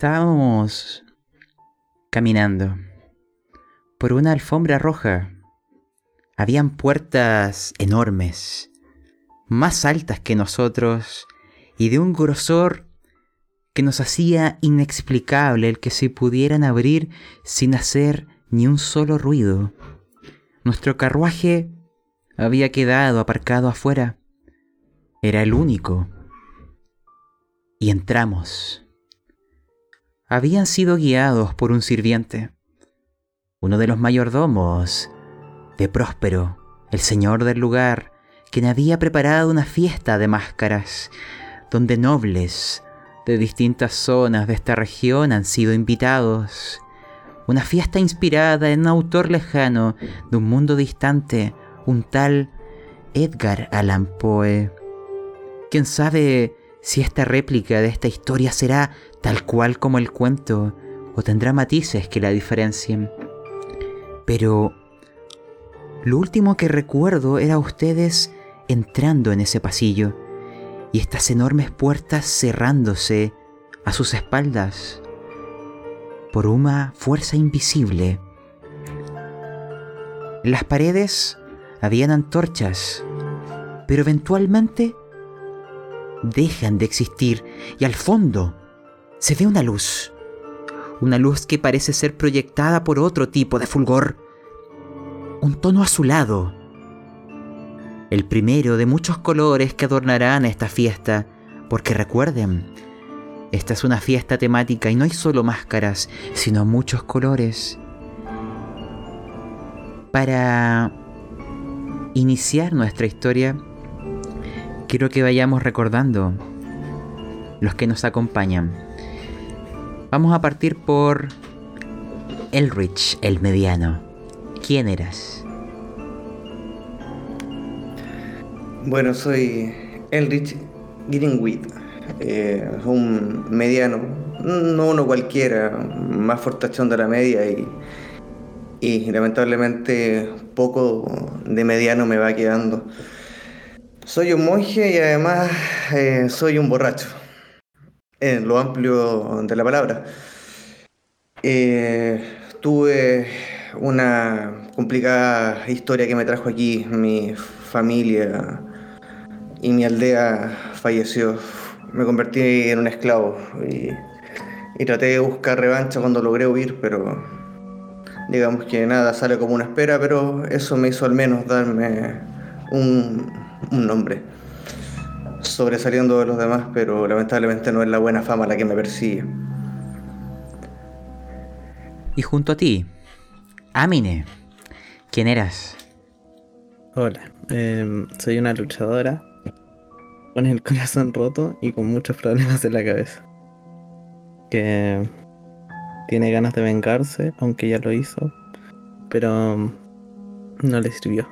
Estábamos caminando por una alfombra roja. Habían puertas enormes, más altas que nosotros y de un grosor que nos hacía inexplicable el que se pudieran abrir sin hacer ni un solo ruido. Nuestro carruaje había quedado aparcado afuera. Era el único. Y entramos. Habían sido guiados por un sirviente, uno de los mayordomos de Próspero, el señor del lugar, quien había preparado una fiesta de máscaras, donde nobles de distintas zonas de esta región han sido invitados. Una fiesta inspirada en un autor lejano de un mundo distante, un tal Edgar Allan Poe. ¿Quién sabe si esta réplica de esta historia será tal cual como el cuento o tendrá matices que la diferencien? Pero lo último que recuerdo era ustedes entrando en ese pasillo y estas enormes puertas cerrándose a sus espaldas por una fuerza invisible. En las paredes habían antorchas, pero eventualmente dejan de existir y al fondo se ve una luz. Una luz que parece ser proyectada por otro tipo de fulgor. Un tono azulado. El primero de muchos colores que adornarán esta fiesta, porque recuerden, esta es una fiesta temática y no hay solo máscaras, sino muchos colores. Para iniciar nuestra historia, quiero que vayamos recordando los que nos acompañan. Vamos a partir por Elrich, el mediano. ¿Quién eras? Bueno, soy Elrich Greenweed, eh, un mediano, no uno cualquiera, más fortachón de la media y, y lamentablemente poco de mediano me va quedando. Soy un monje y además eh, soy un borracho, en lo amplio de la palabra. Eh, tuve una complicada historia que me trajo aquí, mi familia y mi aldea falleció. Me convertí en un esclavo y, y traté de buscar revancha cuando logré huir, pero digamos que nada sale como una espera, pero eso me hizo al menos darme un, un nombre, sobresaliendo de los demás, pero lamentablemente no es la buena fama la que me persigue. Y junto a ti, Amine, ¿quién eras? Hola, eh, soy una luchadora con el corazón roto y con muchos problemas en la cabeza. Que tiene ganas de vengarse, aunque ya lo hizo, pero no le sirvió.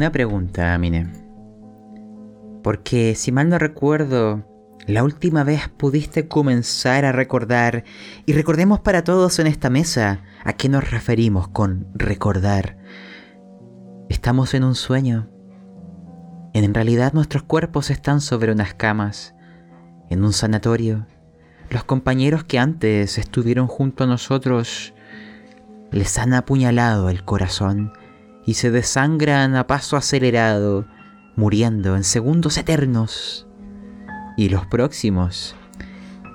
Una pregunta, Amine. Porque si mal no recuerdo, la última vez pudiste comenzar a recordar, y recordemos para todos en esta mesa a qué nos referimos con recordar. Estamos en un sueño. En realidad nuestros cuerpos están sobre unas camas, en un sanatorio. Los compañeros que antes estuvieron junto a nosotros les han apuñalado el corazón y se desangran a paso acelerado, muriendo en segundos eternos. Y los próximos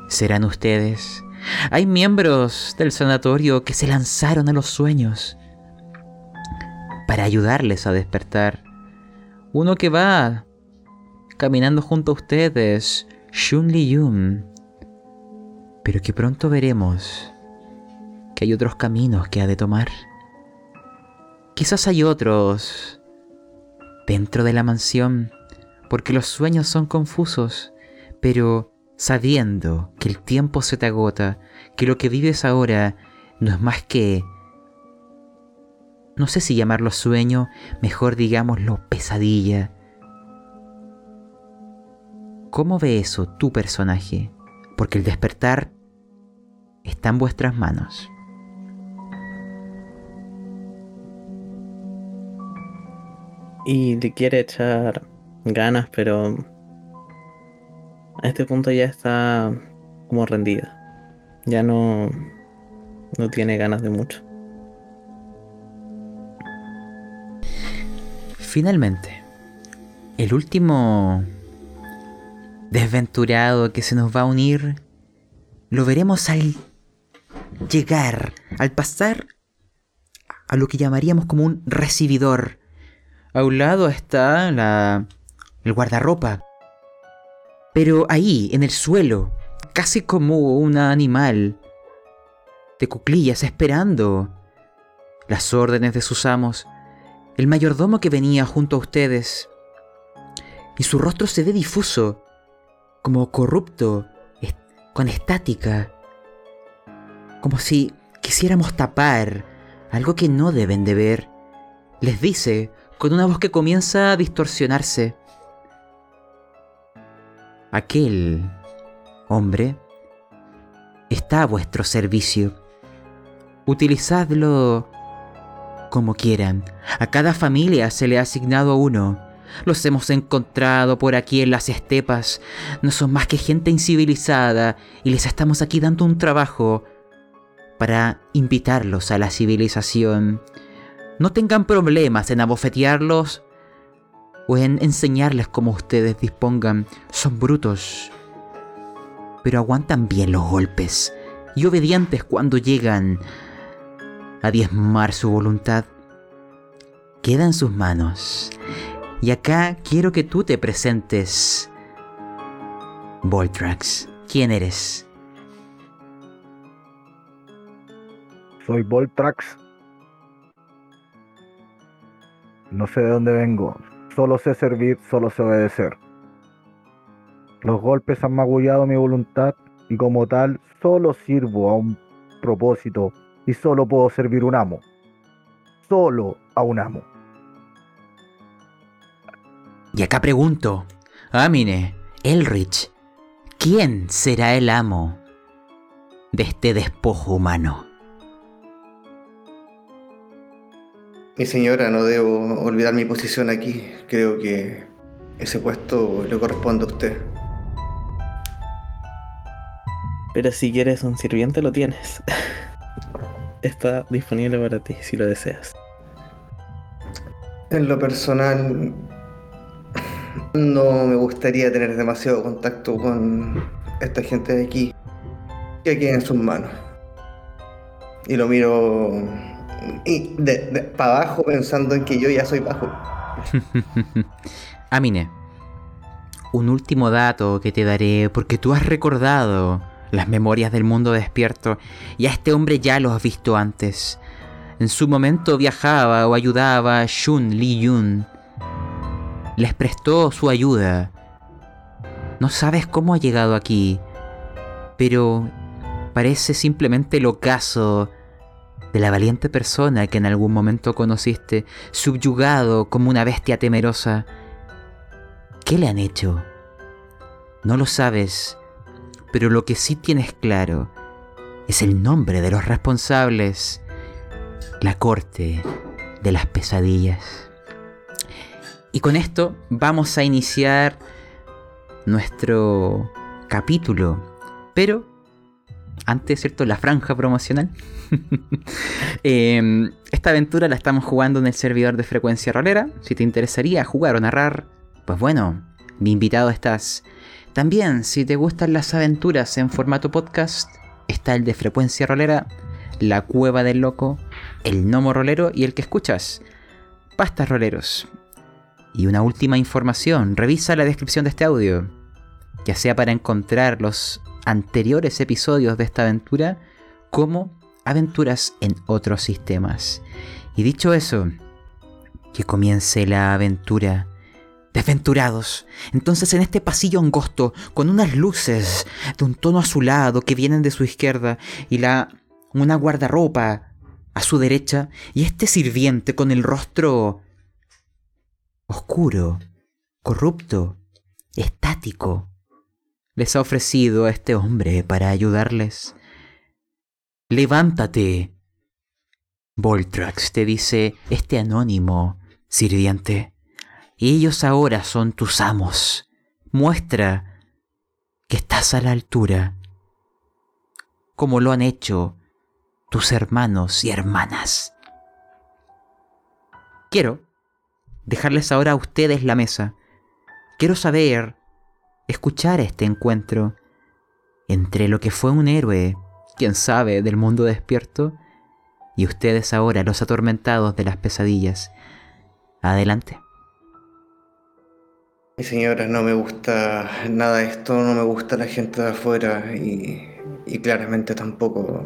serán ustedes. Hay miembros del sanatorio que se lanzaron a los sueños para ayudarles a despertar. Uno que va caminando junto a ustedes, Shun Li Yun. Pero que pronto veremos que hay otros caminos que ha de tomar. Quizás hay otros dentro de la mansión, porque los sueños son confusos, pero sabiendo que el tiempo se te agota, que lo que vives ahora no es más que... No sé si llamarlo sueño, mejor digámoslo pesadilla. ¿Cómo ve eso tu personaje? Porque el despertar está en vuestras manos. Y le quiere echar ganas, pero a este punto ya está como rendida. Ya no, no tiene ganas de mucho. Finalmente, el último desventurado que se nos va a unir, lo veremos al llegar, al pasar a lo que llamaríamos como un recibidor. A un lado está la, el guardarropa. Pero ahí, en el suelo, casi como un animal, de cuclillas, esperando las órdenes de sus amos, el mayordomo que venía junto a ustedes. Y su rostro se ve difuso, como corrupto, con estática, como si quisiéramos tapar algo que no deben de ver. Les dice, con una voz que comienza a distorsionarse. Aquel hombre está a vuestro servicio. Utilizadlo como quieran. A cada familia se le ha asignado uno. Los hemos encontrado por aquí en las estepas. No son más que gente incivilizada y les estamos aquí dando un trabajo para invitarlos a la civilización. No tengan problemas en abofetearlos o en enseñarles como ustedes dispongan. Son brutos, pero aguantan bien los golpes y obedientes cuando llegan a diezmar su voluntad. Queda en sus manos. Y acá quiero que tú te presentes. Voltrax, ¿quién eres? Soy Voltrax. No sé de dónde vengo. Solo sé servir, solo sé obedecer. Los golpes han magullado mi voluntad y como tal solo sirvo a un propósito y solo puedo servir un amo. Solo a un amo. Y acá pregunto, Amine, Elrich, ¿quién será el amo de este despojo humano? Mi señora, no debo olvidar mi posición aquí. Creo que ese puesto le corresponde a usted. Pero si quieres un sirviente, lo tienes. Está disponible para ti si lo deseas. En lo personal, no me gustaría tener demasiado contacto con esta gente de aquí. Que quede en sus manos. Y lo miro y de, para abajo pensando en que yo ya soy bajo. Amine, un último dato que te daré porque tú has recordado las memorias del mundo despierto y a este hombre ya lo has visto antes. En su momento viajaba o ayudaba a Shun Li Yun. Les prestó su ayuda. No sabes cómo ha llegado aquí, pero parece simplemente el ocaso de la valiente persona que en algún momento conociste, subyugado como una bestia temerosa. ¿Qué le han hecho? No lo sabes, pero lo que sí tienes claro es el nombre de los responsables, la corte de las pesadillas. Y con esto vamos a iniciar nuestro capítulo, pero antes, ¿cierto? La franja promocional. Em, esta aventura la estamos jugando en el servidor de frecuencia rolera. Si te interesaría jugar o narrar, pues bueno, mi invitado estás. También, si te gustan las aventuras en formato podcast, está el de frecuencia rolera, la cueva del loco, el gnomo rolero y el que escuchas, pastas roleros. Y una última información, revisa la descripción de este audio, ya sea para encontrar los anteriores episodios de esta aventura, como aventuras en otros sistemas. Y dicho eso, que comience la aventura desventurados. Entonces en este pasillo angosto, con unas luces de un tono azulado que vienen de su izquierda y la una guardarropa a su derecha y este sirviente con el rostro oscuro, corrupto, estático, les ha ofrecido a este hombre para ayudarles. Levántate. Voltrax te dice este anónimo sirviente. Ellos ahora son tus amos. Muestra que estás a la altura, como lo han hecho tus hermanos y hermanas. Quiero dejarles ahora a ustedes la mesa. Quiero saber, escuchar este encuentro entre lo que fue un héroe, quién sabe, del mundo despierto, y ustedes ahora, los atormentados de las pesadillas. Adelante. Mi señora, no me gusta nada de esto, no me gusta la gente de afuera y, y claramente tampoco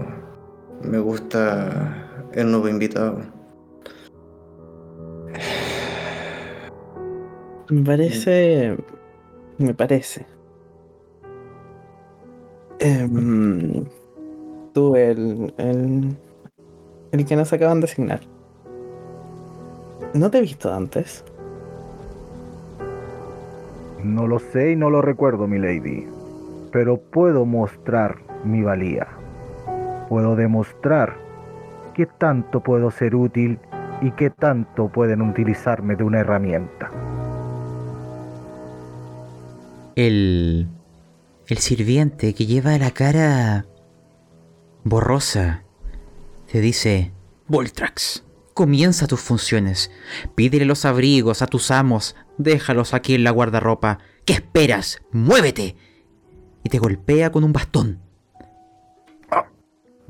me gusta el nuevo invitado. Me parece. Me parece. Em, tú, el, el. El que nos acaban de asignar. ¿No te he visto antes? No lo sé y no lo recuerdo, mi lady. Pero puedo mostrar mi valía. Puedo demostrar qué tanto puedo ser útil y qué tanto pueden utilizarme de una herramienta. El. El sirviente que lleva la cara. borrosa. Te dice: Voltrax, comienza tus funciones. Pídele los abrigos a tus amos. Déjalos aquí en la guardarropa. ¿Qué esperas? ¡Muévete! Y te golpea con un bastón.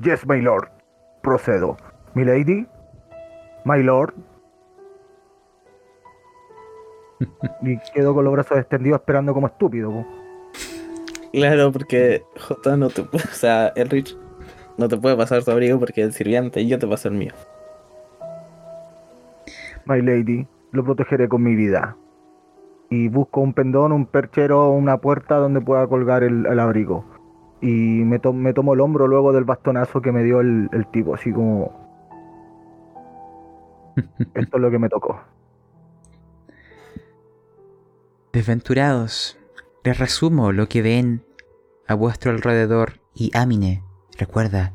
Yes, my lord. Procedo. Mi lady. My lord. y quedo con los brazos extendidos esperando como estúpido. po. Claro, porque J no te puede. O sea, Elrich no te puede pasar su abrigo porque el sirviente y yo te paso el mío. My lady, lo protegeré con mi vida. Y busco un pendón, un perchero, una puerta donde pueda colgar el, el abrigo. Y me, to- me tomo el hombro luego del bastonazo que me dio el, el tipo, así como... Esto es lo que me tocó. Desventurados, les resumo lo que ven a vuestro alrededor y Amine, recuerda,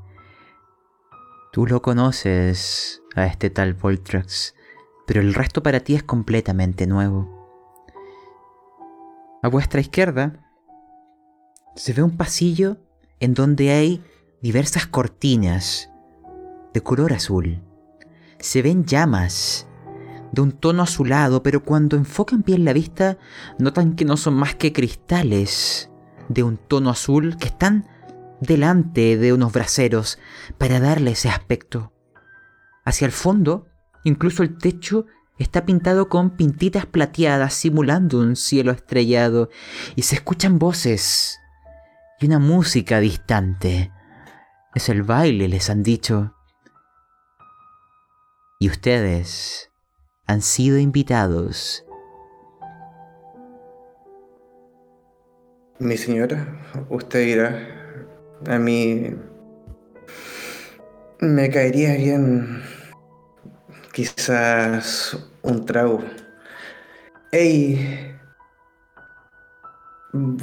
tú lo conoces a este tal Voltrax, pero el resto para ti es completamente nuevo. A vuestra izquierda se ve un pasillo en donde hay diversas cortinas de color azul. Se ven llamas de un tono azulado, pero cuando enfocan bien la vista, notan que no son más que cristales de un tono azul que están delante de unos braseros para darle ese aspecto. Hacia el fondo, incluso el techo está pintado con pintitas plateadas simulando un cielo estrellado y se escuchan voces y una música distante. Es el baile, les han dicho. Y ustedes han sido invitados. Mi señora, usted dirá, a mí me caería bien quizás un trago. Ey, mm,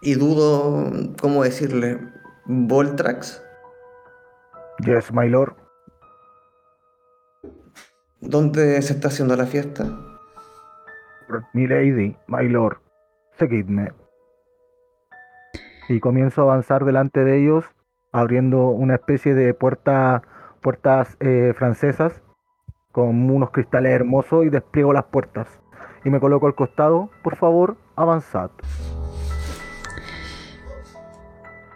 y dudo, ¿cómo decirle? ¿Voltrax? Yes, my lord. ¿Dónde se está haciendo la fiesta? Mi lady, my lord. Seguidme. Y comienzo a avanzar delante de ellos, abriendo una especie de puerta, puertas eh, francesas con unos cristales hermosos y despliego las puertas. Y me coloco al costado, por favor, avanzad.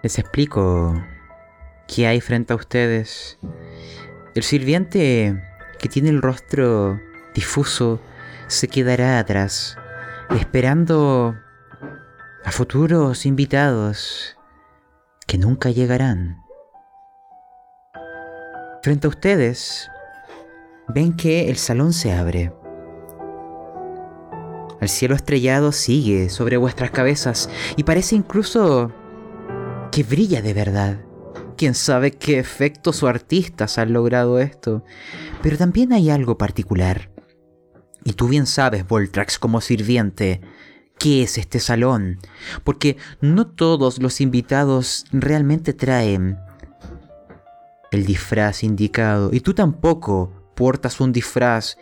Les explico qué hay frente a ustedes. El sirviente que tiene el rostro difuso se quedará atrás, esperando a futuros invitados que nunca llegarán. Frente a ustedes, ven que el salón se abre. El cielo estrellado sigue sobre vuestras cabezas y parece incluso que brilla de verdad. Quién sabe qué efectos o artistas han logrado esto. Pero también hay algo particular. Y tú bien sabes, Voltrax, como sirviente, qué es este salón. Porque no todos los invitados realmente traen el disfraz indicado. Y tú tampoco portas un disfraz.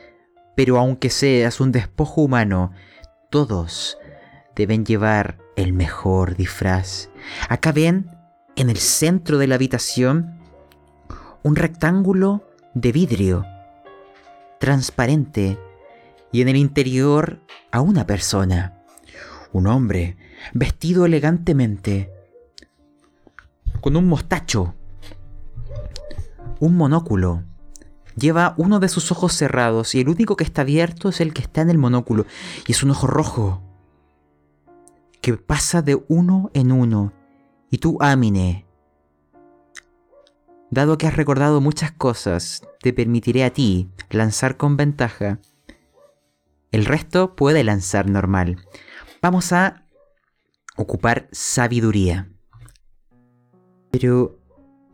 Pero aunque seas un despojo humano, todos deben llevar el mejor disfraz. Acá ven, en el centro de la habitación, un rectángulo de vidrio transparente y en el interior a una persona, un hombre vestido elegantemente, con un mostacho, un monóculo. Lleva uno de sus ojos cerrados y el único que está abierto es el que está en el monóculo y es un ojo rojo que pasa de uno en uno. Y tú, Amine, dado que has recordado muchas cosas, te permitiré a ti lanzar con ventaja. El resto puede lanzar normal. Vamos a ocupar sabiduría. Pero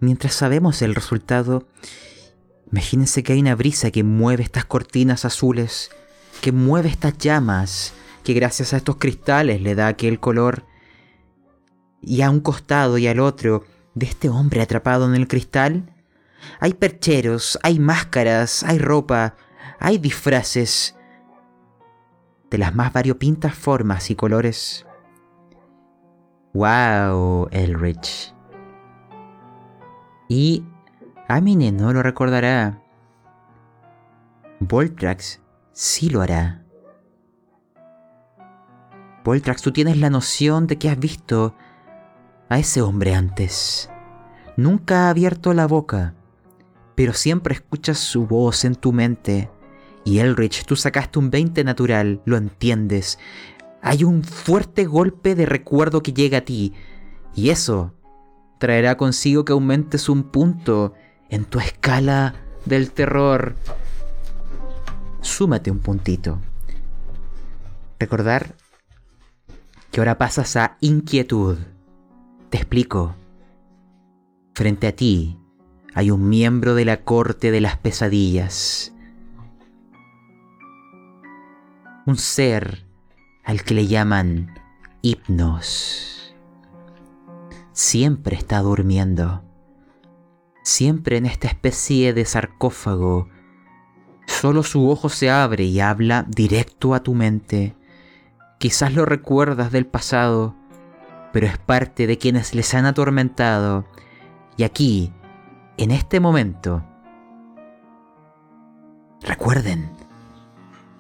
mientras sabemos el resultado, imagínense que hay una brisa que mueve estas cortinas azules, que mueve estas llamas, que gracias a estos cristales le da aquel color. Y a un costado y al otro de este hombre atrapado en el cristal, hay percheros, hay máscaras, hay ropa, hay disfraces de las más variopintas formas y colores. ¡Wow, Elrich! Y Amine no lo recordará. Voltrax sí lo hará. Voltrax, tú tienes la noción de que has visto a ese hombre antes. Nunca ha abierto la boca, pero siempre escuchas su voz en tu mente. Y Elrich, tú sacaste un 20 natural, lo entiendes. Hay un fuerte golpe de recuerdo que llega a ti, y eso traerá consigo que aumentes un punto en tu escala del terror. Súmate un puntito. Recordar que ahora pasas a inquietud. Te explico. Frente a ti hay un miembro de la corte de las pesadillas. Un ser al que le llaman hipnos. Siempre está durmiendo. Siempre en esta especie de sarcófago. Solo su ojo se abre y habla directo a tu mente. Quizás lo recuerdas del pasado, pero es parte de quienes les han atormentado. Y aquí, en este momento, recuerden,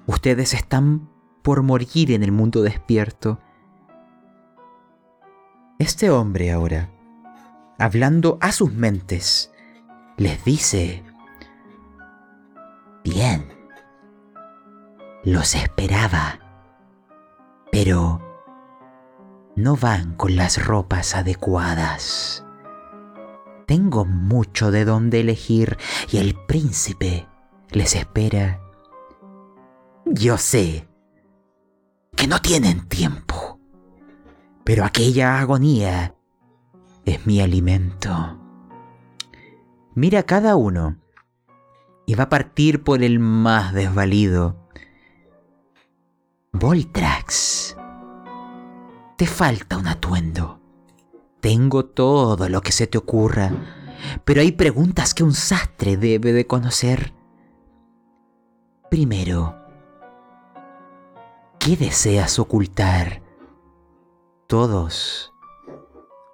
ustedes están por morir en el mundo despierto. Este hombre ahora, hablando a sus mentes, les dice, bien, los esperaba pero no van con las ropas adecuadas. Tengo mucho de dónde elegir y el príncipe les espera. Yo sé que no tienen tiempo, pero aquella agonía es mi alimento. Mira cada uno y va a partir por el más desvalido Voltrax, te falta un atuendo. Tengo todo lo que se te ocurra, pero hay preguntas que un sastre debe de conocer. Primero, ¿qué deseas ocultar? Todos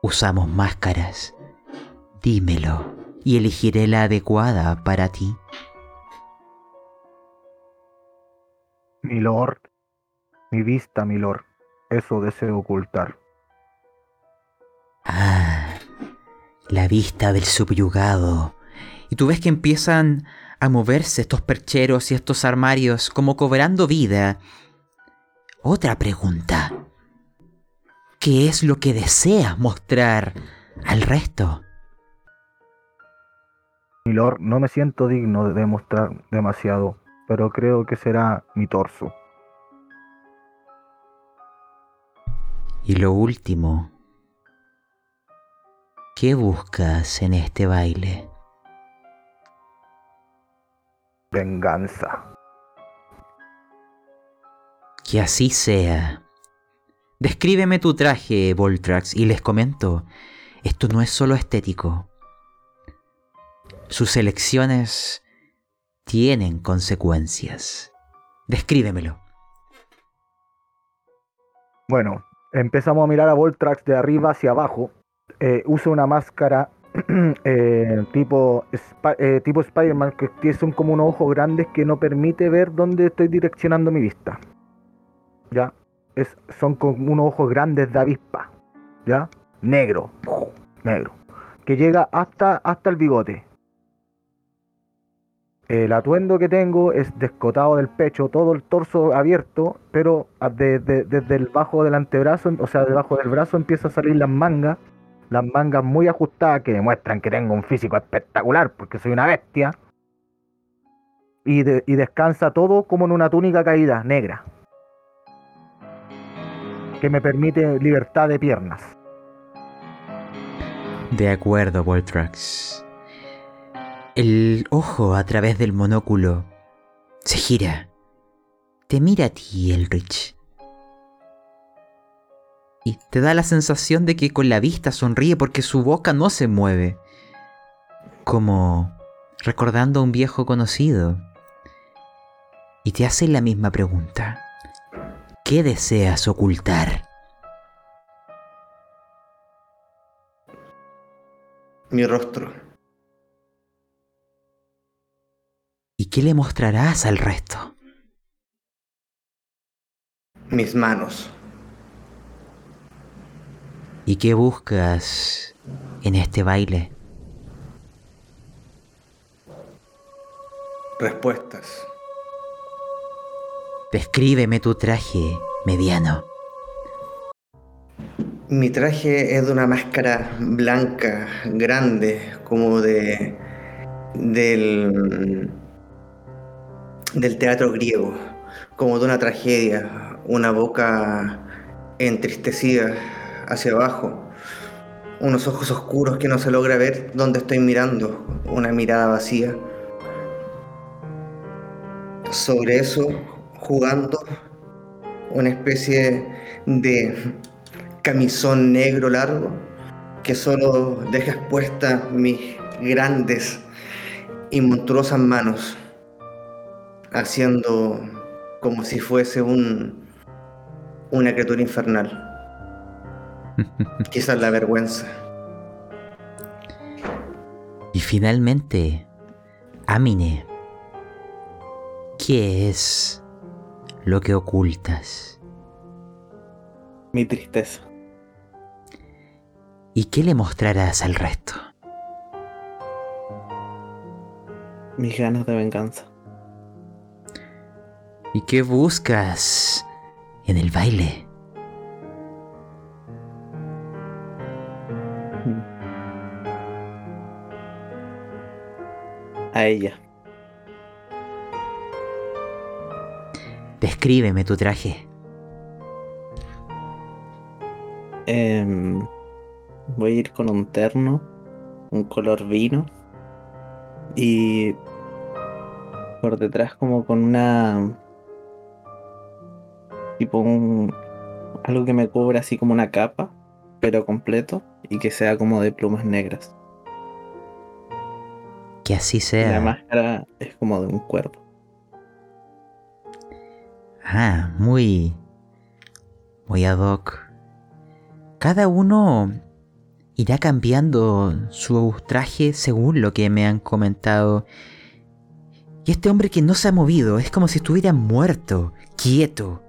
usamos máscaras. Dímelo y elegiré la adecuada para ti. Milord, mi vista, milord. Eso deseo ocultar. Ah, la vista del subyugado. Y tú ves que empiezan a moverse estos percheros y estos armarios como cobrando vida. Otra pregunta. ¿Qué es lo que deseas mostrar al resto? Milord, no me siento digno de mostrar demasiado, pero creo que será mi torso. Y lo último, ¿qué buscas en este baile? Venganza. Que así sea. Descríbeme tu traje, Voltrax, y les comento, esto no es solo estético. Sus elecciones tienen consecuencias. Descríbemelo. Bueno, empezamos a mirar a Voltrax de arriba hacia abajo. Eh, usa una máscara eh, tipo, eh, tipo Spider-Man, que que son como unos ojos grandes que no permite ver dónde estoy direccionando mi vista. ¿Ya? Es, son como unos ojos grandes de avispa. ¿Ya? Negro. Negro. Que llega hasta, hasta el bigote. El atuendo que tengo es descotado del pecho, todo el torso abierto, pero de- de- desde el bajo del antebrazo, o sea, debajo del brazo empieza a salir las mangas, las mangas muy ajustadas que demuestran que tengo un físico espectacular porque soy una bestia. Y, y descansa todo como en una túnica caída, negra, que me permite libertad de piernas. De acuerdo, Voltrax. El ojo a través del monóculo se gira. Te mira a ti, Elrich. Y te da la sensación de que con la vista sonríe porque su boca no se mueve. Como recordando a un viejo conocido. Y te hace la misma pregunta. ¿Qué deseas ocultar? Mi rostro. ¿Y qué le mostrarás al resto? Mis manos. ¿Y qué buscas en este baile? Respuestas. Descríbeme tu traje mediano. Mi traje es de una máscara blanca, grande, como de. del. Del teatro griego, como de una tragedia, una boca entristecida hacia abajo, unos ojos oscuros que no se logra ver dónde estoy mirando, una mirada vacía. Sobre eso, jugando, una especie de camisón negro largo que solo deja expuestas mis grandes y monstruosas manos, haciendo como si fuese un una criatura infernal. Quizás la vergüenza. Y finalmente, Amine, ¿qué es lo que ocultas? Mi tristeza. ¿Y qué le mostrarás al resto? Mis ganas de venganza. ¿Y qué buscas en el baile? A ella. Descríbeme tu traje. Em, voy a ir con un terno, un color vino y por detrás como con una tipo un algo que me cubra así como una capa, pero completo y que sea como de plumas negras. Que así Y La sea. máscara es como de un cuerpo. Ah, muy... Muy ad hoc. Cada uno irá cambiando su traje según lo que me han comentado. Y este hombre que no se ha movido es como si estuviera muerto, quieto.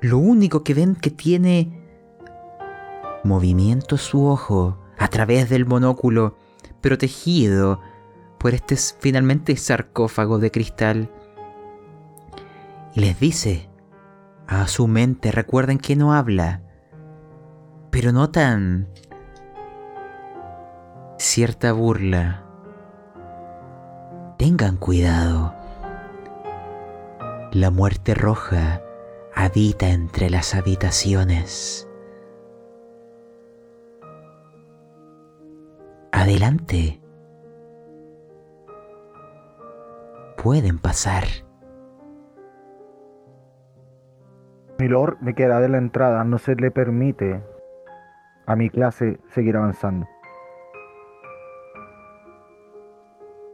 Lo único que ven que tiene movimiento su ojo a través del monóculo, protegido por este finalmente sarcófago de cristal. Y les dice a su mente, recuerden que no habla, pero notan cierta burla. Tengan cuidado. La muerte roja habita entre las habitaciones. Adelante. Pueden pasar. Milord me queda de la entrada, no se le permite a mi clase seguir avanzando.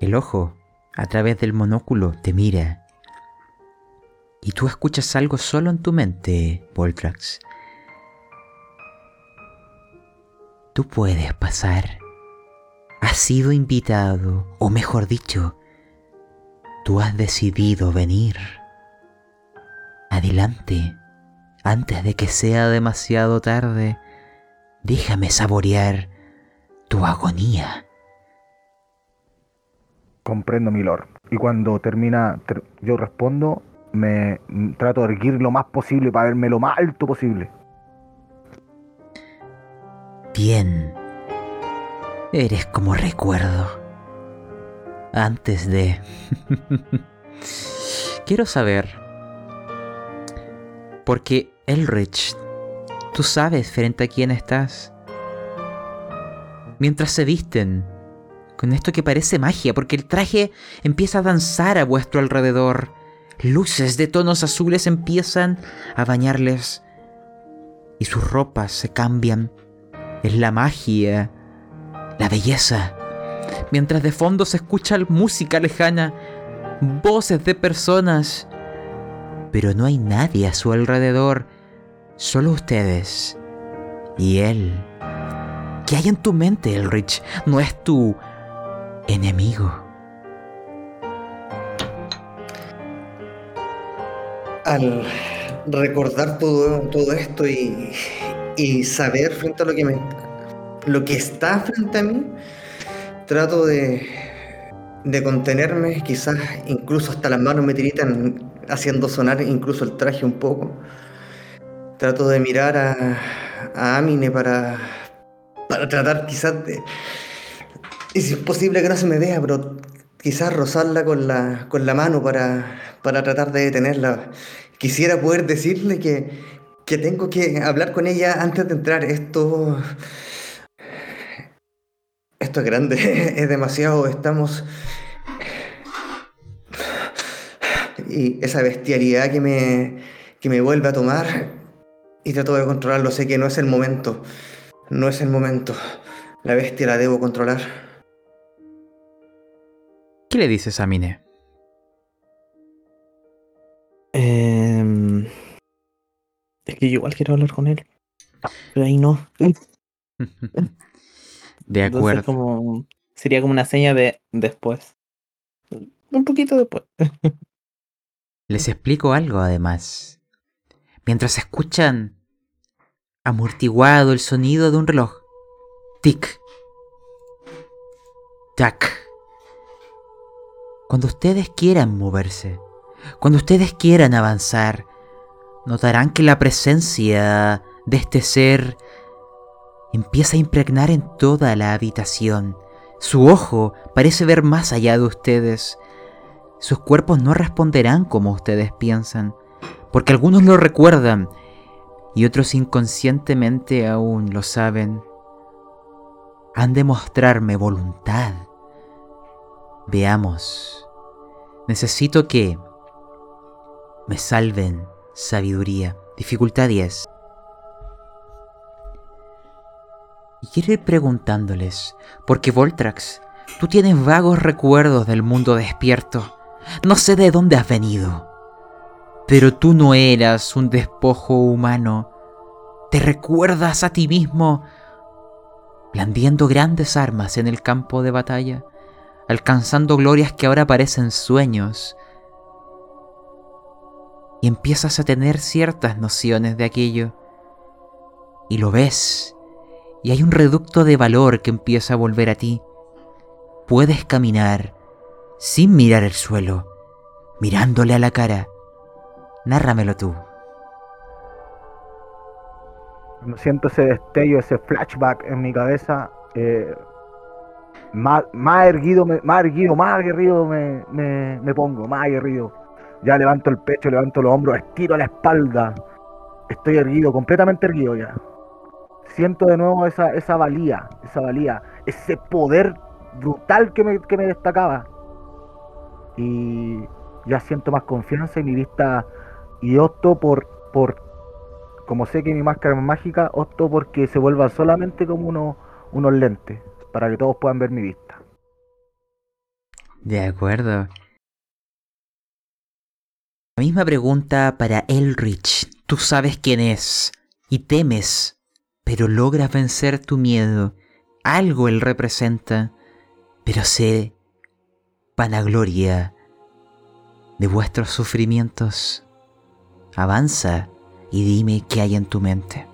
El ojo, a través del monóculo, te mira. Y tú escuchas algo solo en tu mente, Voltrax. Tú puedes pasar. Has sido invitado, o mejor dicho, tú has decidido venir. Adelante, antes de que sea demasiado tarde, déjame saborear tu agonía. Comprendo, mi lord. Y cuando termina, ter- yo respondo, me trato de erguir lo más posible para verme lo más alto posible. Bien. Eres como recuerdo. Antes de... Quiero saber. Porque Elrich, tú sabes frente a quién estás. Mientras se visten con esto que parece magia, porque el traje empieza a danzar a vuestro alrededor. Luces de tonos azules empiezan a bañarles y sus ropas se cambian es la magia, la belleza. Mientras de fondo se escucha música lejana, voces de personas. Pero no hay nadie a su alrededor, solo ustedes y él. ¿Qué hay en tu mente, Elrich? No es tu enemigo. Al recordar todo, todo esto y, y saber frente a lo que me lo que está frente a mí, trato de, de contenerme, quizás incluso hasta las manos me tiritan haciendo sonar incluso el traje un poco. Trato de mirar a, a Amine para, para tratar quizás de... Es posible que no se me vea, pero quizás rozarla con la, con la mano para, para tratar de detenerla. Quisiera poder decirle que, que tengo que hablar con ella antes de entrar. Esto. Esto es grande, es demasiado. Estamos. Y esa bestialidad que me, que me vuelve a tomar. Y trato de controlarlo. Sé que no es el momento. No es el momento. La bestia la debo controlar. ¿Qué le dices a Mine? Em, es que yo igual quiero hablar con él. Pero ahí no. De Entonces, acuerdo. como, sería como una seña de después. Un poquito después. Les explico algo además. Mientras escuchan amortiguado el sonido de un reloj. Tic. Tac. Cuando ustedes quieran moverse, cuando ustedes quieran avanzar, notarán que la presencia de este ser empieza a impregnar en toda la habitación. Su ojo parece ver más allá de ustedes. Sus cuerpos no responderán como ustedes piensan, porque algunos lo recuerdan y otros inconscientemente aún lo saben. Han de mostrarme voluntad. Veamos. Necesito que me salven sabiduría. Dificultad 10. Y quiero ir preguntándoles, porque Voltrax, tú tienes vagos recuerdos del mundo despierto. No sé de dónde has venido. Pero tú no eras un despojo humano. Te recuerdas a ti mismo blandiendo grandes armas en el campo de batalla, alcanzando glorias que ahora parecen sueños. Y empiezas a tener ciertas nociones de aquello. Y lo ves. Y hay un reducto de valor que empieza a volver a ti. Puedes caminar sin mirar el suelo, mirándole a la cara. Nárramelo tú. Siento ese destello, ese flashback en mi cabeza. eh, más, más erguido, me- más erguido, más aguerrido me, me- me pongo, más aguerrido. Ya levanto el pecho, levanto los hombros, estiro la espalda. Estoy erguido, completamente erguido ya. Siento de nuevo esa, esa valía, esa valía, ese poder brutal que me, que me destacaba. Y ya siento más confianza y mi vista. Y opto por, por como sé que mi máscara es mágica, opto porque se vuelva solamente como unos, unos lentes, para que todos puedan ver mi vista. De acuerdo. La misma pregunta para Elrich. Tú sabes quién es y temes pero logras vencer tu miedo. Algo él representa, pero sé vanagloria de vuestros sufrimientos. Avanza y dime qué hay en tu mente.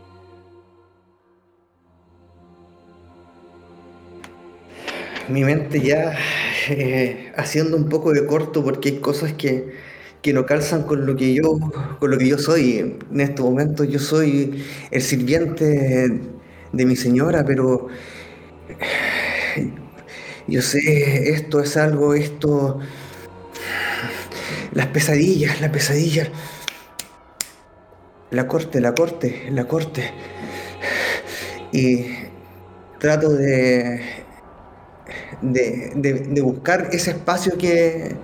Mi mente ya eh, haciendo un poco de corto porque hay cosas que, que no calzan con lo que yo con lo que yo soy. En este momento yo soy el sirviente de mi señora, pero yo sé, esto es algo, esto las pesadillas, la pesadilla. La corte, la corte, la corte. Y trato de, de, buscar ese espacio que,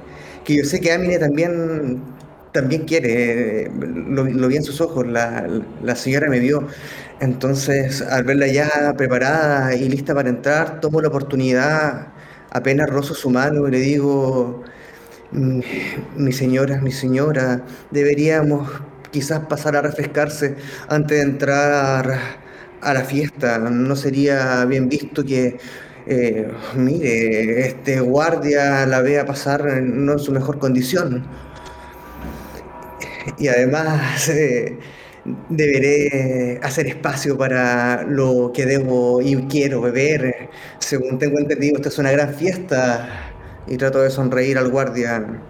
que, yo sé que Amine también, también quiere. Lo, lo vi en sus ojos, la, la señora me vio. Entonces, al verla ya preparada y lista para entrar, tomo la oportunidad, apenas rozo su mano y le digo, Mm, mi señora, mi señora, deberíamos quizás pasar a refrescarse antes de entrar a la fiesta. No sería bien visto que, eh, mire, este guardia la vea pasar no en su mejor condición. Y además eh, deberé hacer espacio para lo que debo y quiero beber. Según tengo entendido, esta es una gran fiesta y trato de sonreír al guardia,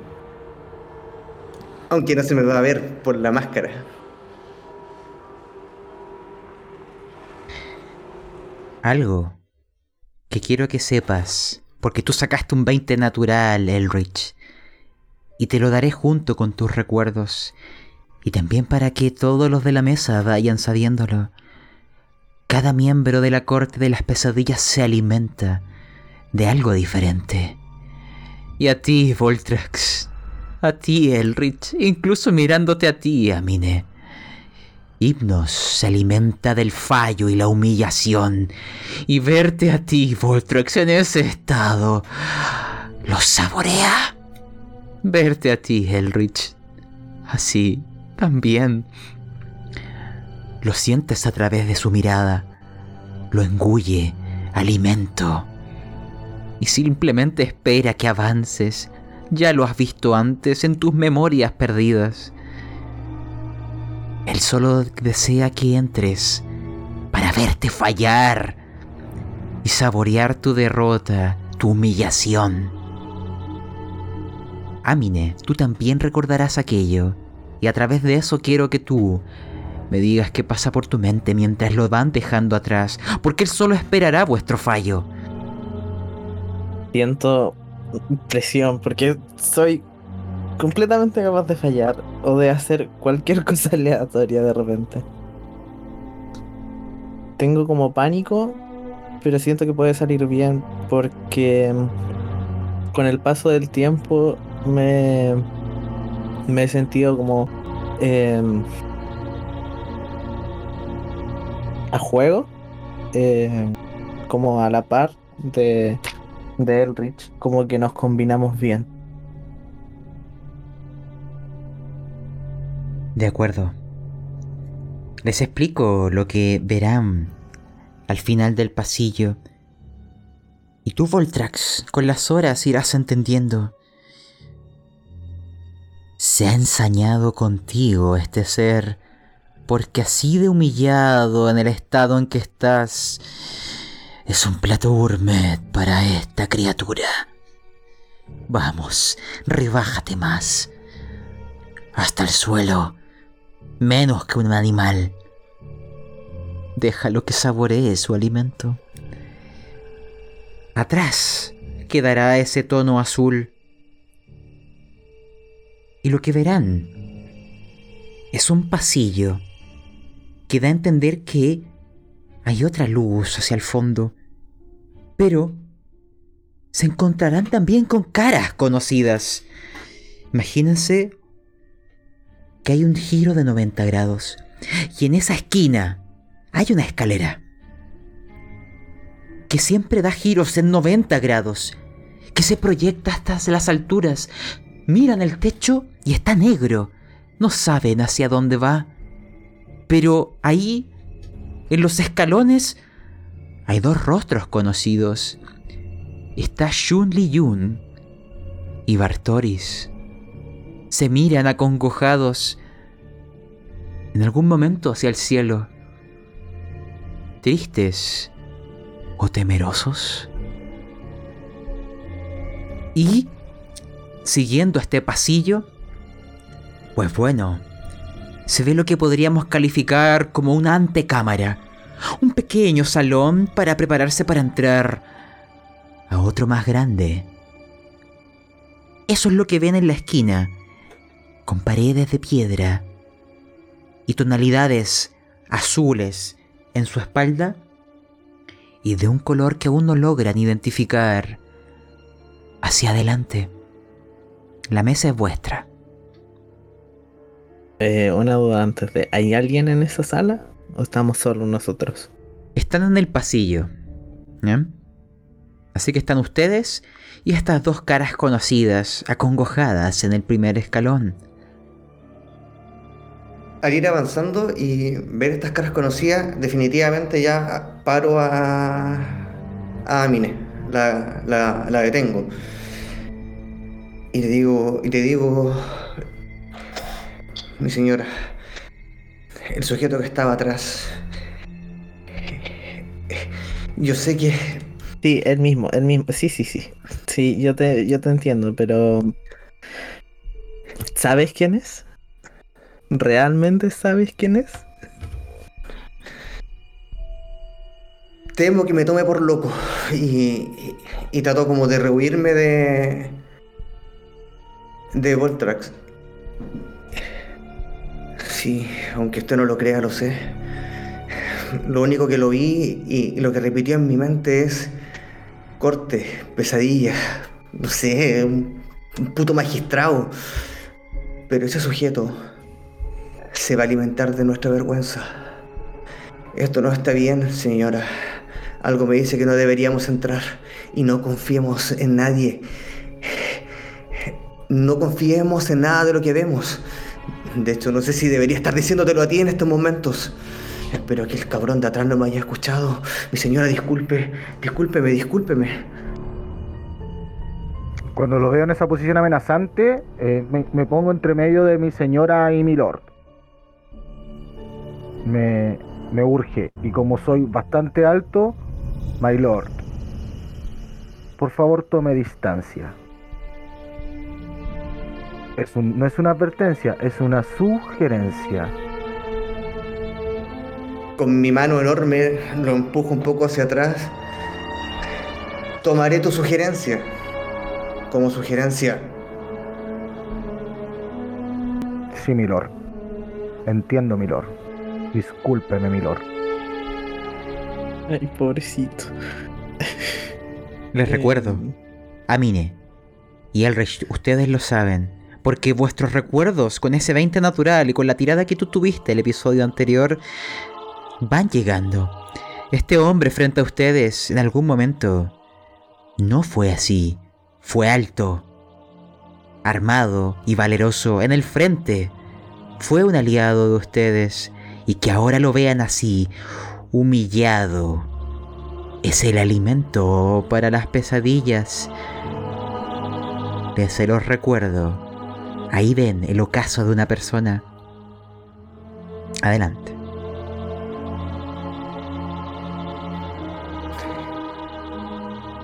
aunque no se me va a ver por la máscara. Algo que quiero que sepas, porque tú sacaste un 20 natural, Elrich, y te lo daré junto con tus recuerdos, y también para que todos los de la mesa vayan sabiéndolo. Cada miembro de la corte de las pesadillas se alimenta de algo diferente. Y a ti, Voltrax. A ti, Elrich. Incluso mirándote a ti, Amine. Hipnos se alimenta del fallo y la humillación. Y verte a ti, Voltrax, en ese estado. Lo saborea. Verte a ti, Elrich. Así, también. Lo sientes a través de su mirada. Lo engulle, alimento y simplemente espera que avances. Ya lo has visto antes en tus memorias perdidas. Él solo desea que entres para verte fallar y saborear tu derrota, tu humillación. Amine, tú también recordarás aquello, y a través de eso quiero que tú me digas qué pasa por tu mente mientras lo van dejando atrás, porque él solo esperará vuestro fallo siento presión porque soy completamente capaz de fallar o de hacer cualquier cosa aleatoria de repente. Tengo como pánico, pero siento que puede salir bien porque con el paso del tiempo me, me he sentido como em, a juego, em, como a la par de de Elrich, como que nos combinamos bien. De acuerdo. Les explico lo que verán al final del pasillo. Y tú, Voltrax, con las horas irás entendiendo. Se ha ensañado contigo este ser, porque así de humillado en el estado en que estás, es un plato gourmet para esta criatura. Vamos, rebájate más. Hasta el suelo. Menos que un animal. Déjalo que saboree su alimento. Atrás quedará ese tono azul. Y lo que verán es un pasillo que da a entender que hay otra luz hacia el fondo. Pero se encontrarán también con caras conocidas. Imagínense que hay un giro de 90 grados y en esa esquina hay una escalera que siempre da giros en 90 grados, que se proyecta hasta las alturas. Miran el techo y está negro. No saben hacia dónde va. Pero ahí En los escalones hay dos rostros conocidos. Está Shun Li Yun y Bartoris. Se miran acongojados en algún momento hacia el cielo. Tristes o temerosos. Y, siguiendo este pasillo, pues bueno, se ve lo que podríamos calificar como una antecámara. Un pequeño salón para prepararse para entrar a otro más grande. Eso es lo que ven en la esquina, con paredes de piedra y tonalidades azules en su espalda y de un color que aún no logran identificar. Hacia adelante. La mesa es vuestra. Eh, una duda antes de. ¿Hay alguien en esa sala? ¿O estamos solo nosotros? Están en el pasillo. ¿ya? Así que están ustedes y estas dos caras conocidas, acongojadas en el primer escalón. Al ir avanzando y ver estas caras conocidas, definitivamente ya paro a, a Amine, la, la, la detengo. Y le digo, y le digo, mi señora, el sujeto que estaba atrás, yo sé que Sí, el mismo, el mismo. Sí, sí, sí. Sí, yo te, yo te entiendo, pero. ¿Sabes quién es? ¿Realmente sabes quién es? temo que me tome por loco y, y, trato como de rehuirme de de Voltrax. Sí, aunque usted no lo crea, lo sé. Lo único que lo vi y, y lo que repitió en mi mente es corte, pesadilla, no sé, un, un puto magistrado. Pero ese sujeto se va a alimentar de nuestra vergüenza. Esto no está bien, señora. Algo me dice que no deberíamos entrar y no confiemos en nadie. No confiemos en nada de lo que vemos. De hecho, no sé si debería estar diciéndotelo a ti en estos momentos. Espero que el cabrón de atrás no me haya escuchado. Mi señora, disculpe, discúlpeme, discúlpeme. Cuando lo veo en esa posición amenazante, eh, me, me pongo entre medio de mi señora y mi lord. Me, me urge, y como soy bastante alto, my lord, por favor tome distancia. Es un- no es una advertencia, es una sugerencia. Con mi mano enorme lo empujo un poco hacia atrás. Tomaré tu sugerencia. Como sugerencia. Sí, mi lord. Entiendo, mi lord. Discúlpeme, mi lord. Ay, pobrecito. Les Eh, recuerdo, Amine y Elrich, ustedes lo saben, porque vuestros recuerdos con ese 20 natural y con la tirada que tú tuviste el episodio anterior van llegando. Este hombre frente a ustedes en algún momento no fue así, fue alto, armado y valeroso en el frente. Fue un aliado de ustedes y que ahora lo vean así, humillado, es el alimento para las pesadillas. Les se los recuerdo. Ahí ven el ocaso de una persona. Adelante.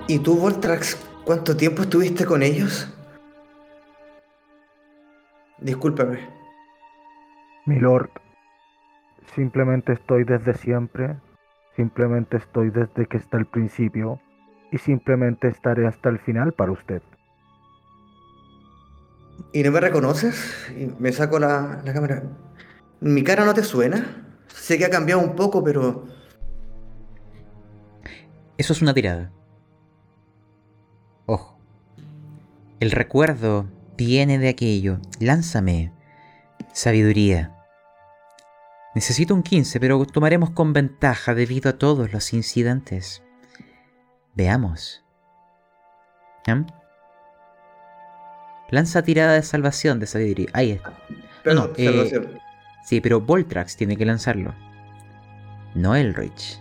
¿Y tú, Voltrax, cuánto tiempo estuviste con ellos? Discúlpame. Mi lord, simplemente estoy desde siempre, simplemente estoy desde que está el principio y simplemente estaré hasta el final para usted. ¿Y no me reconoces? Y me saco la, la cámara. ¿Mi cara no te suena? Sé que ha cambiado un poco, pero... Eso es una tirada. Ojo. El recuerdo viene de aquello. Lánzame. Sabiduría. Necesito un 15, pero tomaremos con ventaja debido a todos los incidentes. Veamos. ¿Ya? Lanza tirada de salvación de sabiduría. Ahí está. Perdón, no, eh, salvación. Sí, pero Voltrax tiene que lanzarlo. no Elrich.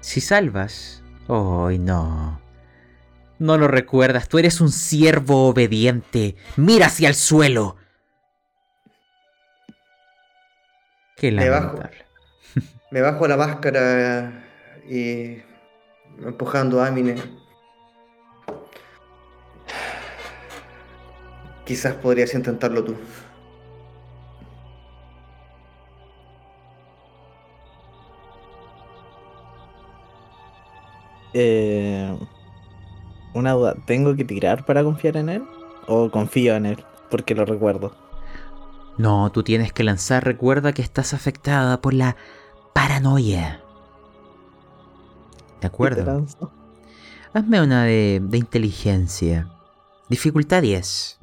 Si salvas... ¡Ay, no! No lo recuerdas, tú eres un siervo obediente. Mira hacia el suelo. Qué Me bajo. Me bajo la máscara y empujando a Amine. Quizás podrías intentarlo tú. Eh, una duda, ¿tengo que tirar para confiar en él? ¿O confío en él? Porque lo recuerdo. No, tú tienes que lanzar. Recuerda que estás afectada por la paranoia. ¿De ¿Qué te acuerdo? Hazme una de, de inteligencia. Dificultad 10.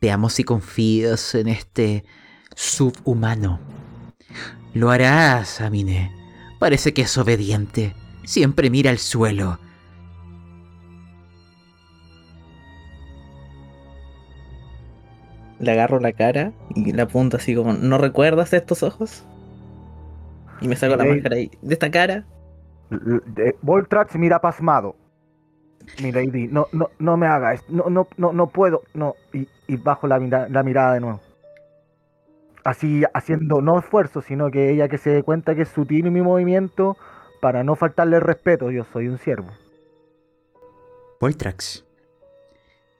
Veamos si confías en este subhumano. Lo harás, Amine. Parece que es obediente. Siempre mira al suelo. Le agarro la cara y la apunto así como, ¿no recuerdas estos ojos? Y me saco la máscara ahí. ¿De esta cara? Voltrax mira pasmado. Mi lady, no, no, no me hagas, no, no, no, no puedo, no. Y, y bajo la, mira- la mirada de nuevo. Así haciendo no esfuerzo, sino que ella que se dé cuenta que es sutil mi movimiento para no faltarle el respeto. Yo soy un siervo. Voltrax.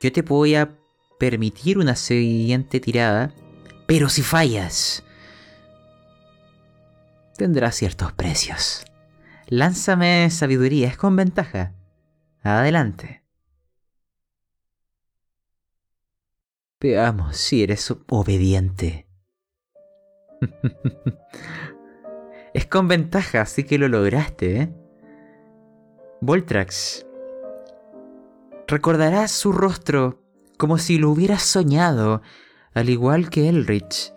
Yo te voy a permitir una siguiente tirada, pero si fallas, tendrá ciertos precios. Lánzame sabiduría, es con ventaja. Adelante. Veamos si eres obediente. es con ventaja, así que lo lograste, ¿eh? Voltrax. Recordarás su rostro como si lo hubieras soñado, al igual que Elrich.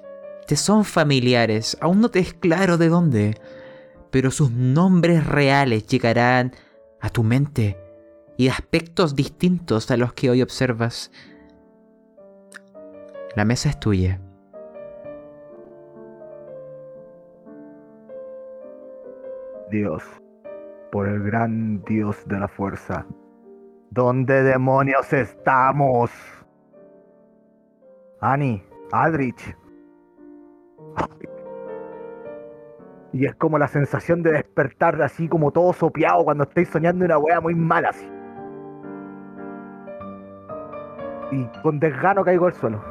Te son familiares, aún no te es claro de dónde, pero sus nombres reales llegarán a tu mente y de aspectos distintos a los que hoy observas. La mesa es tuya. Dios, por el gran Dios de la fuerza. ¿Dónde demonios estamos? Annie, Aldrich. Y es como la sensación de despertar así como todo sopeado cuando estáis soñando una wea muy mala así. Y con desgano caigo al suelo.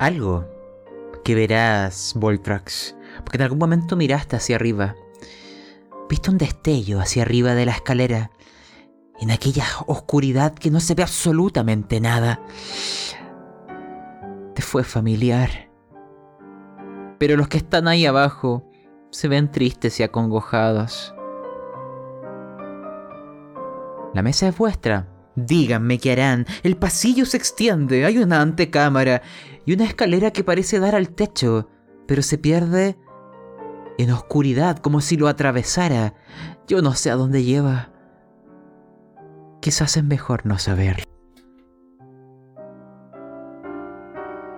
Algo que verás, Voltrax, porque en algún momento miraste hacia arriba. Viste un destello hacia arriba de la escalera, en aquella oscuridad que no se ve absolutamente nada. Te fue familiar. Pero los que están ahí abajo se ven tristes y acongojados. La mesa es vuestra. Díganme qué harán. El pasillo se extiende, hay una antecámara y una escalera que parece dar al techo, pero se pierde en oscuridad como si lo atravesara. Yo no sé a dónde lleva. Quizás es mejor no saber.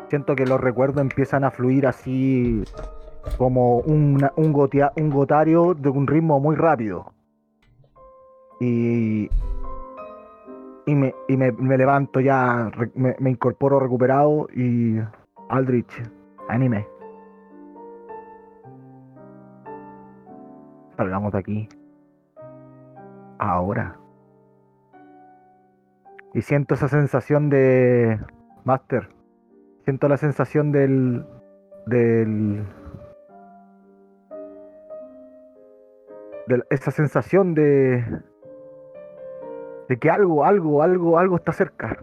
Siento que los recuerdos empiezan a fluir así como un, gotea- un gotario de un ritmo muy rápido. Y, y, me, y me, me levanto ya, me, me incorporo recuperado y Aldrich, anime. Salgamos de aquí. Ahora. Y siento esa sensación de... Master, siento la sensación del del de esa sensación de de que algo algo algo algo está cerca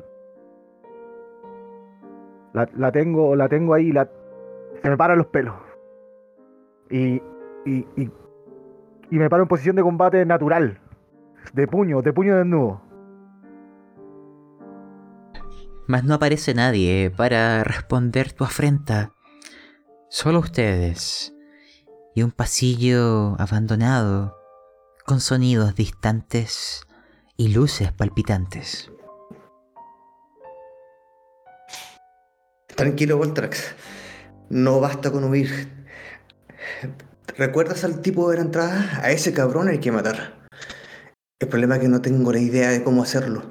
la, la tengo la tengo ahí la se me paran los pelos y y, y y me paro en posición de combate natural de puño de puño desnudo Mas no aparece nadie para responder tu afrenta. Solo ustedes. Y un pasillo abandonado, con sonidos distantes y luces palpitantes. Tranquilo, Voltrax. No basta con huir. ¿Recuerdas al tipo de la entrada? A ese cabrón hay que matar. El problema es que no tengo la idea de cómo hacerlo.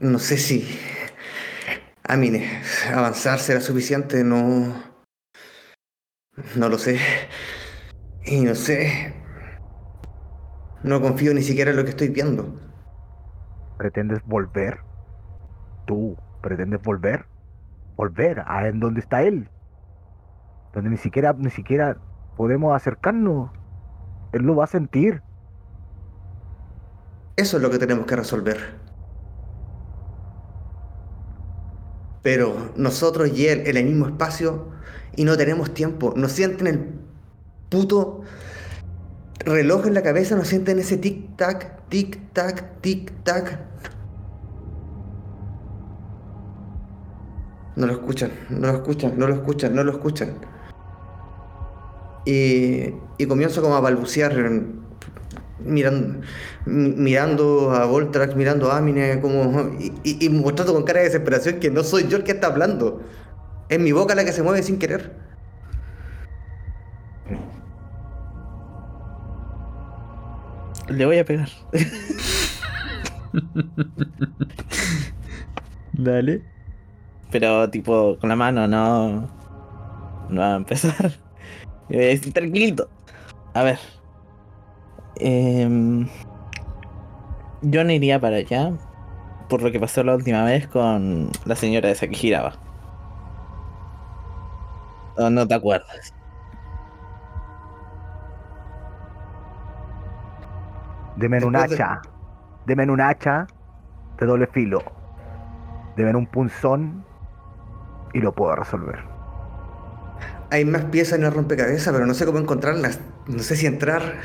No sé si... A mí, avanzar será suficiente, no... No lo sé. Y no sé. No confío ni siquiera en lo que estoy viendo. ¿Pretendes volver? ¿Tú pretendes volver? Volver a en donde está él. Donde ni siquiera, ni siquiera podemos acercarnos. Él lo va a sentir. Eso es lo que tenemos que resolver. Pero nosotros y él en el mismo espacio y no tenemos tiempo. Nos sienten el puto reloj en la cabeza, nos sienten ese tic-tac, tic-tac, tic-tac. No lo escuchan, no lo escuchan, no lo escuchan, no lo escuchan. Y, y comienzo como a balbucear, mirando, mirando a Voltrax, mirando a Amine, como, y, y mostrando con cara de desesperación que no soy yo el que está hablando. Es mi boca la que se mueve sin querer. Le voy a pegar. Dale. Pero tipo con la mano, no. No va a empezar. Y voy a decir tranquilito. A ver. Em, yo no iría para allá. Por lo que pasó la última vez con la señora esa que giraba. ¿O no te acuerdas? Deme un Después de- hacha. Deme un hacha de doble filo. Deme un punzón y lo puedo resolver. Hay más piezas en el rompecabezas, pero no sé cómo encontrarlas. No sé si entrar.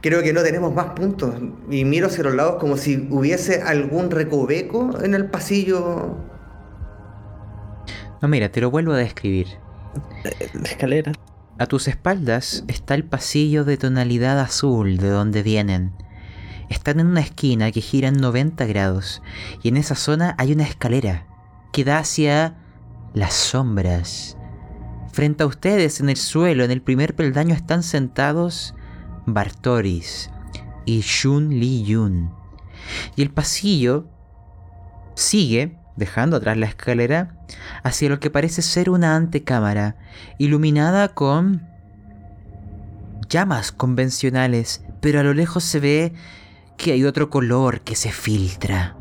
Creo que no tenemos más puntos. Y miro hacia los lados como si hubiese algún recoveco en el pasillo. No, mira, te lo vuelvo a describir. Eh, La escalera. A tus espaldas está el pasillo de tonalidad azul de donde vienen. Están en una esquina que gira en 90 grados y en esa zona hay una escalera que da hacia las sombras. Frente a ustedes en el suelo, en el primer peldaño, están sentados Bartoris y Shun Li Yun. Y el pasillo sigue, dejando atrás la escalera, hacia lo que parece ser una antecámara, iluminada con llamas convencionales, pero a lo lejos se ve que hay otro color que se filtra.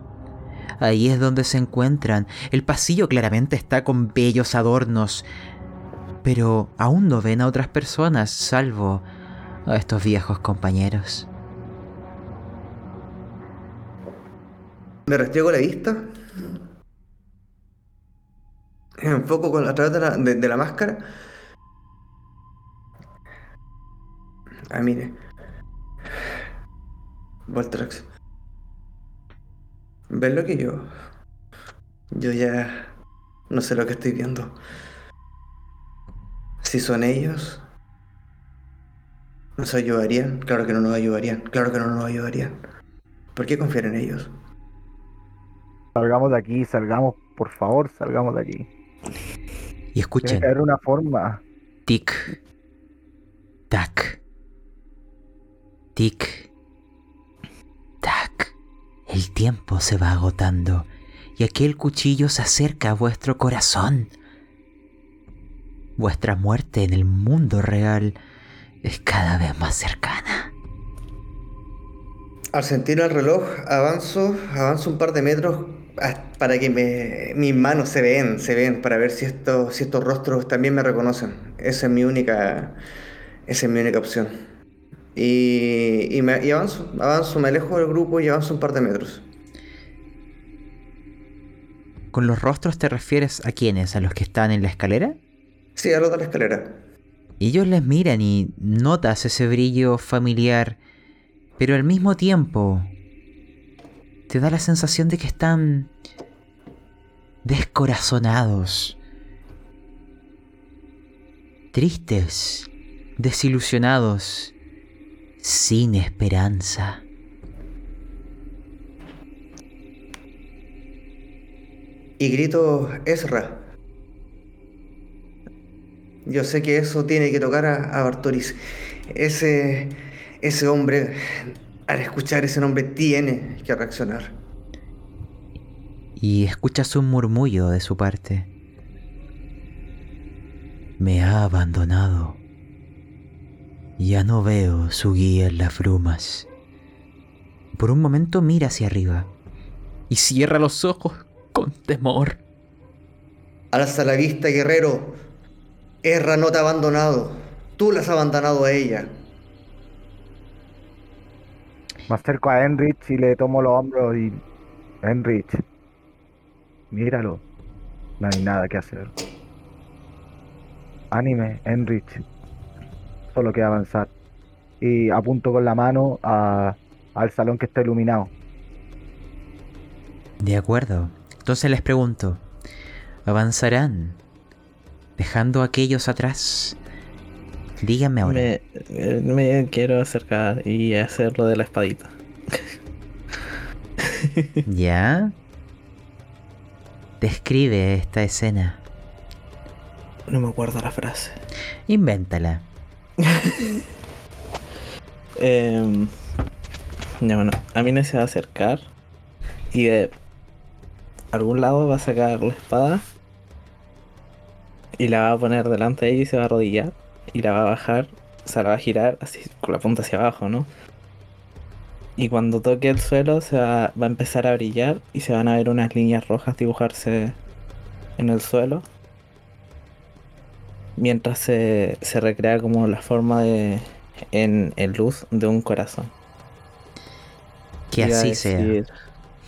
Ahí es donde se encuentran. El pasillo claramente está con bellos adornos, pero aún no ven a otras personas, salvo a estos viejos compañeros. Me restriego la vista. Enfoco con, a través de la, de- de la máscara. Ah, mire. Voltrax. ¿Ves lo que yo? Yo ya no sé lo que estoy viendo. Si son ellos, ¿nos ayudarían? Claro que no nos ayudarían. Claro que no nos ayudarían. ¿Por qué confiar en ellos? Salgamos de aquí, salgamos, por favor, salgamos de aquí. Y Tiene escuchen, que haber una forma. tic, tac, tic, tac. El tiempo se va agotando y aquel cuchillo se acerca a vuestro corazón. Vuestra muerte en el mundo real es cada vez más cercana. Al sentir el reloj, avanzo, avanzo un par de metros para que me- mis manos se ven, se ven, para ver si estos, si estos rostros también me reconocen. Esa es mi única, esa es mi única opción. Y, y, me- y avanzo, avanzo, me alejo del grupo y avanzo un par de metros. ¿Con los rostros te refieres a quiénes? ¿A los que están en la escalera? Sí, a lo de la escalera. Ellos les miran y notas ese brillo familiar, pero al mismo tiempo te da la sensación de que están descorazonados, tristes, desilusionados, sin esperanza. Y grito, Ezra. Yo sé que eso tiene que tocar a, a. Ese, ese hombre, al escuchar ese nombre, tiene que reaccionar. Y escuchas un murmullo de su parte. Me ha abandonado. Ya no veo su guía en las brumas. Por un momento mira hacia arriba y cierra los ojos con temor. Alza la vista, guerrero. Erra no te ha abandonado. Tú la has abandonado a ella. Me acerco a Enrich y le tomo los hombros y... Enrich, míralo. No hay nada que hacer. Anime, Enrich. Solo queda avanzar. Y apunto con la mano a- al salón que está iluminado. De acuerdo. Entonces les pregunto, ¿avanzarán dejando a aquellos atrás? Díganme ahora. Me, eh, me quiero acercar y hacer lo de la espadita. ¿Ya? Describe esta escena. No me acuerdo la frase. Invéntala. Em, ya bueno, a mí no se va a acercar y de algún lado va a sacar la espada y la va a poner delante de ella y se va a arrodillar y la va a bajar, o sea, la va a girar así con la punta hacia abajo, ¿no? Y cuando toque el suelo se va, va a empezar a brillar y se van a ver unas líneas rojas dibujarse en el suelo. Mientras se, se recrea como la forma de, en, en luz de un corazón. Que así sea.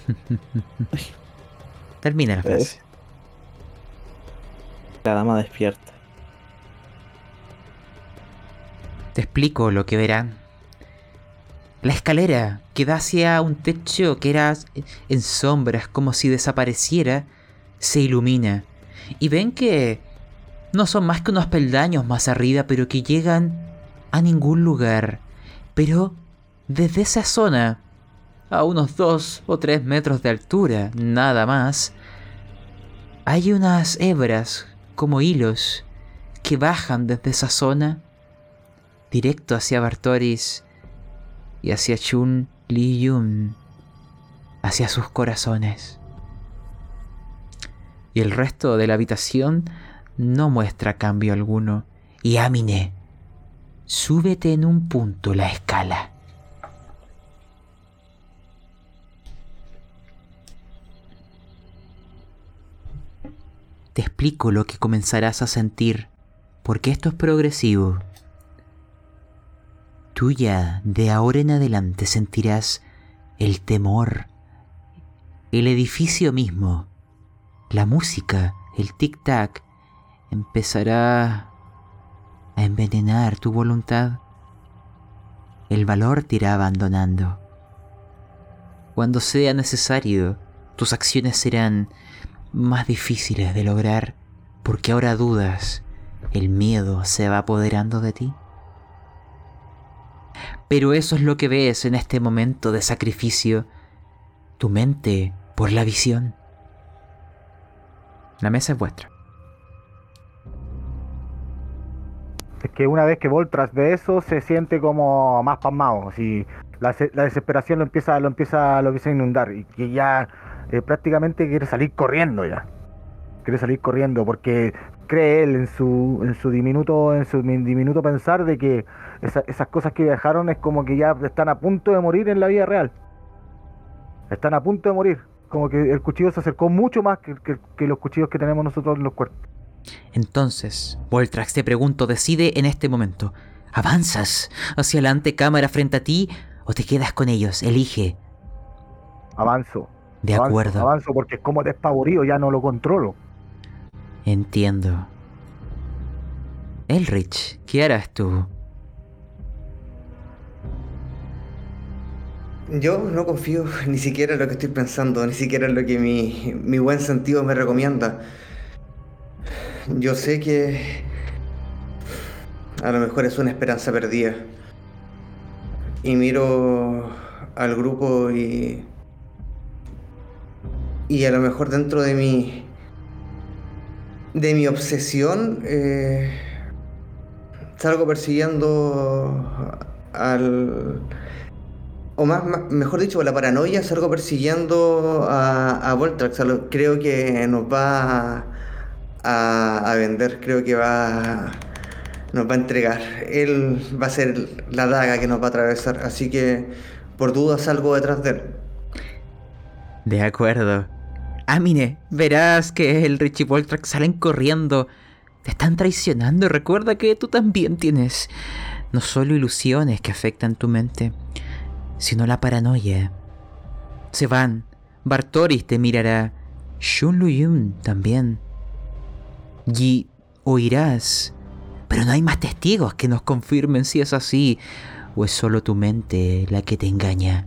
Termina la frase. La dama despierta. Te explico lo que verán. La escalera que da hacia un techo que era en sombras, como si desapareciera, se ilumina. Y ven que no son más que unos peldaños más arriba, pero que llegan a ningún lugar. Pero desde esa zona, a unos dos o tres metros de altura, nada más, hay unas hebras como hilos que bajan desde esa zona directo hacia Bartoris y hacia Chun Li Yun, hacia sus corazones. Y el resto de la habitación no muestra cambio alguno. Y Amine, súbete en un punto la escala. Te explico lo que comenzarás a sentir, porque esto es progresivo. Tú ya de ahora en adelante sentirás el temor, el edificio mismo, la música, el tic-tac, empezará a envenenar tu voluntad. El valor te irá abandonando. Cuando sea necesario, tus acciones serán más difíciles de lograr porque ahora dudas, el miedo se va apoderando de ti. Pero eso es lo que ves en este momento de sacrificio, tu mente por la visión. La mesa es vuestra. Es que una vez que Voltras ve eso, se siente como más pasmado. Así, la, la desesperación lo empieza, lo empieza, lo empieza a inundar. Y que ya eh, prácticamente quiere salir corriendo ya. Quiere salir corriendo porque cree él en su, en su diminuto, en su mi- diminuto pensar de que esa- esas cosas que dejaron es como que ya están a punto de morir en la vida real. Están a punto de morir. Como que el cuchillo se acercó mucho más que, que- que los cuchillos que tenemos nosotros en los cuerpos. Entonces, Voltrax te pregunto, decide en este momento. ¿Avanzas hacia la antecámara frente a ti o te quedas con ellos? Elige. Avanzo. De avanzo, acuerdo. Avanzo porque es como despavorido, ya no lo controlo. Entiendo. Elrich, ¿qué harás tú? Yo no confío ni siquiera en lo que estoy pensando, ni siquiera en lo que mi, mi buen sentido me recomienda. Yo sé que a lo mejor es una esperanza perdida. Y miro al grupo y... Y a lo mejor dentro de mi... De mi obsesión, eh, salgo persiguiendo al... O más, mejor dicho, la paranoia salgo persiguiendo a, a a Creo que nos va a, a vender, creo que va nos va a entregar. Él va a ser la daga que nos va a atravesar, así que por duda salgo detrás de él. De acuerdo. Amine, verás que el Richie Voltrax salen corriendo. Te están traicionando. Recuerda que tú también tienes no solo ilusiones que afectan tu mente, sino la paranoia. Se van. Bartoris te mirará. Shun Luyun también. Y oirás. Pero no hay más testigos que nos confirmen si es así o es solo tu mente la que te engaña.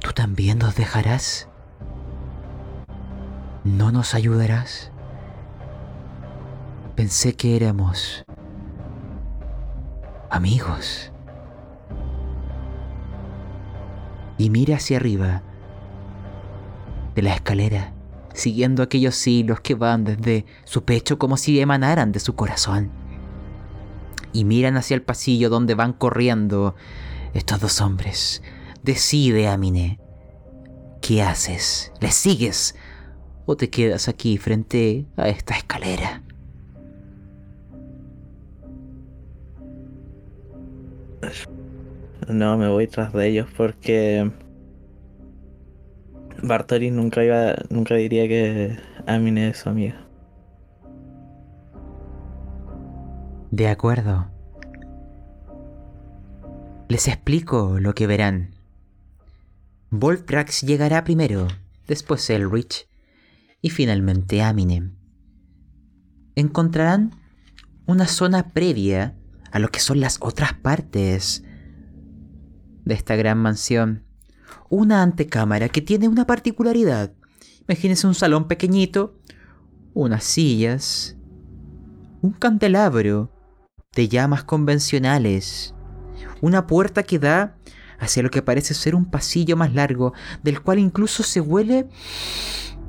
¿Tú también nos dejarás? ¿No nos ayudarás? Pensé que éramos amigos. Y mira hacia arriba de la escalera, siguiendo aquellos hilos que van desde su pecho como si emanaran de su corazón. Y miran hacia el pasillo donde van corriendo estos dos hombres. Decide, Amine. ¿Qué haces? ¿Le sigues? ¿O te quedas aquí frente a esta escalera? No, me voy tras de ellos porque Bartoris nunca iba, nunca diría que Amine es su amiga. De acuerdo. Les explico lo que verán. Voltrax llegará primero, después Elrich y finalmente Amine. Encontrarán una zona previa a lo que son las otras partes de esta gran mansión. Una antecámara que tiene una particularidad. Imagínense un salón pequeñito, unas sillas, un candelabro de llamas convencionales, una puerta que da hacia lo que parece ser un pasillo más largo, del cual incluso se huele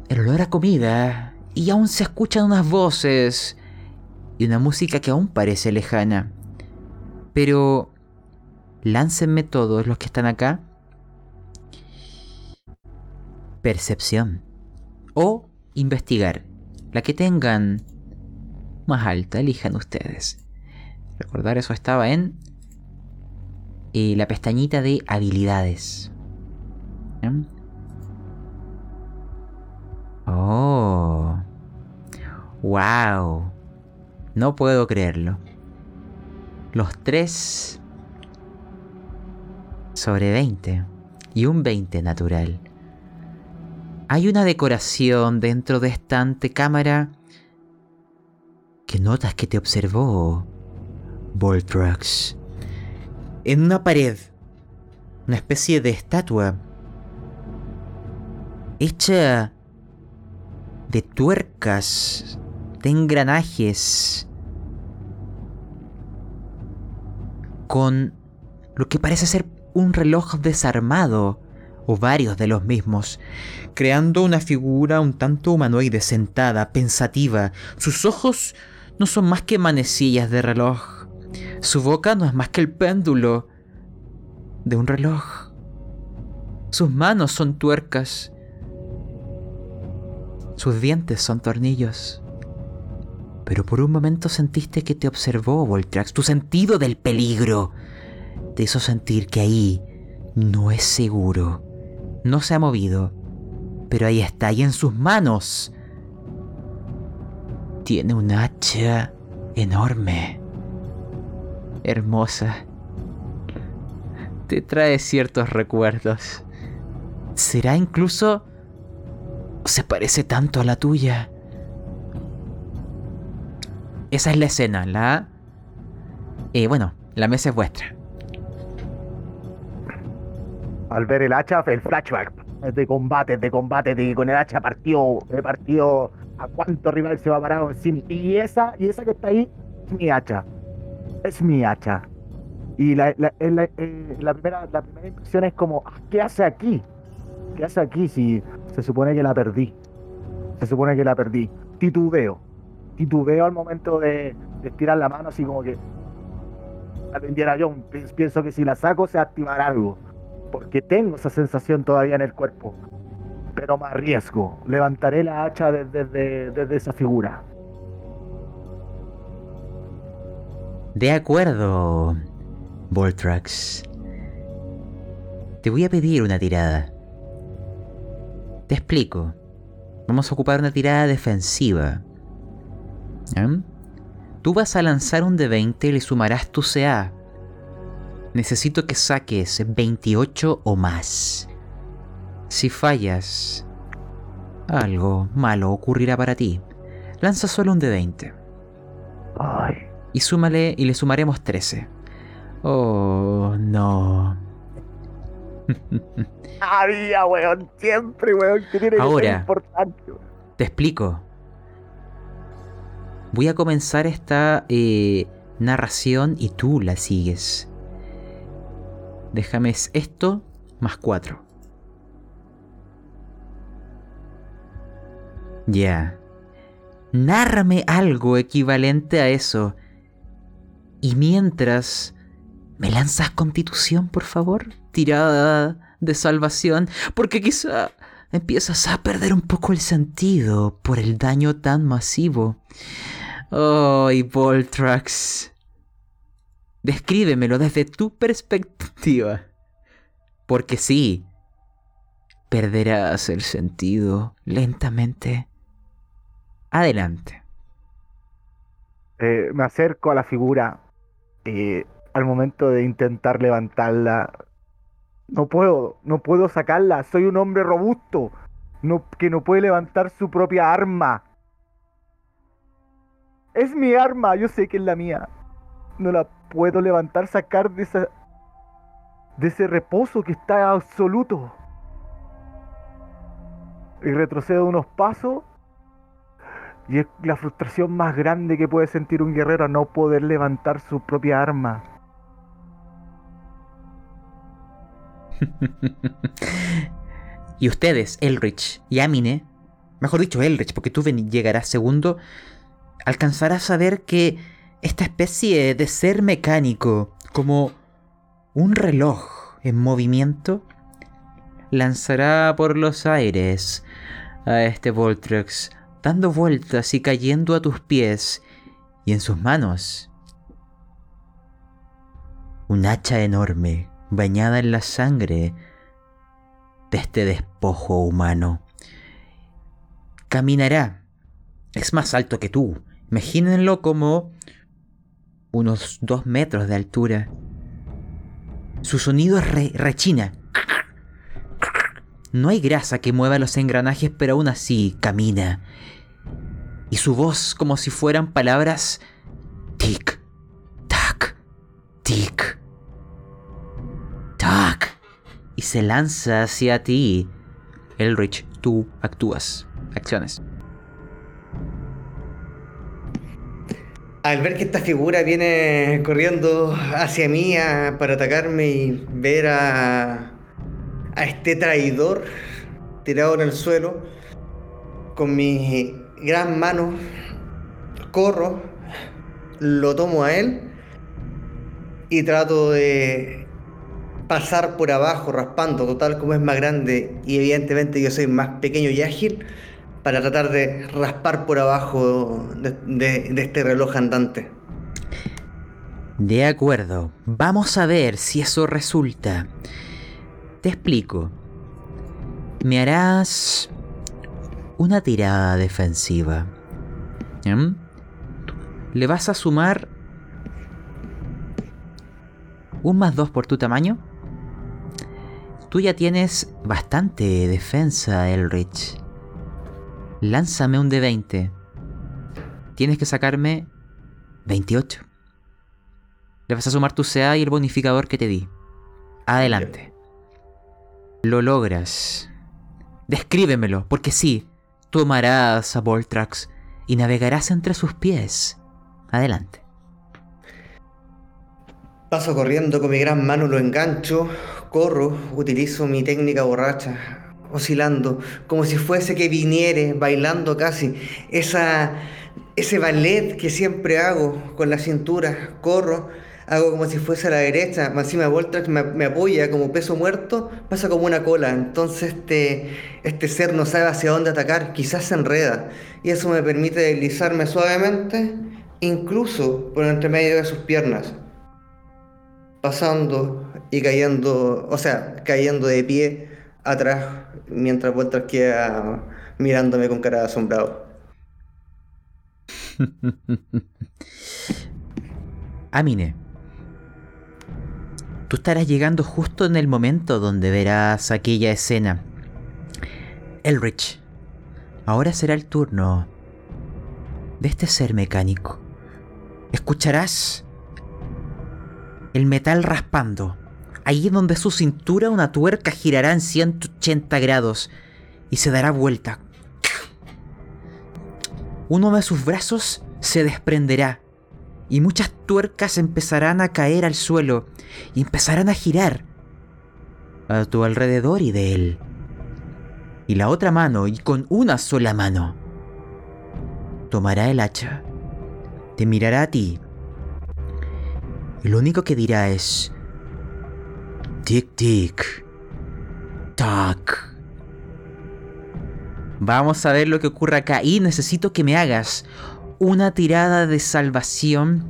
el olor a comida, y aún se escuchan unas voces y una música que aún parece lejana. Pero láncenme todos los que están acá. Percepción. O investigar. La que tengan más alta, elijan ustedes. Recordar eso estaba en eh, la pestañita de habilidades. ¿Bien? Oh. Wow. No puedo creerlo. Los tres sobre 20 y un 20 natural. Hay una decoración dentro de esta antecámara que notas que te observó Voltrax. En una pared, una especie de estatua hecha de tuercas, de engranajes, con lo que parece ser un reloj desarmado o varios de los mismos, creando una figura un tanto humanoide sentada, pensativa. Sus ojos no son más que manecillas de reloj. Su boca no es más que el péndulo de un reloj. Sus manos son tuercas. Sus dientes son tornillos. Pero por un momento sentiste que te observó Voltrax. Tu sentido del peligro te hizo sentir que ahí no es seguro. No se ha movido. Pero ahí está, y en sus manos tiene un hacha enorme. Hermosa. Te trae ciertos recuerdos. ¿Será incluso... se parece tanto a la tuya? Esa es la escena, la... Eh, bueno, la mesa es vuestra. Al ver el hacha, el flashback de combate, de combate, de con el hacha partió, partió a cuánto rival se va parado. Y esa, y esa que está ahí es mi hacha. Es mi hacha. Y la, la, la- eh, la primera, la primera impresión es como, "Ah, ¿qué hace aquí? ¿Qué hace aquí si se supone que la perdí? Se supone que la perdí. Titubeo. Titubeo al momento de, estirar la mano así como que a lo Indiana Jones. Pi- Pienso que si la saco se va a activar algo. Porque tengo esa sensación todavía en el cuerpo. Pero me arriesgo. Levantaré la hacha desde, desde- desde esa figura. De acuerdo, Voltrax. Te voy a pedir una tirada. Te explico. Vamos a ocupar una tirada defensiva. ¿Em? Tú vas a lanzar un D20 y le sumarás tu CA. Necesito que saques 28 o más. Si fallas, algo malo ocurrirá para ti. Lanza solo un D20 Ay. y súmale y le sumaremos 13. Oh, no. Había, weón, siempre, weón, que tiene que Ahora. ser importante. weón. Te explico. Voy a comenzar esta eh, narración y tú la sigues. Déjame es esto más 4. Ya. Nárrame algo equivalente a eso. Y mientras... ¿Me lanzas constitución, por favor? Tirada de salvación. Porque quizá empiezas a perder un poco el sentido por el daño tan masivo. Oh, y Voltrax. Descríbemelo desde tu perspectiva. Porque sí, perderás el sentido lentamente. Adelante. Eh, me acerco a la figura. eh, al momento de intentar levantarla. No puedo, no puedo sacarla. Soy un hombre robusto. Que no puede levantar su propia arma. Es mi arma, yo sé que es la mía. No la puedo levantar, sacar de esa. de ese reposo que está absoluto. Y retrocedo unos pasos. Y es la frustración más grande que puede sentir un guerrero a no poder levantar su propia arma. y ustedes, Elrich y Amine, mejor dicho Elrich, porque tú llegarás segundo, alcanzarás a ver que esta especie de ser mecánico, como un reloj en movimiento, lanzará por los aires a este Voltrex, dando vueltas y cayendo a tus pies, y en sus manos un hacha enorme, bañada en la sangre de este despojo humano. Caminará. Es más alto que tú. Imagínenlo como unos dos metros de altura. Su sonido es re- rechina. No hay grasa que mueva los engranajes, pero aún así camina. Y su voz como si fueran palabras tic, tac, tic, se lanza hacia ti. Elrich, tú actúas. Acciones. Al ver que esta figura viene corriendo hacia mí para atacarme y ver a, a este traidor tirado en el suelo, con mi gran mano, corro, lo tomo a él y trato de pasar por abajo, raspando, total como es más grande y evidentemente yo soy más pequeño y ágil, para tratar de raspar por abajo de, este reloj andante. De acuerdo. Vamos a ver si eso resulta. Te explico. Me harás una tirada defensiva. ¿Mm? Le vas a sumar un más dos por tu tamaño. Tú ya tienes bastante defensa, Elrich. Lánzame un D20. Tienes que sacarme 28. Le vas a sumar tu CA y el bonificador que te di. Adelante. Lo logras. Descríbemelo, porque sí, tomarás a Voltrax y navegarás entre sus pies. Adelante. Paso corriendo con mi gran mano, lo engancho, corro, utilizo mi técnica borracha, oscilando, como si fuese que viniere, bailando casi, esa ese ballet que siempre hago con la cintura, corro, hago como si fuese a la derecha, encima Voltrax me, me apoya como peso muerto, pasa como una cola, entonces este, este ser no sabe hacia dónde atacar, quizás se enreda, y eso me permite deslizarme suavemente, incluso por entre medio de sus piernas, pasando y cayendo, o sea, cayendo de pie atrás, mientras Voltrax queda mirándome con cara de asombrado. Amine, tú estarás llegando justo en el momento donde verás aquella escena. Elrich, ahora será el turno de este ser mecánico. Escucharás el metal raspando. Ahí donde su cintura una tuerca girará en 180 grados y se dará vuelta. Uno de sus brazos se desprenderá y muchas tuercas empezarán a caer al suelo y empezarán a girar a tu alrededor y de él. Y la otra mano, y con una sola mano, tomará el hacha, te mirará a ti, lo único que dirá es, tic tic, tac. Vamos a ver lo que ocurre acá y necesito que me hagas una tirada de salvación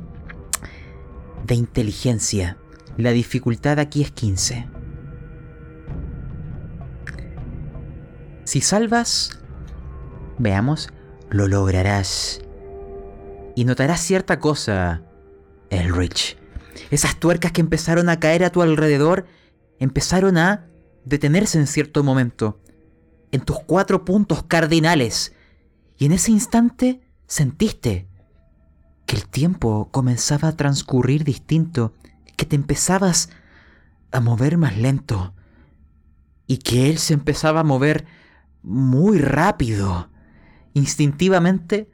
de inteligencia. La dificultad aquí es 15. Si salvas, veamos, lo lograrás. Y notarás cierta cosa, Elrich. Esas tuercas que empezaron a caer a tu alrededor empezaron a detenerse en cierto momento, en tus cuatro puntos cardinales. Y en ese instante sentiste que el tiempo comenzaba a transcurrir distinto, que te empezabas a mover más lento y que él se empezaba a mover muy rápido. Instintivamente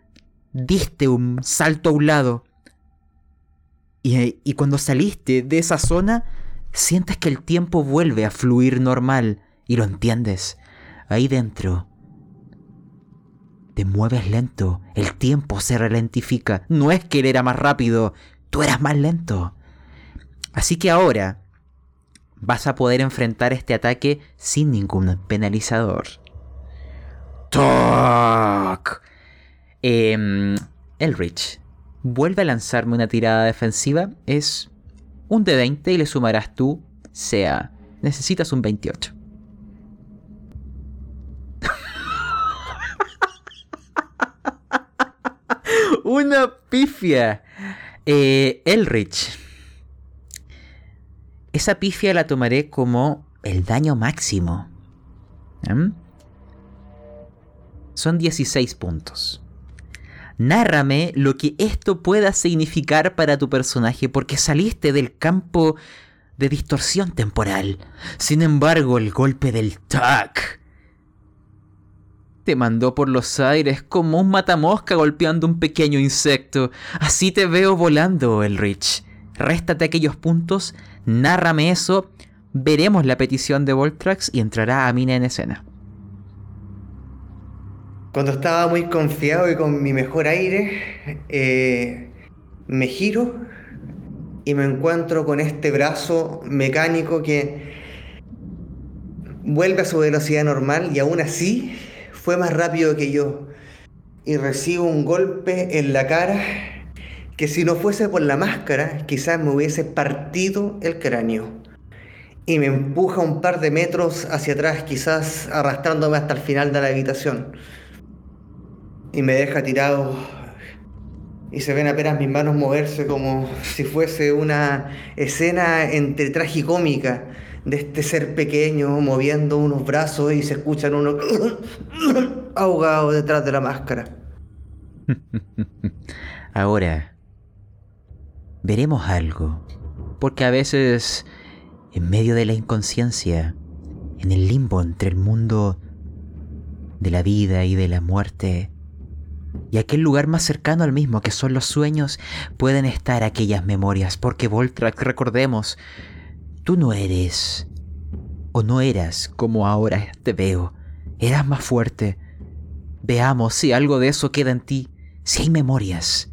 diste un salto a un lado y, cuando saliste de esa zona sientes que el tiempo vuelve a fluir normal y lo entiendes. Ahí dentro te mueves lento, el tiempo se ralentifica. No es que él era más rápido, tú eras más lento. Así que ahora vas a poder enfrentar este ataque sin ningún penalizador. ¡Toc! Eh, Elrich, vuelve a lanzarme una tirada defensiva. Es un de 20 y le sumarás tú, sea, necesitas un 28. Una pifia. Eh, Elrich. Esa pifia la tomaré como el daño máximo. ¿Mm? Son 16 puntos. Nárrame lo que esto pueda significar para tu personaje porque saliste del campo de distorsión temporal. Sin embargo, el golpe del tac te mandó por los aires como un matamosca golpeando un pequeño insecto. Así te veo volando, Elrich. Réstate aquellos puntos, nárrame eso, veremos la petición de Voltrax y entrará a Mina en escena. Cuando estaba muy confiado y con mi mejor aire, eh, me giro y me encuentro con este brazo mecánico que vuelve a su velocidad normal y aún así fue más rápido que yo. Y recibo un golpe en la cara que si no fuese por la máscara, quizás me hubiese partido el cráneo. Y me empuja un par de metros hacia atrás, quizás arrastrándome hasta el final de la habitación y me deja tirado y se ven apenas mis manos moverse como si fuese una escena entre tragicómica de este ser pequeño moviendo unos brazos y se escuchan unos ahogados detrás de la máscara. Ahora, veremos algo, porque a veces, en medio de la inconsciencia, en el limbo entre el mundo de la vida y de la muerte, y aquel lugar más cercano al mismo que son los sueños pueden estar aquellas memorias, porque Voltrax, recordemos, tú no eres o no eras como ahora te veo, eras más fuerte. Veamos si algo de eso queda en ti, si hay memorias,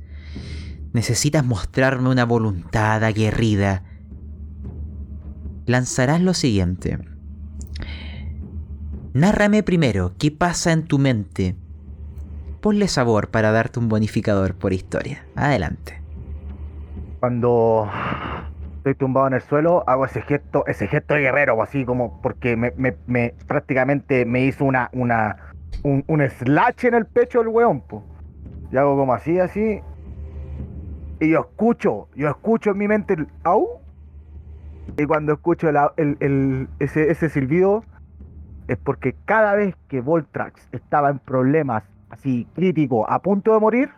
necesitas mostrarme una voluntad aguerrida, lanzarás lo siguiente. Nárrame primero qué pasa en tu mente. Ponle sabor para darte un bonificador por historia. Adelante. Cuando estoy tumbado en el suelo, hago ese gesto, ese gesto de guerrero, así como porque me, me- me- prácticamente me hizo una, una, un, un slash en el pecho del weón, po. Y hago como así, así. Y yo escucho, yo escucho en mi mente el au. Y cuando escucho el- el- ese, ese silbido, es porque cada vez que Voltrax estaba en problemas así críticos, a punto de morir,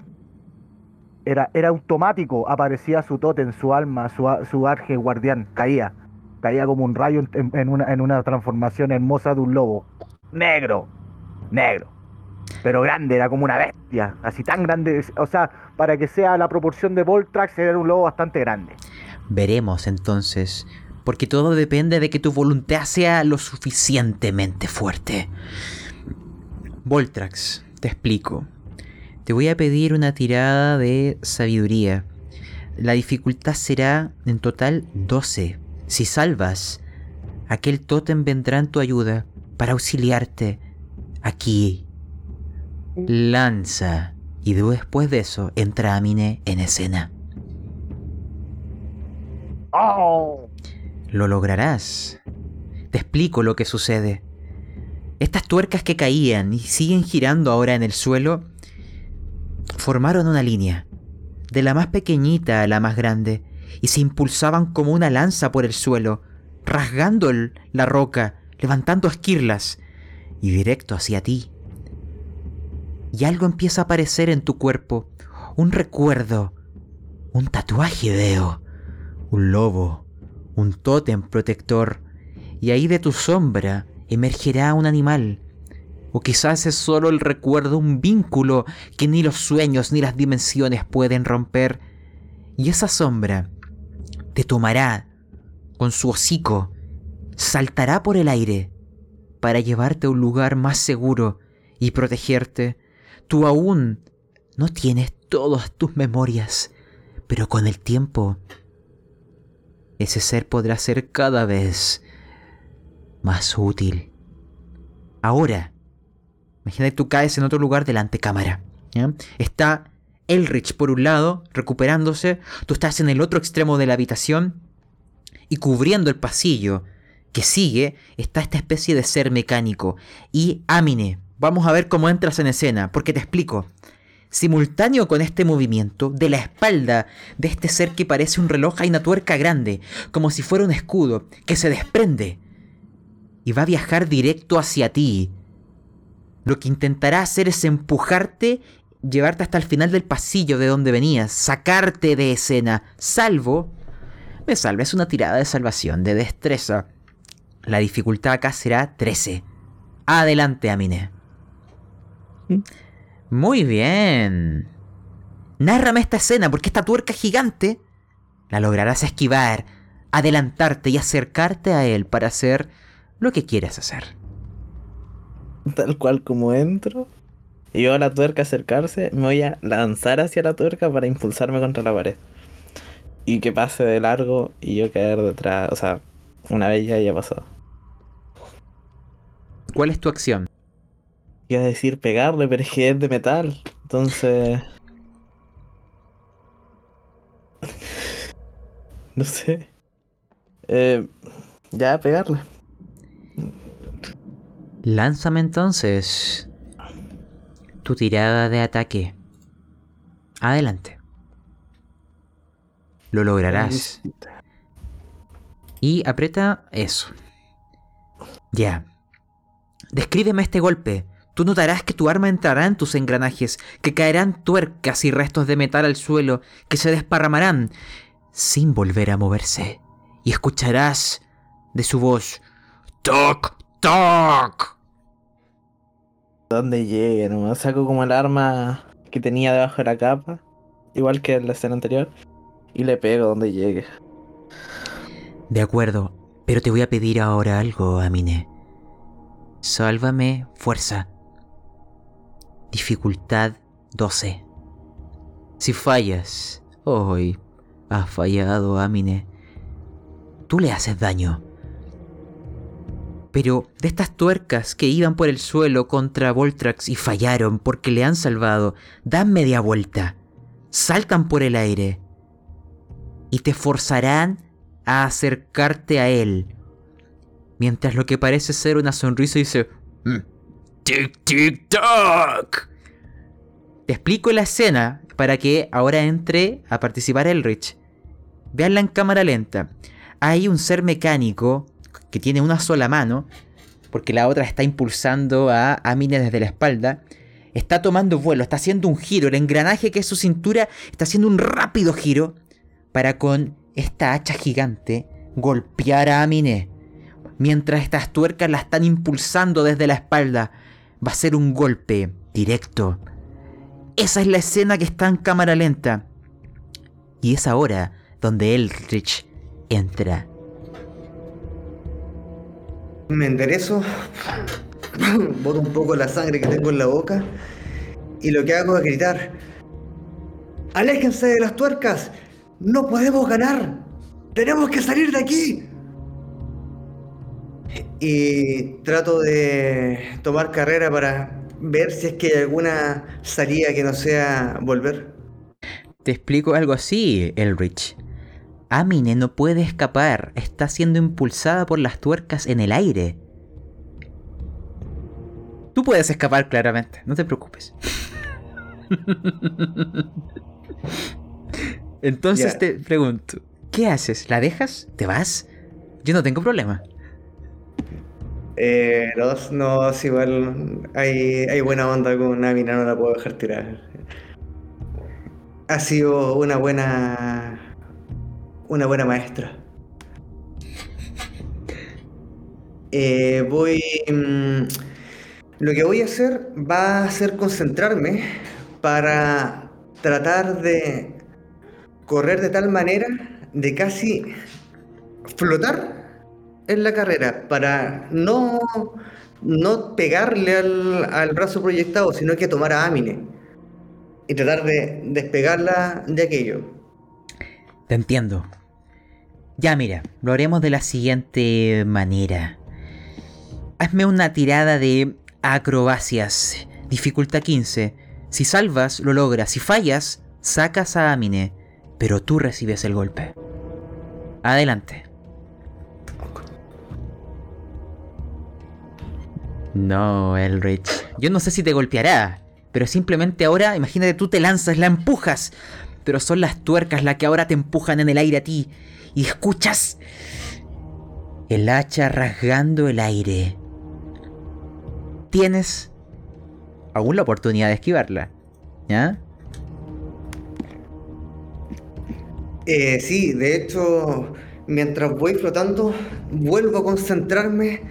era, era automático, aparecía su tótem, su alma, su, su guardián, caía. Caía como un rayo en, en una, en una transformación hermosa de un lobo. Negro, negro. Pero grande, era como una bestia, así tan grande. O sea, para que sea la proporción de Voltrax, era un lobo bastante grande. Veremos entonces, porque todo depende de que tu voluntad sea lo suficientemente fuerte. Voltrax, te explico. Te voy a pedir una tirada de sabiduría. La dificultad será en total 12. Si salvas, aquel tótem vendrá en tu ayuda para auxiliarte aquí. Lanza. Y después de eso entra Amine en escena. ¡Oh! Lo lograrás. Te explico lo que sucede. Estas tuercas que caían y siguen girando ahora en el suelo formaron una línea, de la más pequeñita a la más grande, y se impulsaban como una lanza por el suelo, rasgando la roca, levantando esquirlas, y directo hacia ti. Y algo empieza a aparecer en tu cuerpo, un recuerdo, un tatuaje veo, un lobo, un tótem protector, y ahí de tu sombra emergerá un animal. O quizás es solo el recuerdo, un vínculo que ni los sueños ni las dimensiones pueden romper. Y esa sombra te tomará con su hocico, saltará por el aire para llevarte a un lugar más seguro y protegerte. Tú aún no tienes todas tus memorias, pero con el tiempo ese ser podrá ser cada vez más útil. Ahora, imagina que tú caes en otro lugar de la antecámara. Está Elrich por un lado, recuperándose, tú estás en el otro extremo de la habitación y cubriendo el pasillo que sigue está esta especie de ser mecánico. Y Amine, vamos a ver cómo entras en escena, porque te explico. Simultáneo con este movimiento, de la espalda de este ser que parece un reloj hay una tuerca grande, como si fuera un escudo, que se desprende y va a viajar directo hacia ti. Lo que intentará hacer es empujarte, llevarte hasta el final del pasillo de donde venías, sacarte de escena, salvo... Me salves una tirada de salvación de destreza. La dificultad acá será 13. Adelante, Amine. Muy bien. Nárrame esta escena porque esta tuerca gigante la lograrás esquivar, adelantarte y acercarte a él para hacer lo que quieres hacer. Tal cual como entro y veo a la tuerca acercarse, me voy a lanzar hacia la tuerca para impulsarme contra la pared. Y que pase de largo y yo caer detrás, o sea, una vez ya haya pasado. ¿Cuál es tu acción? Iba a decir pegarle, pero es que es de metal. Entonces. no sé. Eh, ya, pegarle. Lánzame entonces tu tirada de ataque. Adelante. Lo lograrás. Y aprieta eso. Ya. Descríbeme este golpe. Tú notarás que tu arma entrará en tus engranajes, que caerán tuercas y restos de metal al suelo, que se desparramarán sin volver a moverse. Y escucharás de su voz: ¡Toc! ¡Toc! Donde llegue, nomás saco como el arma que tenía debajo de la capa, igual que en la escena anterior, y le pego donde llegue. De acuerdo, pero te voy a pedir ahora algo, Amine. Sálvame fuerza. Dificultad 12. Si fallas, hoy has fallado, Amine. Tú le haces daño. Pero de estas tuercas que iban por el suelo contra Voltrax y fallaron porque le han salvado, dan media vuelta, saltan por el aire y te forzarán a acercarte a él. Mientras lo que parece ser una sonrisa dice... "Mm, Tic, tic, tac. Te explico la escena para que ahora entre a participar Elrich. Veanla en cámara lenta. Hay un ser mecánico que tiene una sola mano, porque la otra está impulsando a Amine desde la espalda. Está tomando vuelo, está haciendo un giro. El engranaje que es su cintura está haciendo un rápido giro para con esta hacha gigante golpear a Amine. Mientras estas tuercas la están impulsando desde la espalda, va a ser un golpe directo. Esa es la escena que está en cámara lenta. Y es ahora donde Elrich entra. Me enderezo, boto un poco la sangre que tengo en la boca y lo que hago es gritar: ¡Aléjense de las tuercas! ¡No podemos ganar! ¡Tenemos que salir de aquí! Y trato de tomar carrera para ver si es que hay alguna salida que no sea volver. Te explico algo así, Elrich. Amine no puede escapar, está siendo impulsada por las tuercas en el aire. Tú puedes escapar claramente, no te preocupes. Entonces te pregunto, ¿qué haces? ¿La dejas? ¿Te vas? Yo no tengo problema. Eh, no, no, es igual. Hay, hay buena onda con Namina, no la puedo dejar tirar. Ha sido una buena. Una buena maestra. Eh, voy. mm, lo que voy a hacer va a ser concentrarme para tratar de correr de tal manera de casi flotar en la carrera para no, no pegarle al, al brazo proyectado, sino que tomar a Amine y tratar de despegarla de aquello. Te entiendo. Ya mira, lo haremos de la siguiente manera. Hazme una tirada de acrobacias. Dificultad 15. Si salvas, lo logras. Si fallas, sacas a Amine. Pero tú recibes el golpe. Adelante. No, Elrich. Yo no sé si te golpeará. Pero simplemente ahora, imagínate, tú te lanzas, la empujas. Pero son las tuercas las que ahora te empujan en el aire a ti. Y escuchas el hacha rasgando el aire. Tienes aún la oportunidad de esquivarla. ¿Ya? Eh, sí, de hecho, mientras voy flotando, vuelvo a concentrarme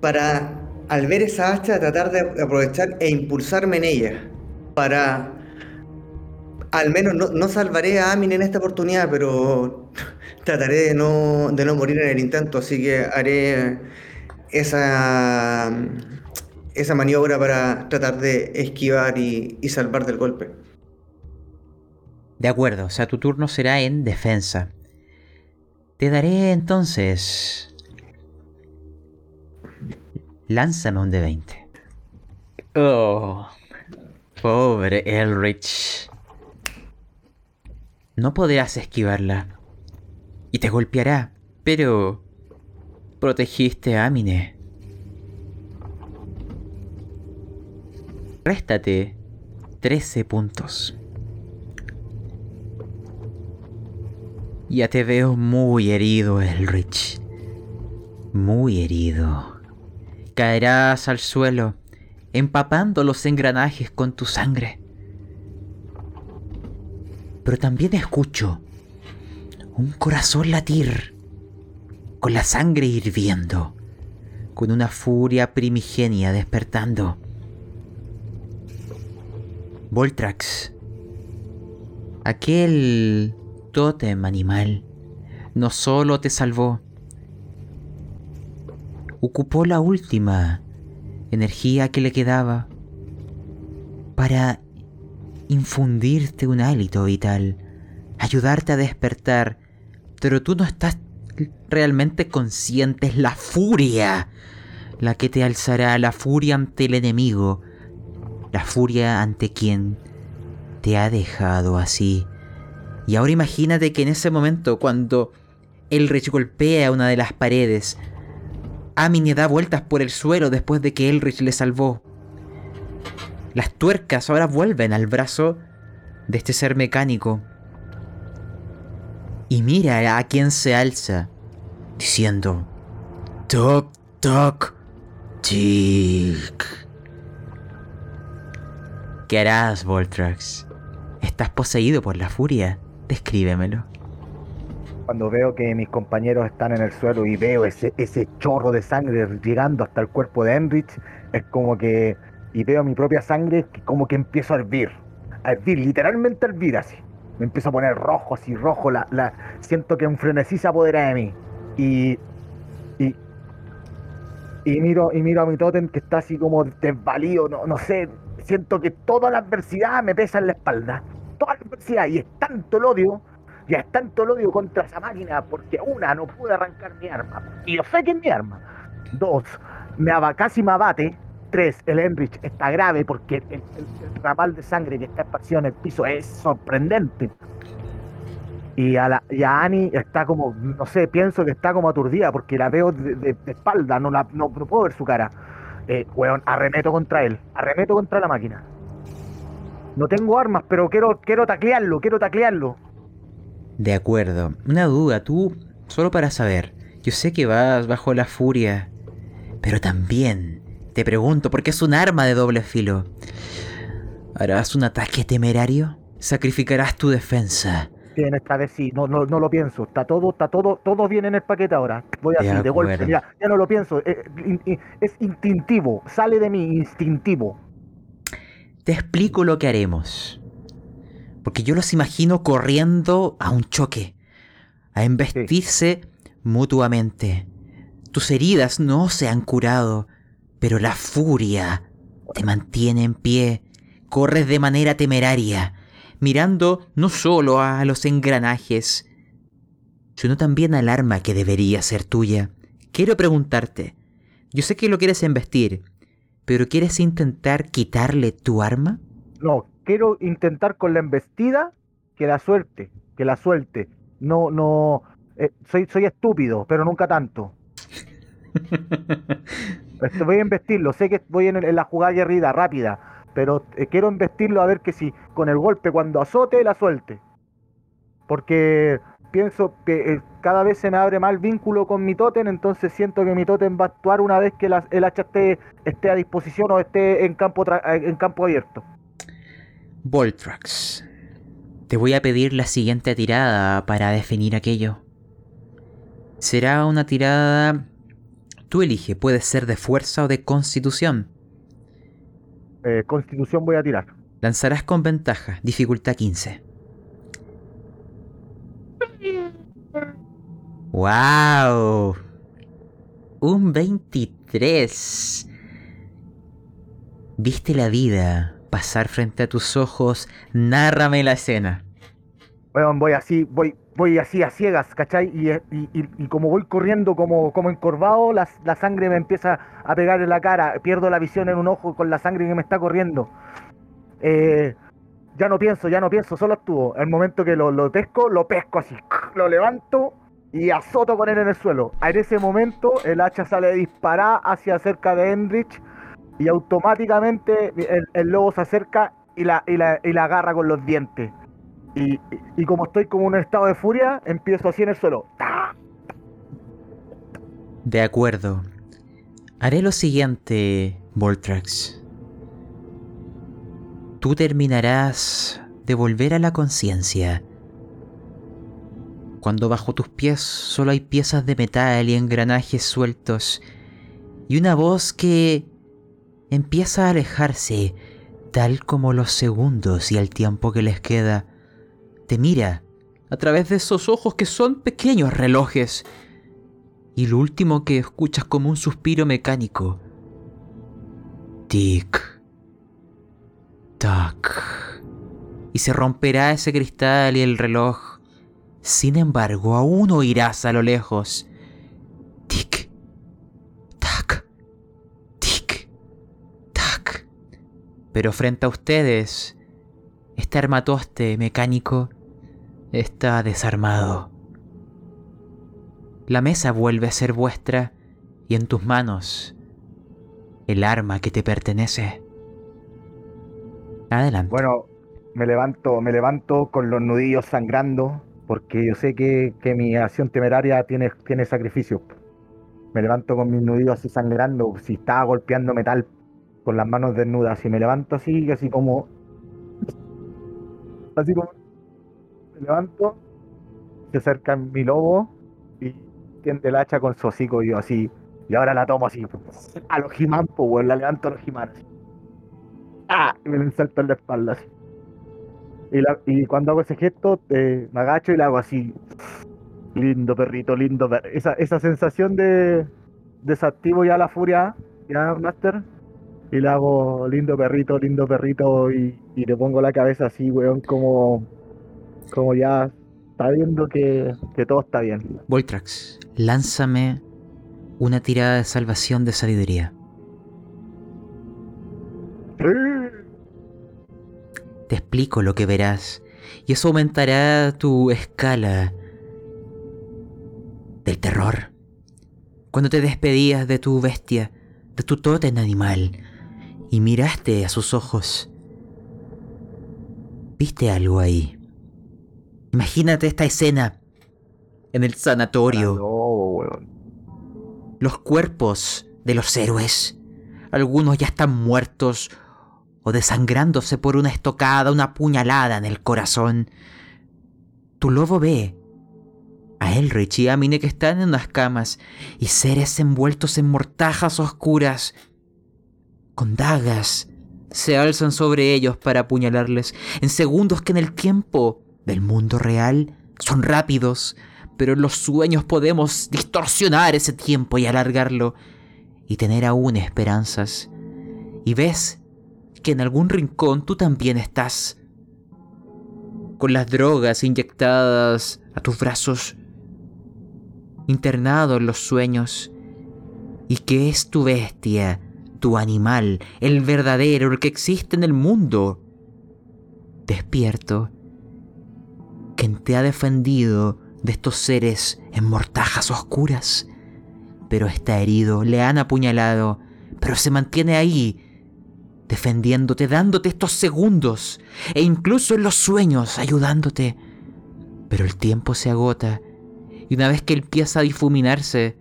para, al ver esa hacha, tratar de aprovechar e impulsarme en ella. Para, al menos, no, no salvaré a Amin en esta oportunidad, pero trataré de no, de no morir en el intento, así que haré esa, esa maniobra para tratar de esquivar y, y salvar del golpe. De acuerdo, o sea, tu turno será en defensa. Te daré entonces... Lánzame un de 20. Oh, pobre Elrich. No podrás esquivarla. Y te golpeará, pero... Protegiste a Amine. Réstate 13 puntos. Ya te veo muy herido, Elrich. Muy herido. Caerás al suelo, empapando los engranajes con tu sangre. Pero también escucho un corazón latir, con la sangre hirviendo, con una furia primigenia despertando. Voltrax, aquel tótem animal no solo te salvó, ocupó la última energía que le quedaba para infundirte un hálito vital, ayudarte a despertar, pero tú no estás realmente consciente, es la furia la que te alzará, la furia ante el enemigo, la furia ante quien te ha dejado así. Y ahora imagínate que en ese momento, cuando Elrich golpea una de las paredes, Amine da vueltas por el suelo después de que Elrich le salvó. Las tuercas ahora vuelven al brazo de este ser mecánico. Y mira a quien se alza, diciendo: Toc, toc, tic. ¿Qué harás, Voltrax? ¿Estás poseído por la furia? Descríbemelo. Cuando veo que mis compañeros están en el suelo y veo ese, ese chorro de sangre llegando hasta el cuerpo de Enrich, es como que. Y veo mi propia sangre que como que empiezo a hervir. A hervir, literalmente a hervir así. Me empiezo a poner rojo, así rojo. La, la, siento que un frenesí se apodera de mí. Y. Y. Y miro, y miro a mi tótem que está así como desvalido, no, no sé. Siento que toda la adversidad me pesa en la espalda. Toda la adversidad. Y es tanto el odio ya es tanto el odio contra esa máquina porque una, no pude arrancar mi arma. Y yo sé que es mi arma. Dos, me casi me abate. El Enrich está grave porque el, el, ramal de sangre que está esparcido en el piso es sorprendente. Y a, la, Annie está como, no sé, pienso que está como aturdida porque la veo de, espalda, no, la, no, puedo ver su cara. Eh, weón, arremeto contra él, arremeto contra la máquina. No tengo armas, pero quiero, quiero taclearlo, quiero taclearlo. De acuerdo. Una duda, tú, solo para saber. Yo sé que vas bajo la furia, pero también te pregunto, porque es un arma de doble filo. ¿Harás un ataque temerario? ¿Sacrificarás tu defensa? Bien, esta vez sí, no, no, no lo pienso. Está todo, está todo, todo viene en el paquete ahora. Voy así, de, de golpe. Ya no lo pienso. Es, es instintivo, sale de mí instintivo. Te explico lo que haremos. Porque yo los imagino corriendo a un choque, a embestirse sí. mutuamente. Tus heridas no se han curado, pero la furia te mantiene en pie. Corres de manera temeraria, mirando no solo a los engranajes, sino también al arma que debería ser tuya. Quiero preguntarte, yo sé que lo quieres embestir, pero ¿quieres intentar quitarle tu arma? No, quiero intentar con la embestida que la suelte, que la suelte. No, no, eh, soy, soy estúpido, pero nunca tanto. Voy a investirlo, sé que voy en, la jugada guerrida rápida, pero eh, quiero investirlo a ver que si con el golpe cuando azote la suelte. Porque pienso que eh, cada vez se me abre más el vínculo con mi tótem, entonces siento que mi tótem va a actuar una vez que el hacha esté, esté, a disposición o esté en campo, en campo abierto. Voltrax, te voy a pedir la siguiente tirada para definir aquello. Será una tirada... Tú elige, puede ser de fuerza o de constitución. Eh, constitución voy a tirar. Lanzarás con ventaja, dificultad 15. ¡Wow! Un 23. Viste la vida pasar frente a tus ojos. Nárrame la escena. Bueno, voy así, voy, voy así a ciegas, ¿cachai? Y, y, y, como voy corriendo como, como encorvado, la, la, sangre me empieza a pegar en la cara. Pierdo la visión en un ojo con la sangre que me está corriendo. Eh, ya no pienso, ya no pienso, solo actúo. El momento que lo, lo pesco, lo pesco así. Lo levanto y azoto con él en el suelo. En ese momento el hacha sale disparada hacia cerca de Enrich y automáticamente el, el lobo se acerca y la, y, la, y la agarra con los dientes. Y, como estoy como en un estado de furia, empiezo así en el suelo. De acuerdo. Haré lo siguiente, Voltrax. Tú terminarás de volver a la conciencia cuando bajo tus pies solo hay piezas de metal y engranajes sueltos, y una voz que empieza a alejarse, tal como los segundos y el tiempo que les queda, te mira a través de esos ojos que son pequeños relojes, y lo último que escuchas como un suspiro mecánico. Tic. Tac. y se romperá ese cristal y el reloj. Sin embargo, aún oirás a lo lejos. Tic, tac, tic, tac. Pero frente a ustedes, este armatoste mecánico está desarmado. La mesa vuelve a ser vuestra y en tus manos el arma que te pertenece. Adelante. Bueno, me levanto, me levanto con los nudillos sangrando, porque yo sé que, que mi acción temeraria tiene, tiene sacrificio. Me levanto con mis nudillos así sangrando, si estaba golpeando metal con las manos desnudas, y me levanto así, así como. Así como. Levanto, se acerca mi lobo y tiende el hacha con su hocico y yo así. Y ahora la tomo así, a los He-Man, pues, weón, la levanto a los así. ¡Ah! Y me la inserto en la espalda así. Y, la- y cuando hago ese gesto, eh, me agacho y le hago así. Lindo perrito, lindo perrito. Esa, esa sensación de desactivo ya la furia, ya, Master. Y le hago lindo perrito, lindo perrito. Y, y le pongo la cabeza así, weón, como, como ya está viendo que, que todo está bien. Voltrax, lánzame una tirada de salvación de sabiduría. Te explico lo que verás y eso aumentará tu escala del terror. Cuando te despedías de tu bestia, de tu tótem animal, y miraste a sus ojos, viste algo ahí. Imagínate esta escena en el sanatorio No, weón. los cuerpos de los héroes. Algunos ya están muertos o desangrándose por una estocada, una puñalada en el corazón. Tu lobo ve a Elrich y a Mine que están en las camas y seres envueltos en mortajas oscuras, con dagas, se alzan sobre ellos para apuñalarles en segundos que en el tiempo del mundo real son rápidos, pero en los sueños podemos distorsionar ese tiempo y alargarlo y tener aún esperanzas. Y ves que en algún rincón tú también estás con las drogas inyectadas a tus brazos, internado en los sueños, y que es tu bestia, tu animal, el verdadero, el que existe en el mundo, despierto, quien te ha defendido de estos seres en mortajas oscuras, pero está herido, le han apuñalado, pero se mantiene ahí, defendiéndote, dándote estos segundos, e incluso en los sueños ayudándote. Pero el tiempo se agota, y una vez que empieza a difuminarse,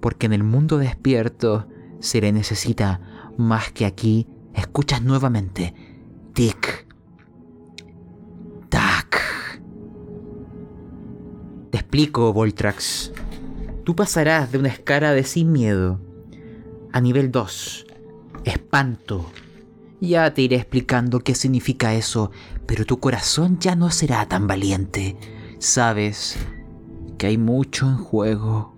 porque en el mundo despierto se le necesita más que aquí, escuchas nuevamente, tic, explico, Voltrax. Tú pasarás de una escala de sin miedo a nivel 2, espanto. Ya te iré explicando qué significa eso, pero tu corazón ya no será tan valiente. Sabes que hay mucho en juego.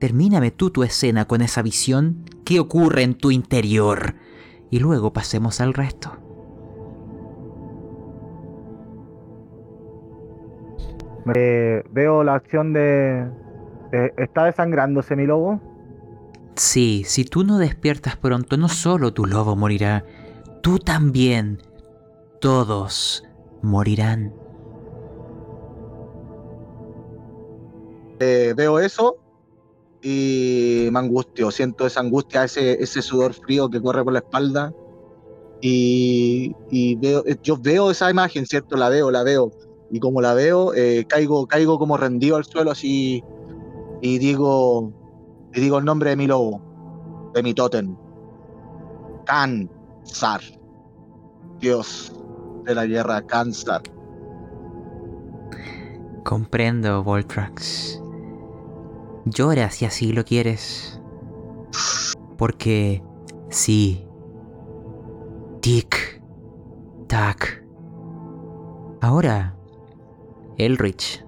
Termíname tú tu escena con esa visión. ¿Qué ocurre en tu interior? Y luego pasemos al resto. Eh, veo la acción de... eh, ¿Está desangrándose mi lobo? Sí, si tú no despiertas pronto, no solo tu lobo morirá, tú también. Todos morirán. Eh, veo eso y me angustio, siento esa angustia, ese, ese sudor frío que corre por la espalda y, y veo, yo veo esa imagen, ¿cierto? La veo, la veo y como la veo, eh, caigo, caigo como rendido al suelo así y digo, y digo el nombre de mi lobo, de mi tótem, Kansar, Dios de la guerra, Kansar. Comprendo, Voltrax. Llora si así lo quieres. Porque sí. Tic. Tac. Ahora, Elrich.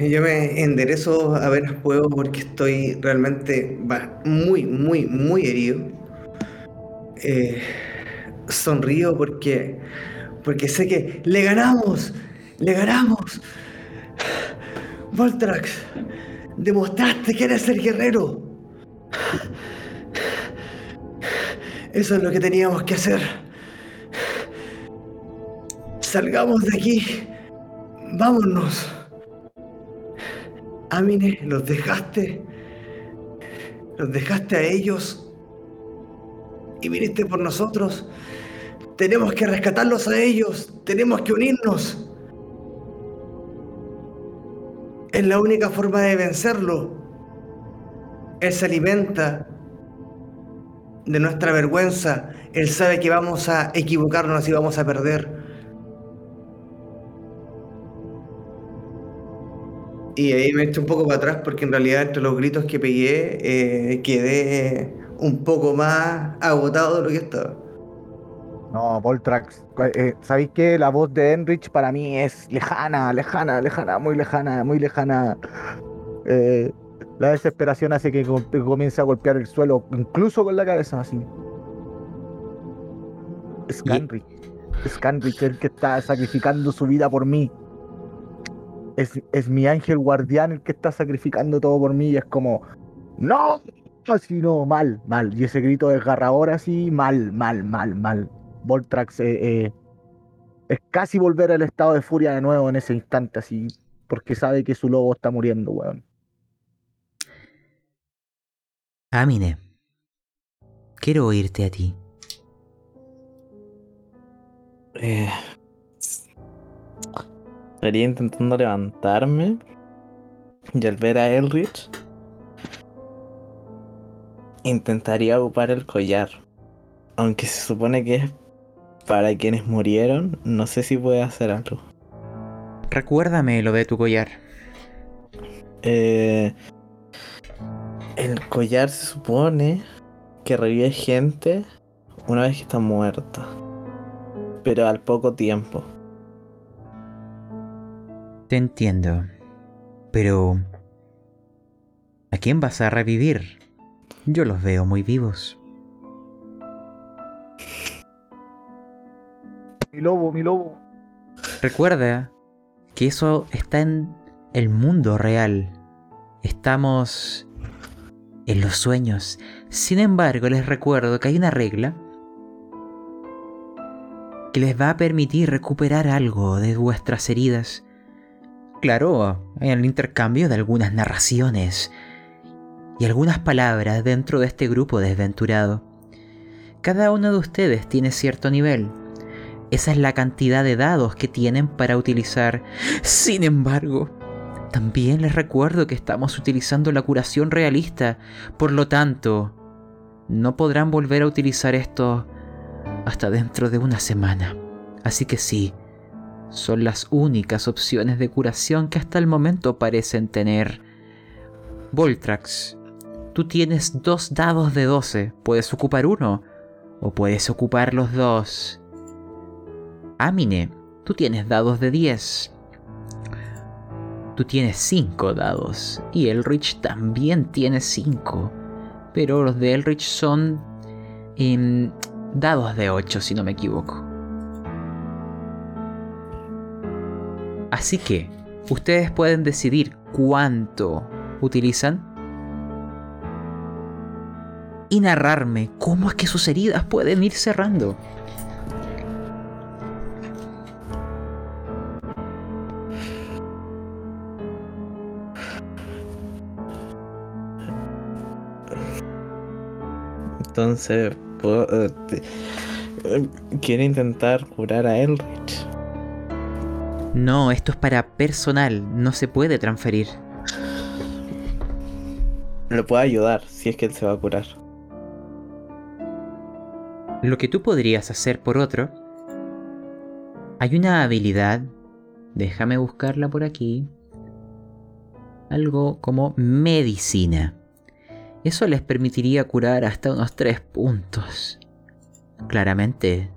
yo me enderezo a ver juego porque estoy realmente muy, muy, muy herido. Eh, sonrío porque, porque sé que le ganamos, le ganamos. Voltrax, demostraste que eres el guerrero. Eso es lo que teníamos que hacer. Salgamos de aquí. Vámonos. Amine, los dejaste. Los dejaste a ellos. Y viniste por nosotros. Tenemos que rescatarlos a ellos. Tenemos que unirnos. Es la única forma de vencerlo. Él se alimenta de nuestra vergüenza. Él sabe que vamos a equivocarnos y vamos a perder. Y ahí me eché un poco para atrás porque en realidad entre los gritos que pegué eh, quedé un poco más agotado de lo que estaba. No, Voltrax, eh, ¿sabéis que la voz de Enrich para mí es lejana, lejana, lejana, muy lejana, muy lejana? Eh, la desesperación hace que com- comience a golpear el suelo, incluso con la cabeza así. Scanrich, Scanrich, el que está sacrificando su vida por mí. Es, es mi ángel guardián el que está sacrificando todo por mí y es como, no, así no, mal, mal. Y ese grito desgarrador así, mal, mal, mal, mal. Voltrax eh, eh, es casi volver al estado de furia de nuevo en ese instante, así, porque sabe que su lobo está muriendo, weón. Amine, quiero oírte a ti. Eh, estaría intentando levantarme y al ver a Elrich intentaría ocupar el collar. Aunque se supone que es para quienes murieron, no sé si puede hacer algo. Recuérdame lo de tu collar. Eh, el collar se supone que revive gente una vez que está muerta. Pero al poco tiempo. Te entiendo. Pero... ¿A quién vas a revivir? Yo los veo muy vivos. Mi lobo, mi lobo. Recuerda que eso está en el mundo real. Estamos en los sueños. Sin embargo, les recuerdo que hay una regla que les va a permitir recuperar algo de vuestras heridas. Claro, en el intercambio de algunas narraciones y algunas palabras dentro de este grupo desventurado. Cada uno de ustedes tiene cierto nivel. Esa es la cantidad de dados que tienen para utilizar. Sin embargo, también les recuerdo que estamos utilizando la curación realista. Por lo tanto, no podrán volver a utilizar esto hasta dentro de una semana. Así que sí, son las únicas opciones de curación que hasta el momento parecen tener. Voltrax, tú tienes dos dados de 12. Puedes ocupar uno o puedes ocupar los dos. Amine, tú tienes dados de 10. Tú tienes 5 dados. Y Elrich también tiene 5. Pero los de Elrich son em, dados de 8, si no me equivoco. Así que, ustedes pueden decidir cuánto utilizan y narrarme cómo es que sus heridas pueden ir cerrando. Entonces, puedo, eh, eh, quiero intentar curar a Elrich. No, esto es para personal, no se puede transferir. Lo puedo ayudar si es que él se va a curar. Lo que tú podrías hacer por otro, hay una habilidad, déjame buscarla por aquí, algo como medicina. Eso les permitiría curar hasta unos 3 puntos. Claramente,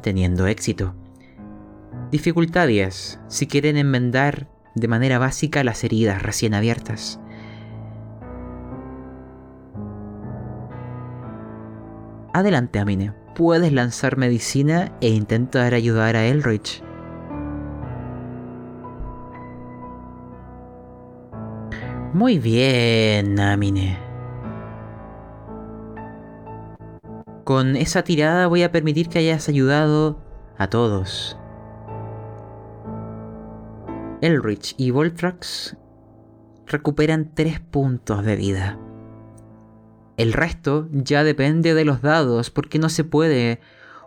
teniendo éxito. Dificultad 10. Si quieren enmendar de manera básica las heridas recién abiertas. Adelante, Amine. Puedes lanzar medicina e intentar ayudar a Elrich. Muy bien, Amine. Con esa tirada voy a permitir que hayas ayudado a todos. Elrich y Voltrax recuperan 3 puntos de vida. El resto ya depende de los dados porque no se puede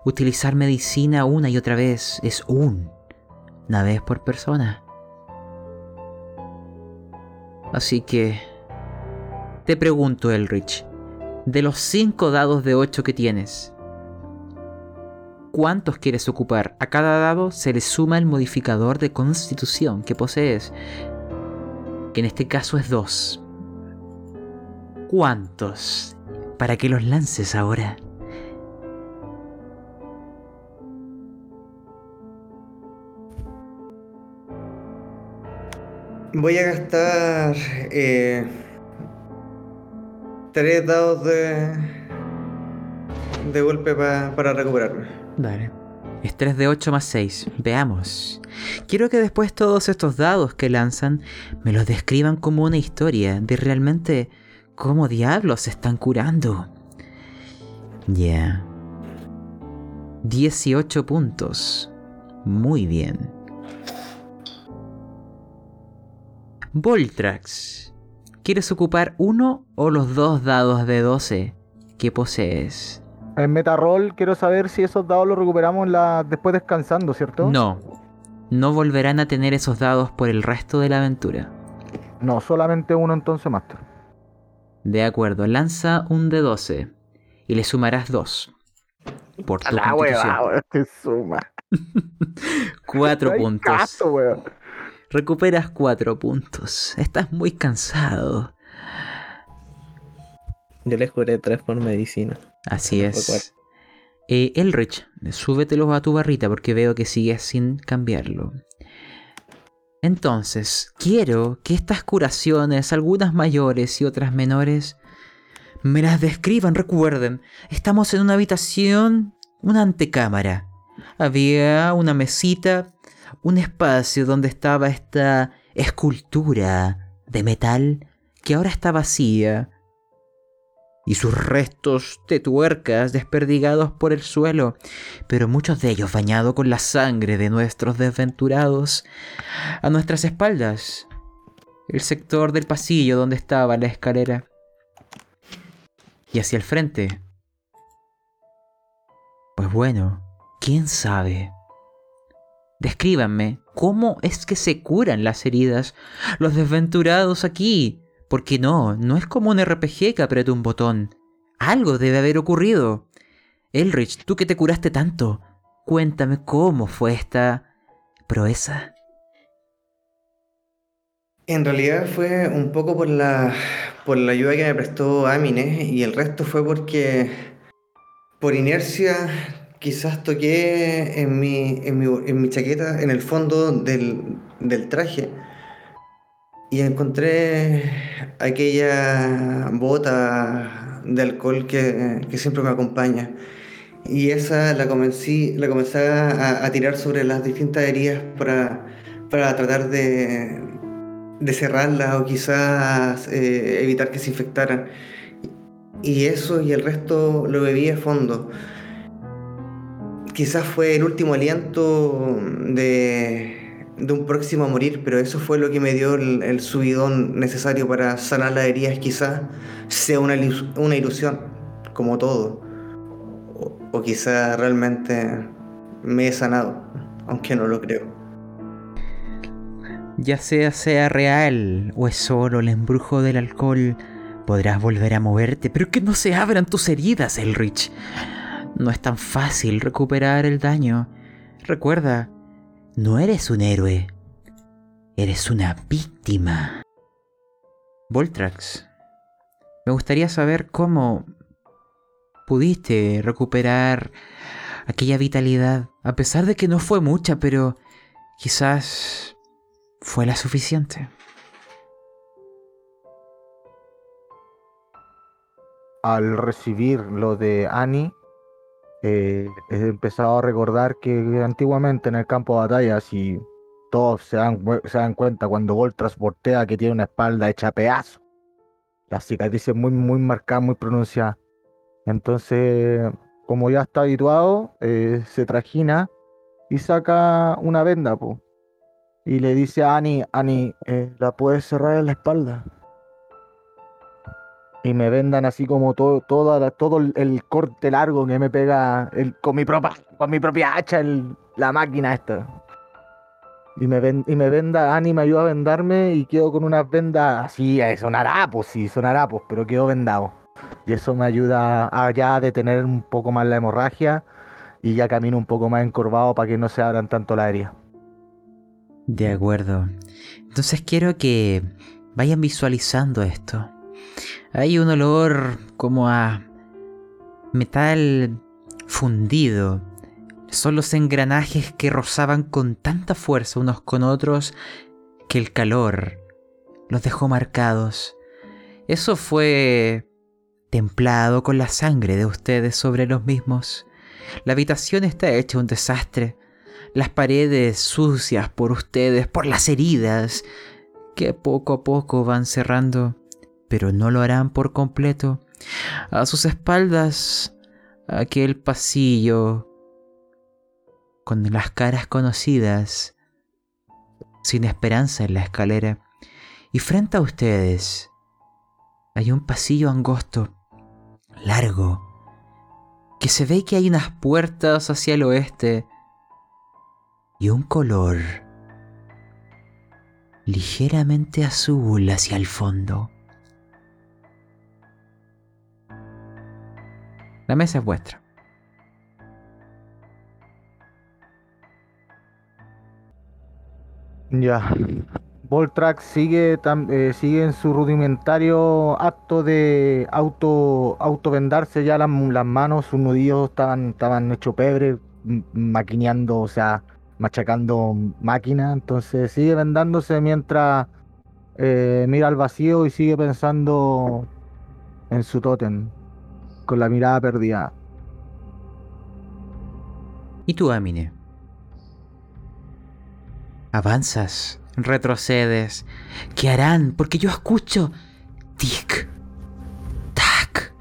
utilizar medicina una y otra vez. Es un, una vez por persona. Así que... Te pregunto, Elrich. De los 5 dados de 8 que tienes, ¿cuántos quieres ocupar? A cada dado se le suma el modificador de constitución que posees, que en este caso es 2. ¿Cuántos? Para que los lances ahora. Voy a gastar eh, tres dados de, de golpe pa- para recuperarme. Dale. Es 3 de 8 más 6. Veamos. Quiero que después todos estos dados que lanzan me los describan como una historia de realmente cómo diablos se están curando. Ya. 18 puntos. Muy bien. Voltrax. ¿Quieres ocupar uno o los dos dados de 12 que posees? En Metaroll quiero saber si esos dados los recuperamos la... después descansando, ¿cierto? No. No volverán a tener esos dados por el resto de la aventura. No, solamente uno entonces, Master. De acuerdo, lanza un de 12 y le sumarás 2. Por tu La constitución. weón, que suma. 4 No hay puntos. caso, weón. Recuperas 4 puntos. Estás muy cansado. Yo les curé tres por medicina. Así es. cuatro. Eh, Elrich, súbetelos a tu barrita porque veo que sigues sin cambiarlo. Entonces, quiero que estas curaciones, algunas mayores y otras menores, me las describan. Recuerden, estamos en una habitación, una antecámara. Había una mesita, un espacio donde estaba esta escultura de metal que ahora está vacía y sus restos de tuercas desperdigados por el suelo, pero muchos de ellos bañados con la sangre de nuestros desventurados. A nuestras espaldas, el sector del pasillo donde estaba la escalera. Y hacia el frente. Pues bueno, quién sabe. Descríbanme cómo es que se curan las heridas los desventurados aquí. Porque no, no es como un RPG que aprieta un botón. Algo debe haber ocurrido. Elrich, tú que te curaste tanto, cuéntame cómo fue esta proeza. En realidad fue un poco por la, por la ayuda que me prestó Amine y el resto fue porque por inercia quizás toqué en mi, en mi, en mi chaqueta, en el fondo del, del traje y encontré aquella bota de alcohol que, que siempre me acompaña. Y esa la comencé, la comencé a, a tirar sobre las distintas heridas para, para tratar de, de cerrarlas o quizás eh, evitar que se infectaran. Y eso y el resto lo bebí a fondo. Quizás fue el último aliento de, un próximo a morir, pero eso fue lo que me dio el, subidón necesario para sanar las heridas. Quizás sea una ilusión, como todo. O, o quizás realmente me he sanado, aunque no lo creo. Ya sea sea real o es solo el embrujo del alcohol, podrás volver a moverte, pero que no se abran tus heridas, Elrich. No es tan fácil recuperar el daño. Recuerda, no eres un héroe, eres una víctima. Voltrax, me gustaría saber cómo pudiste recuperar aquella vitalidad, a pesar de que no fue mucha, pero quizás fue la suficiente. Al recibir lo de Annie, eh, he empezado a recordar que antiguamente en el campo de batalla, si todos se dan, se dan cuenta cuando Volt transportea que tiene una espalda hecha pedazo, las cicatrices muy, muy marcadas, muy pronunciadas. Entonces, como ya está habituado, eh, se trajina y saca una venda, po. Y le dice a Annie, Annie, eh, ¿la puedes cerrar en la espalda? Y me vendan así como todo, toda la- todo el, corte largo que me pega el- con, mi propia, con mi propia hacha el- la máquina esta. Y me, ven- y me venda, Annie me ayuda a vendarme y quedo con unas vendas así, eh, son harapos, sí, son harapos, pero quedo vendado. Y eso me ayuda a ya detener un poco más la hemorragia y ya camino un poco más encorvado para que no se abran tanto la herida. De acuerdo. Entonces quiero que vayan visualizando esto. Hay un olor como a metal fundido. Son los engranajes que rozaban con tanta fuerza unos con otros que el calor los dejó marcados. Eso fue templado con la sangre de ustedes sobre los mismos. La habitación está hecha un desastre. Las paredes sucias por ustedes, por las heridas, que poco a poco van cerrando, pero no lo harán por completo. A sus espaldas, aquel pasillo con las caras conocidas, sin esperanza en la escalera. Y frente a ustedes hay un pasillo angosto, largo, que se ve que hay unas puertas hacia el oeste y un color ligeramente azul hacia el fondo. La mesa es vuestra. Ya. Voltrax sigue, eh, sigue en su rudimentario acto de auto autovendarse ya las, manos, sus nudillos estaban, estaban hechos pebre, maquineando, o sea, machacando máquina. Entonces sigue vendándose mientras eh, mira al vacío y sigue pensando en su tótem, con la mirada perdida. ¿Y tú, Amine? Avanzas, retrocedes. ¿Qué harán? Porque yo escucho. Tic. Tac.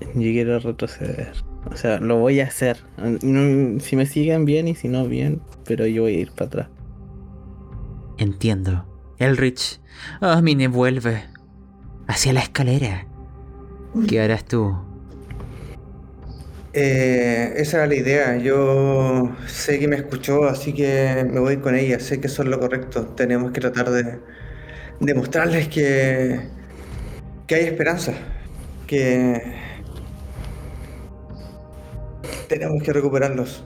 Yo quiero retroceder. O sea, lo voy a hacer. No- si me siguen bien y si no bien, pero yo voy a ir para atrás. Entiendo. Elrich. Amine vuelve. Hacia la escalera. ¿Qué harás tú? Eh, esa era la idea. Yo sé que me escuchó, así que me voy con ella. Sé que eso es lo correcto. Tenemos que tratar de demostrarles que, que hay esperanza. Que tenemos que recuperarlos.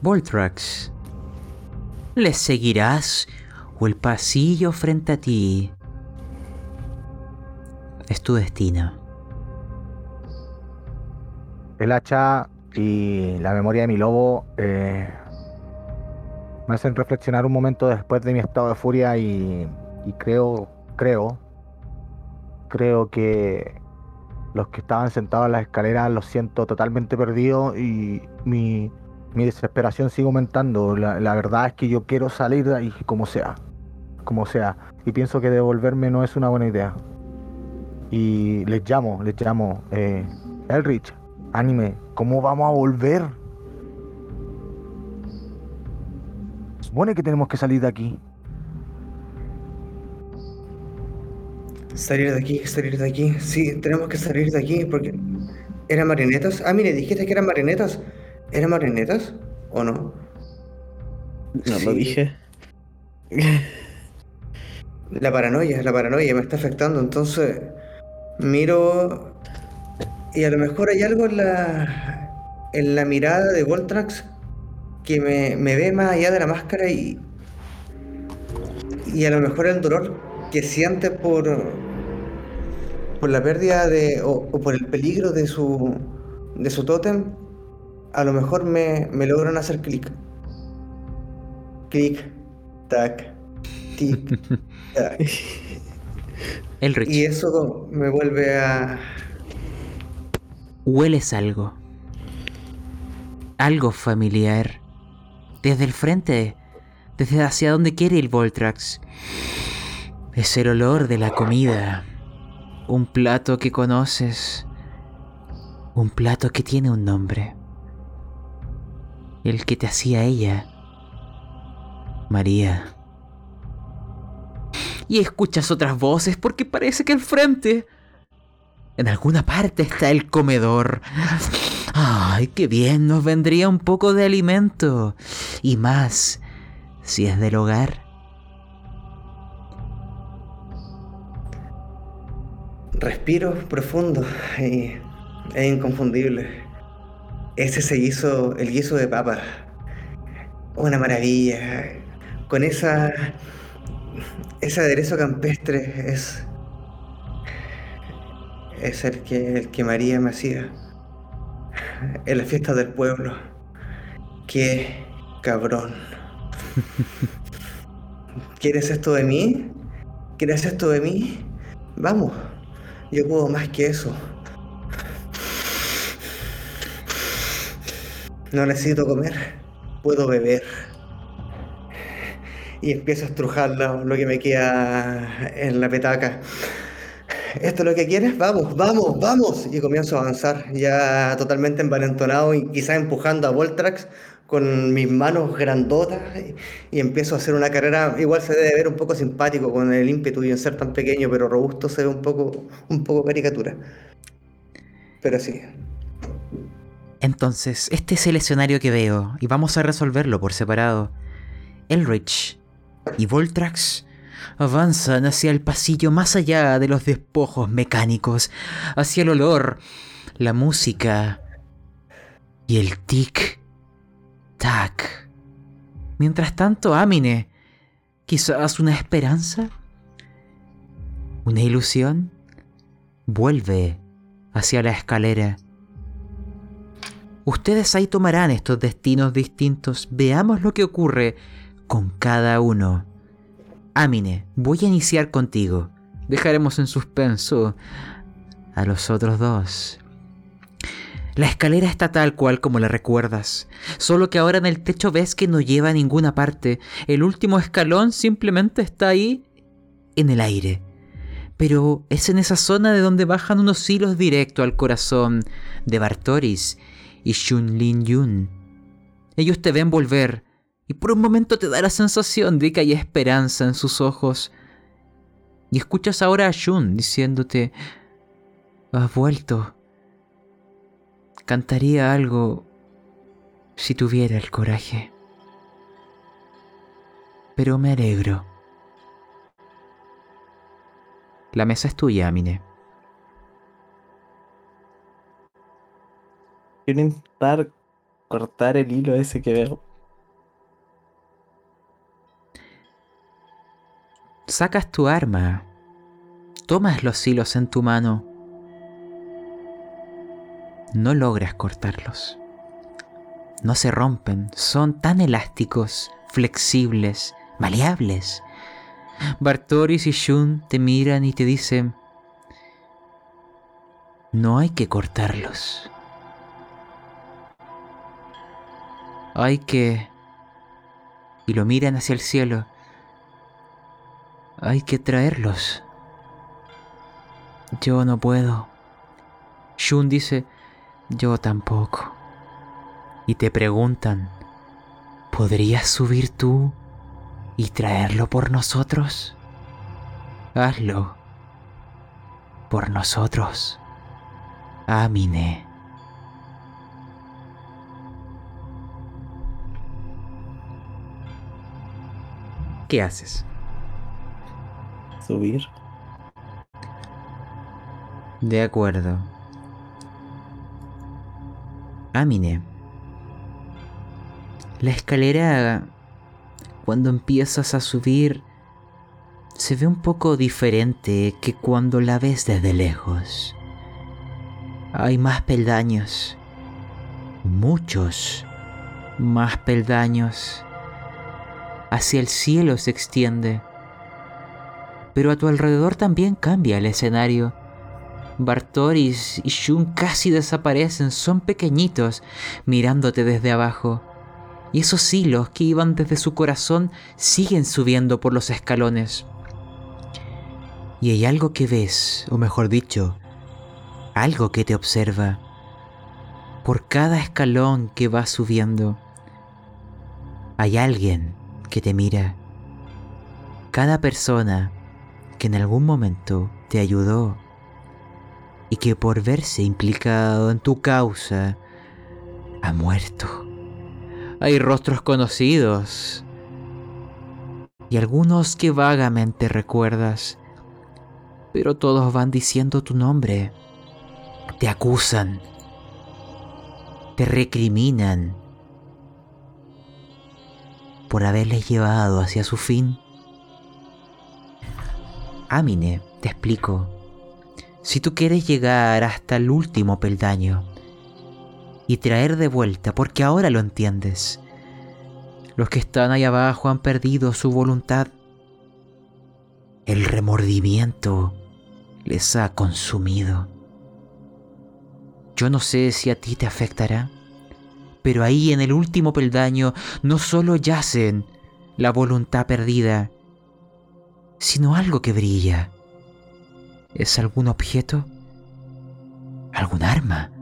Voltrax. ¿Les seguirás o el pasillo frente a ti? Es tu destino. El hacha y la memoria de mi lobo eh, me hacen reflexionar un momento después de mi estado de furia y, y creo, creo, creo que los que estaban sentados en las escaleras los siento totalmente perdidos y mi, mi desesperación sigue aumentando. La, verdad es que yo quiero salir ahí como sea, como sea. Y pienso que devolverme no es una buena idea. Y les llamo, les llamo, eh, Elrich, Anime, ¿cómo vamos a volver? Supone que tenemos que salir de aquí. Salir de aquí, salir de aquí. Sí, tenemos que salir de aquí porque... ¿Eran marionetas? Ah, mire, dijiste que eran marionetas. ¿Eran marionetas o no? No lo dije. La paranoia, la paranoia me está afectando. Entonces, miro y a lo mejor hay algo en la, en la mirada de Voltrax que me, me ve más allá de la máscara y, y a lo mejor el dolor que siente por, por la pérdida de, o, o por el peligro de su, de su tótem a lo mejor me, me logran hacer clic. Clic, tac, tic, Elrich, Y eso me vuelve a... hueles algo. Algo familiar. Desde el frente, desde hacia donde quiere ir Voltrax. Es el olor de la comida. Un plato que conoces. Un plato que tiene un nombre. El que te hacía ella. María. Y escuchas otras voces porque parece que al frente en alguna parte está el comedor. Ay, qué bien nos vendría un poco de alimento. Y más, si es del hogar. Respiro profundo y es inconfundible. Ese se hizo el guiso de papa. Una maravilla. Con esa. Ese aderezo campestre es. Es el que, el que María me hacía. En las fiestas del pueblo. Qué cabrón. ¿Quieres esto de mí? ¿Quieres esto de mí? Vamos. Yo puedo más que eso. No necesito comer, puedo beber. Y empiezo a estrujar lo, que me queda en la petaca. ¿Esto es lo que quieres? Vamos, vamos, vamos. Y comienzo a avanzar, ya totalmente envalentonado y quizás empujando a Voltrax con mis manos grandotas y, y empiezo a hacer una carrera. Igual se debe ver un poco simpático con el ímpetu y en ser tan pequeño pero robusto se ve un poco, un poco caricatura. Pero sí, Entonces, este es el escenario que veo y vamos a resolverlo por separado. Elrich y Voltrax avanzan hacia el pasillo más allá de los despojos mecánicos, hacia el olor, la música y el tic tac. Mientras tanto, Amine, quizás una esperanza, una ilusión, vuelve hacia la escalera. Ustedes ahí tomarán estos destinos distintos. Veamos lo que ocurre con cada uno. Amine, voy a iniciar contigo. Dejaremos en suspenso a los otros dos. La escalera está tal cual como la recuerdas, solo que ahora en el techo ves que no lleva a ninguna parte. El último escalón simplemente está ahí en el aire. Pero es en esa zona de donde bajan unos hilos directo al corazón de Bartoris y Shun Lin Yun. Ellos te ven volver y por un momento te da la sensación de que hay esperanza en sus ojos. Y escuchas ahora a Shun diciéndote, has vuelto. Cantaría algo si tuviera el coraje. Pero me alegro. La mesa es tuya, Amine. Quiero intentar cortar el hilo ese que veo. Sacas tu arma. Tomas los hilos en tu mano. No logras cortarlos. No se rompen. Son tan elásticos, flexibles, maleables. Bartoris y Shun te miran y te dicen, no hay que cortarlos. Hay que... Y lo miran hacia el cielo. Hay que traerlos. Yo no puedo. Shun dice, yo tampoco. Y te preguntan, ¿podrías subir tú y traerlo por nosotros? Hazlo. Por nosotros. Amine. ¿Qué haces? Subir. De acuerdo. Amine. La escalera, cuando empiezas a subir, se ve un poco diferente que cuando la ves desde lejos. Hay más peldaños. muchos más peldaños. Hacia el cielo se extiende. Pero a tu alrededor también cambia el escenario. Bartoris y Shun casi desaparecen, son pequeñitos, mirándote desde abajo. Y esos hilos que iban desde su corazón siguen subiendo por los escalones. Y hay algo que ves, o mejor dicho, algo que te observa. Por cada escalón que va subiendo, hay alguien que te mira. Cada persona que en algún momento te ayudó y que por verse implicado en tu causa ha muerto. Hay rostros conocidos y algunos que vagamente recuerdas, pero todos van diciendo tu nombre, te acusan, te recriminan por haberles llevado hacia su fin. Amine, te explico. Si tú quieres llegar hasta el último peldaño y traer de vuelta, porque ahora lo entiendes, los que están ahí abajo han perdido su voluntad. El remordimiento les ha consumido. Yo no sé si a ti te afectará, pero ahí en el último peldaño no solo yacen la voluntad perdida, sino algo que brilla. ¿Es algún objeto? ¿Algún arma?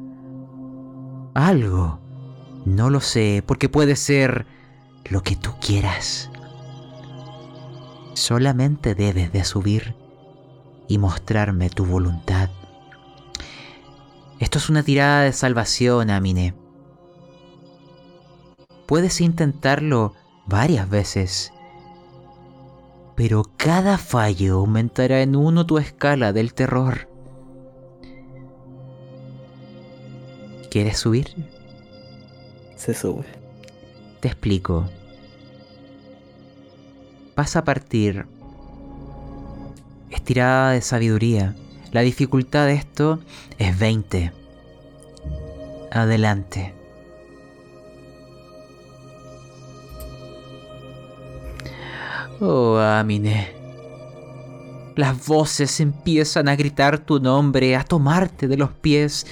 ¿Algo? No lo sé, porque puede ser lo que tú quieras. Solamente debes de subir y mostrarme tu voluntad. Esto es una tirada de salvación, Amine. Puedes intentarlo varias veces, pero cada fallo aumentará en uno tu escala del terror. ¿Quieres subir? Se sube. Te explico. Vas a partir. Estirada de sabiduría. La dificultad de esto es 20. Adelante. Oh, Amine. Las voces empiezan a gritar tu nombre, a tomarte de los pies,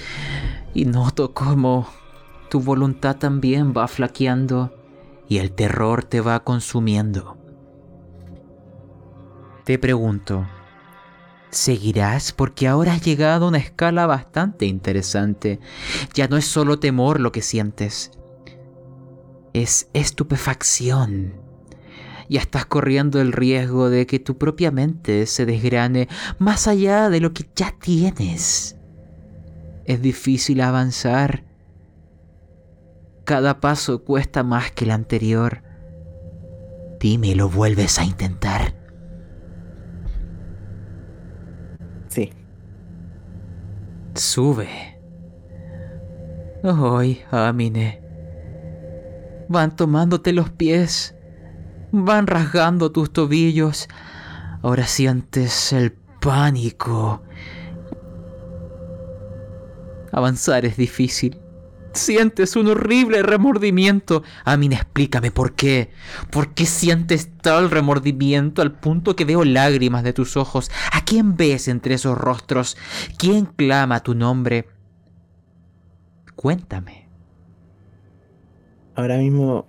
y noto cómo tu voluntad también va flaqueando y el terror te va consumiendo. Te pregunto, ¿seguirás? Porque ahora has llegado a una escala bastante interesante. Ya no es solo temor lo que sientes, es estupefacción. Ya estás corriendo el riesgo de que tu propia mente se desgrane más allá de lo que ya tienes. Es difícil avanzar. Cada paso cuesta más que el anterior. Dime, ¿lo vuelves a intentar? Sí. Sube. Ay, Amine. Van tomándote los pies. Van rasgando tus tobillos. Ahora sientes el pánico. Avanzar es difícil. Sientes un horrible remordimiento. Amin, explícame por qué. ¿Por qué sientes tal remordimiento al punto que veo lágrimas de tus ojos? ¿A quién ves entre esos rostros? ¿Quién clama tu nombre? Cuéntame. Ahora mismo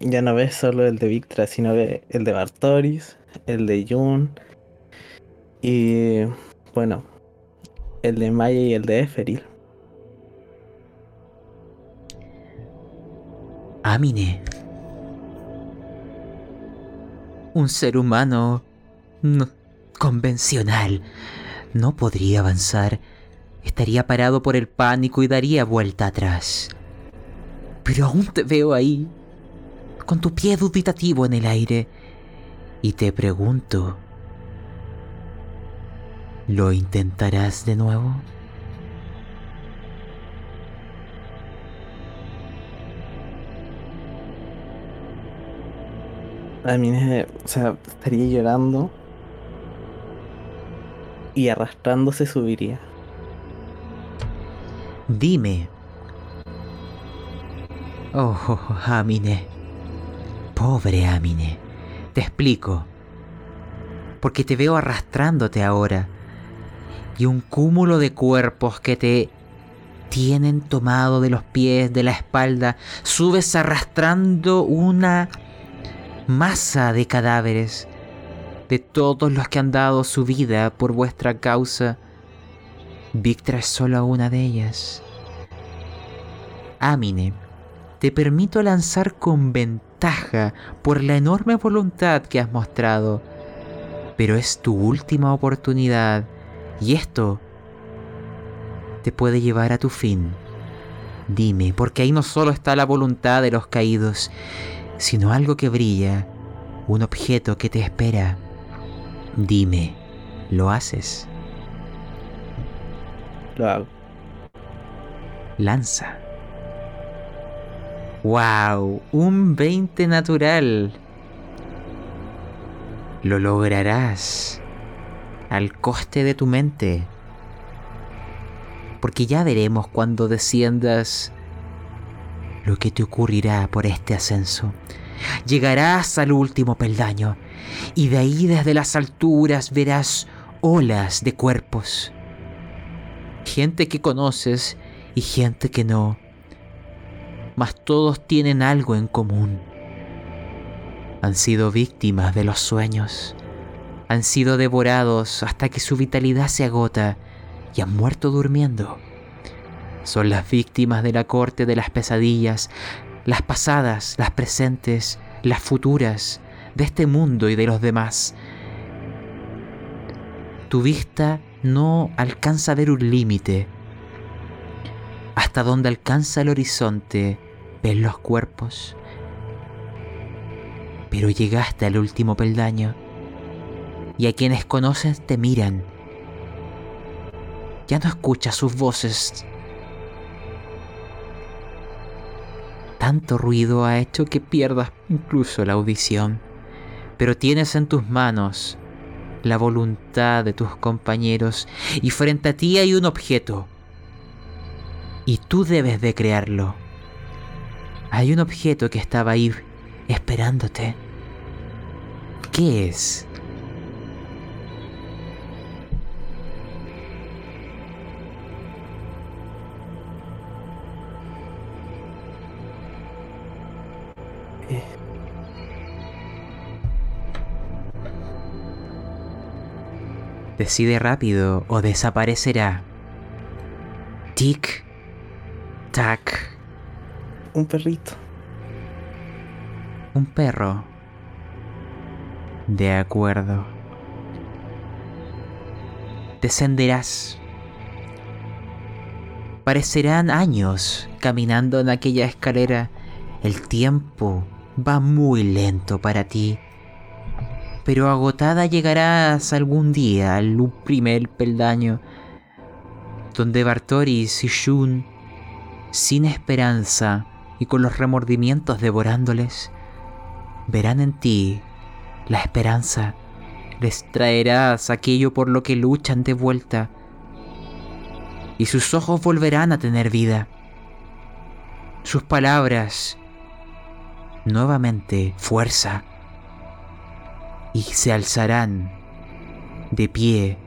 ya no ves solo el de Victra, sino el de Bartoris, el de Jun y bueno, el de Maya y el de Eferil. Amine. Un ser humano no- convencional no podría avanzar. Estaría parado por el pánico y daría vuelta atrás. Pero aún te veo ahí, con tu pie dubitativo en el aire, y te pregunto, ¿lo intentarás de nuevo? A mí, me- o sea, estaría llorando y arrastrándose subiría. Dime, Oh, Amine. Pobre Amine. Te explico. Porque te veo arrastrándote ahora. Y un cúmulo de cuerpos que te tienen tomado de los pies, de la espalda. Subes arrastrando una masa de cadáveres de todos los que han dado su vida por vuestra causa. Victra es solo una de ellas. Amine, te permito lanzar con ventaja por la enorme voluntad que has mostrado, pero es tu última oportunidad y esto te puede llevar a tu fin. Dime, porque ahí no solo está la voluntad de los caídos, sino algo que brilla, un objeto que te espera. Dime, ¿lo haces? Lo hago. Lanza. ¡Wow! Un 20 natural. Lo lograrás al coste de tu mente. Porque ya veremos cuando desciendas lo que te ocurrirá por este ascenso. Llegarás al último peldaño y de ahí desde las alturas verás olas de cuerpos. Gente que conoces y gente que no. Mas todos tienen algo en común. Han sido víctimas de los sueños. Han sido devorados hasta que su vitalidad se agota y han muerto durmiendo. Son las víctimas de la corte de las pesadillas, las pasadas, las presentes, las futuras, de este mundo y de los demás. Tu vista no alcanza a ver un límite. Hasta donde alcanza el horizonte, ves los cuerpos. Pero llegaste al último peldaño y a quienes conoces te miran. Ya no escuchas sus voces. Tanto ruido ha hecho que pierdas incluso la audición, pero tienes en tus manos la voluntad de tus compañeros y frente a ti hay un objeto. Y tú debes de crearlo. Hay un objeto que estaba ahí esperándote. ¿Qué es? Decide rápido o desaparecerá. Tic, tac, Un perrito. un perro. De acuerdo. Descenderás. Parecerán años caminando en aquella escalera. El tiempo va muy lento para ti. Pero agotada llegarás algún día al primer peldaño, donde Bartoris y Shun, sin esperanza y con los remordimientos devorándoles, verán en ti la esperanza. Les traerás aquello por lo que luchan de vuelta, y sus ojos volverán a tener vida. Sus palabras, nuevamente fuerza y se alzarán de pie,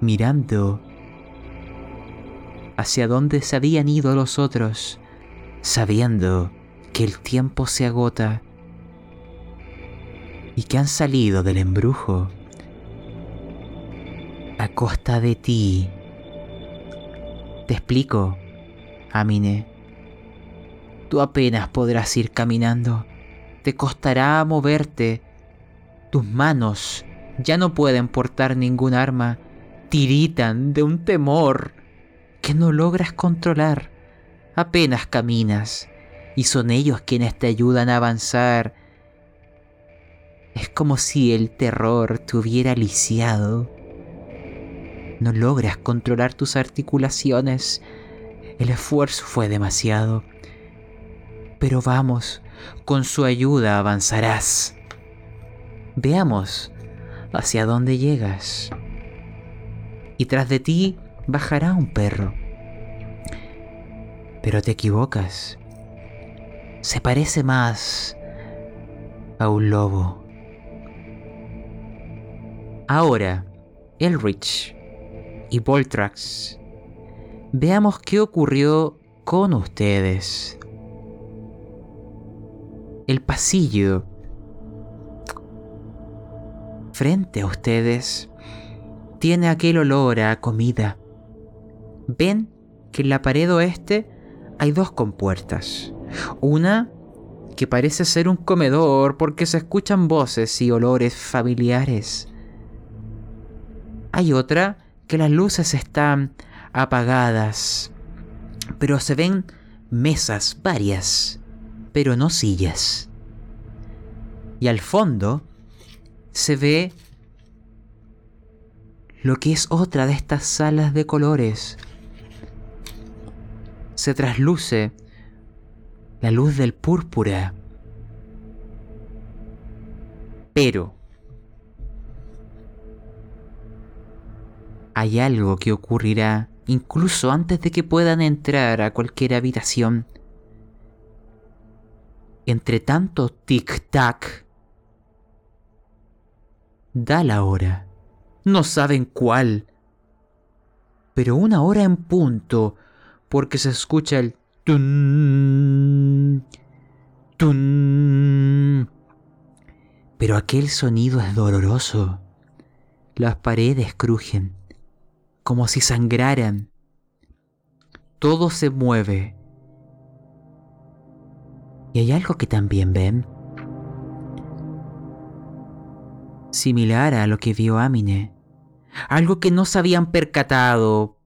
mirando hacia donde se habían ido los otros, sabiendo que el tiempo se agota y que han salido del embrujo a costa de ti. Te explico, Amine. Tú apenas podrás ir caminando. Te costará moverte tus manos ya no pueden portar ningún arma, tiritan de un temor que no logras controlar. Apenas caminas y son ellos quienes te ayudan a avanzar. Es como si el terror te hubiera lisiado. No logras controlar tus articulaciones. El esfuerzo fue demasiado. Pero vamos, con su ayuda avanzarás. Veamos hacia dónde llegas. Y tras de ti bajará un perro. Pero te equivocas. se parece más a un lobo. Ahora, Elrich y Voltrax, veamos qué ocurrió con ustedes. El pasillo frente a ustedes tiene aquel olor a comida. Ven que en la pared oeste hay dos compuertas. Una que parece ser un comedor porque se escuchan voces y olores familiares. Hay otra que las luces están apagadas, pero se ven mesas varias, pero no sillas. Y al fondo se ve lo que es otra de estas salas de colores. Se trasluce la luz del púrpura. Pero hay algo que ocurrirá incluso antes de que puedan entrar a cualquier habitación. Entre tanto tic-tac, da la hora. No saben cuál. Pero una hora en punto, porque se escucha el tun, tun. Pero aquel sonido es doloroso. Las paredes crujen, como si sangraran. Todo se mueve. Y hay algo que también ven. Similar a lo que vio Amine. Algo que no se habían percatado,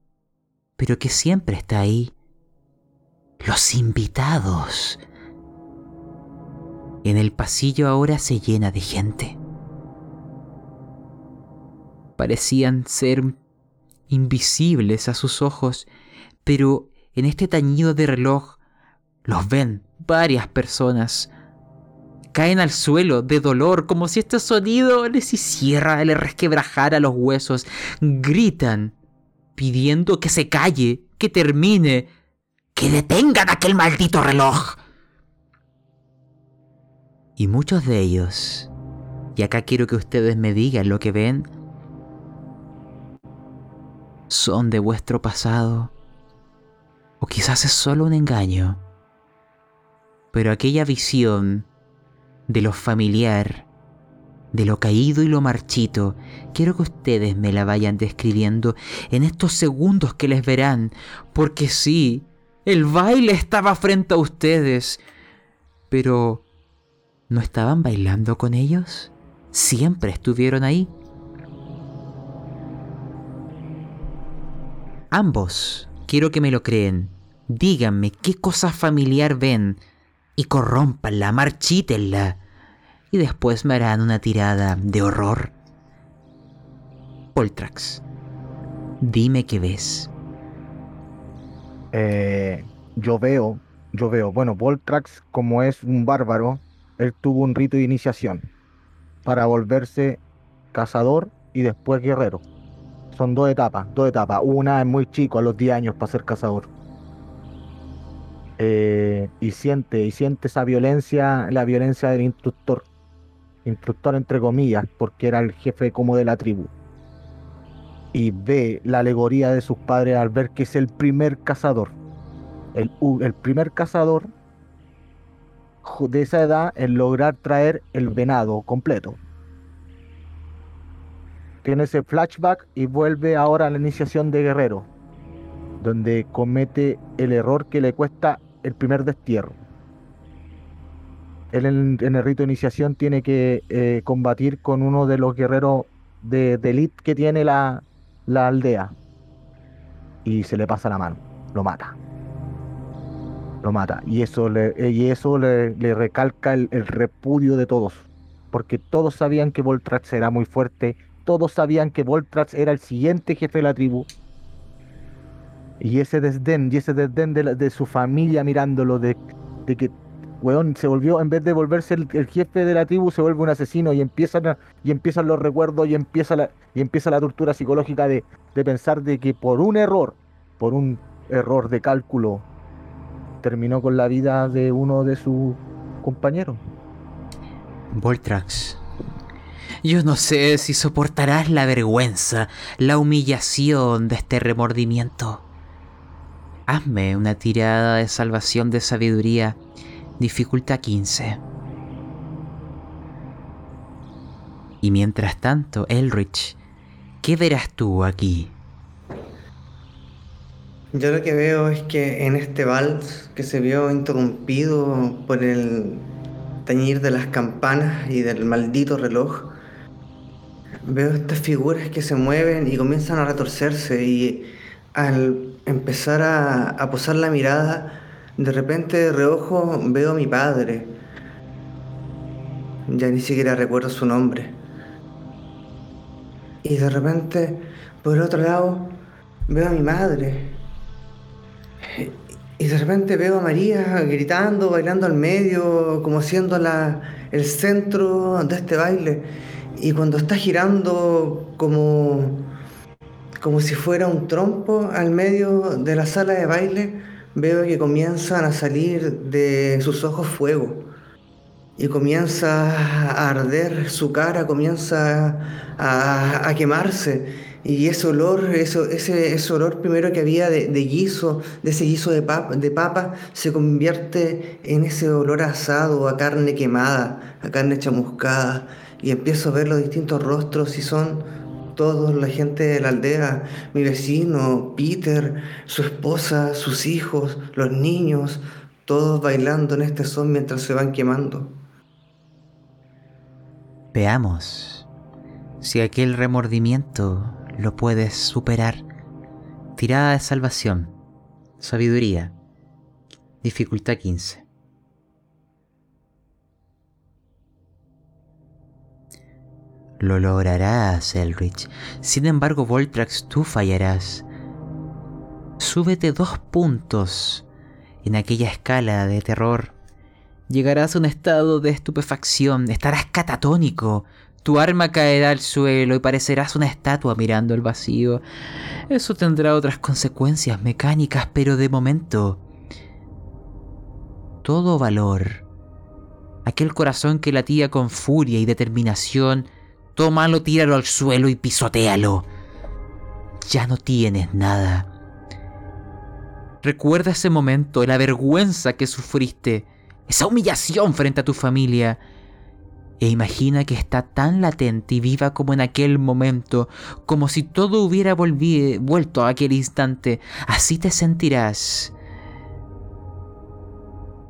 pero que siempre está ahí. Los invitados. En el pasillo ahora se llena de gente. Parecían ser invisibles a sus ojos, pero en este tañido de reloj los ven varias personas. Caen al suelo de dolor como si este sonido les hiciera, les resquebrajara los huesos. Gritan pidiendo que se calle, que termine, que detengan aquel maldito reloj. Y muchos de ellos, y acá quiero que ustedes me digan lo que ven, son de vuestro pasado. O quizás es solo un engaño. Pero aquella visión de lo familiar, de lo caído y lo marchito, quiero que ustedes me la vayan describiendo en estos segundos que les verán, porque sí, el baile estaba frente a ustedes, pero ¿no estaban bailando con ellos? Siempre estuvieron ahí. Ambos, quiero que me lo creen. Díganme qué cosa familiar ven y corrómpanla, marchítenla. Y después me harán una tirada de horror. Poltrax, dime qué ves. Eh, yo veo, yo veo, bueno, Voltrax, como es un bárbaro, él tuvo un rito de iniciación para volverse cazador y después guerrero. Son dos etapas, dos etapas. Una es muy chico, a los 10 años, para ser cazador. Eh, y siente, y siente esa violencia, la violencia del instructor. Instructor entre comillas, porque era el jefe como de la tribu. Y ve la alegoría de sus padres al ver que es el primer cazador. El, el primer cazador de esa edad en lograr traer el venado completo. Tiene ese flashback y vuelve ahora a la iniciación de guerrero, donde comete el error que le cuesta el primer destierro. Él en, en el rito de iniciación tiene que eh, combatir con uno de los guerreros de, de elite que tiene la, la aldea. Y se le pasa la mano, lo mata. Lo mata. Y eso le, eh, y eso le, recalca el, repudio de todos. Porque todos sabían que Voltrax era muy fuerte. Todos sabían que Voltrax era el siguiente jefe de la tribu. Y ese desdén, y ese desdén de, de su familia mirándolo, de, de que, weón, se volvió, en vez de volverse el, jefe de la tribu, se vuelve un asesino y empiezan, a- y empiezan los recuerdos y empieza la, y empieza la tortura psicológica de, de pensar de que por un error, por un error de cálculo, terminó con la vida de uno de sus compañeros. Voltrax, yo no sé si soportarás la vergüenza, la humillación de este remordimiento. Hazme una tirada de salvación de sabiduría, dificultad 15. Y mientras tanto, Elrich, ¿qué verás tú aquí? Yo lo que veo es que en este vals que se vio interrumpido por el tañir de las campanas y del maldito reloj, veo estas figuras que se mueven y comienzan a retorcerse y al empezar a, a posar la mirada, de repente de reojo veo a mi padre. Ya ni siquiera recuerdo su nombre. Y de repente, por otro lado, veo a mi madre. Y de repente veo a María gritando, bailando al medio, como siendo la, el centro de este baile. Y cuando está girando como, como si fuera un trompo al medio de la sala de baile, veo que comienzan a salir de sus ojos fuego. Y comienza a arder su cara, comienza a, a quemarse. Y ese olor, eso, ese, ese olor primero que había de, de guiso, de ese guiso de papa, de papa, se convierte en ese olor asado, a carne quemada, a carne chamuscada. Y empiezo a ver los distintos rostros y son todos la gente de la aldea, mi vecino, Peter, su esposa, sus hijos, los niños, todos bailando en este son mientras se van quemando. Veamos si aquel remordimiento lo puedes superar. Tirada de salvación. Sabiduría. Dificultad 15. Lo lograrás, Elrich. Sin embargo, Voltrax, tú fallarás. Súbete dos puntos en aquella escala de terror. Llegarás a un estado de estupefacción, estarás catatónico, tu arma caerá al suelo y parecerás una estatua mirando el vacío. Eso tendrá otras consecuencias mecánicas, pero de momento... Todo valor. Aquel corazón que latía con furia y determinación, tómalo, tíralo al suelo y pisotealo. Ya no tienes nada. Recuerda ese momento, la vergüenza que sufriste, esa humillación frente a tu familia e imagina que está tan latente y viva como en aquel momento, como si todo hubiera vuelto a aquel instante. Así te sentirás.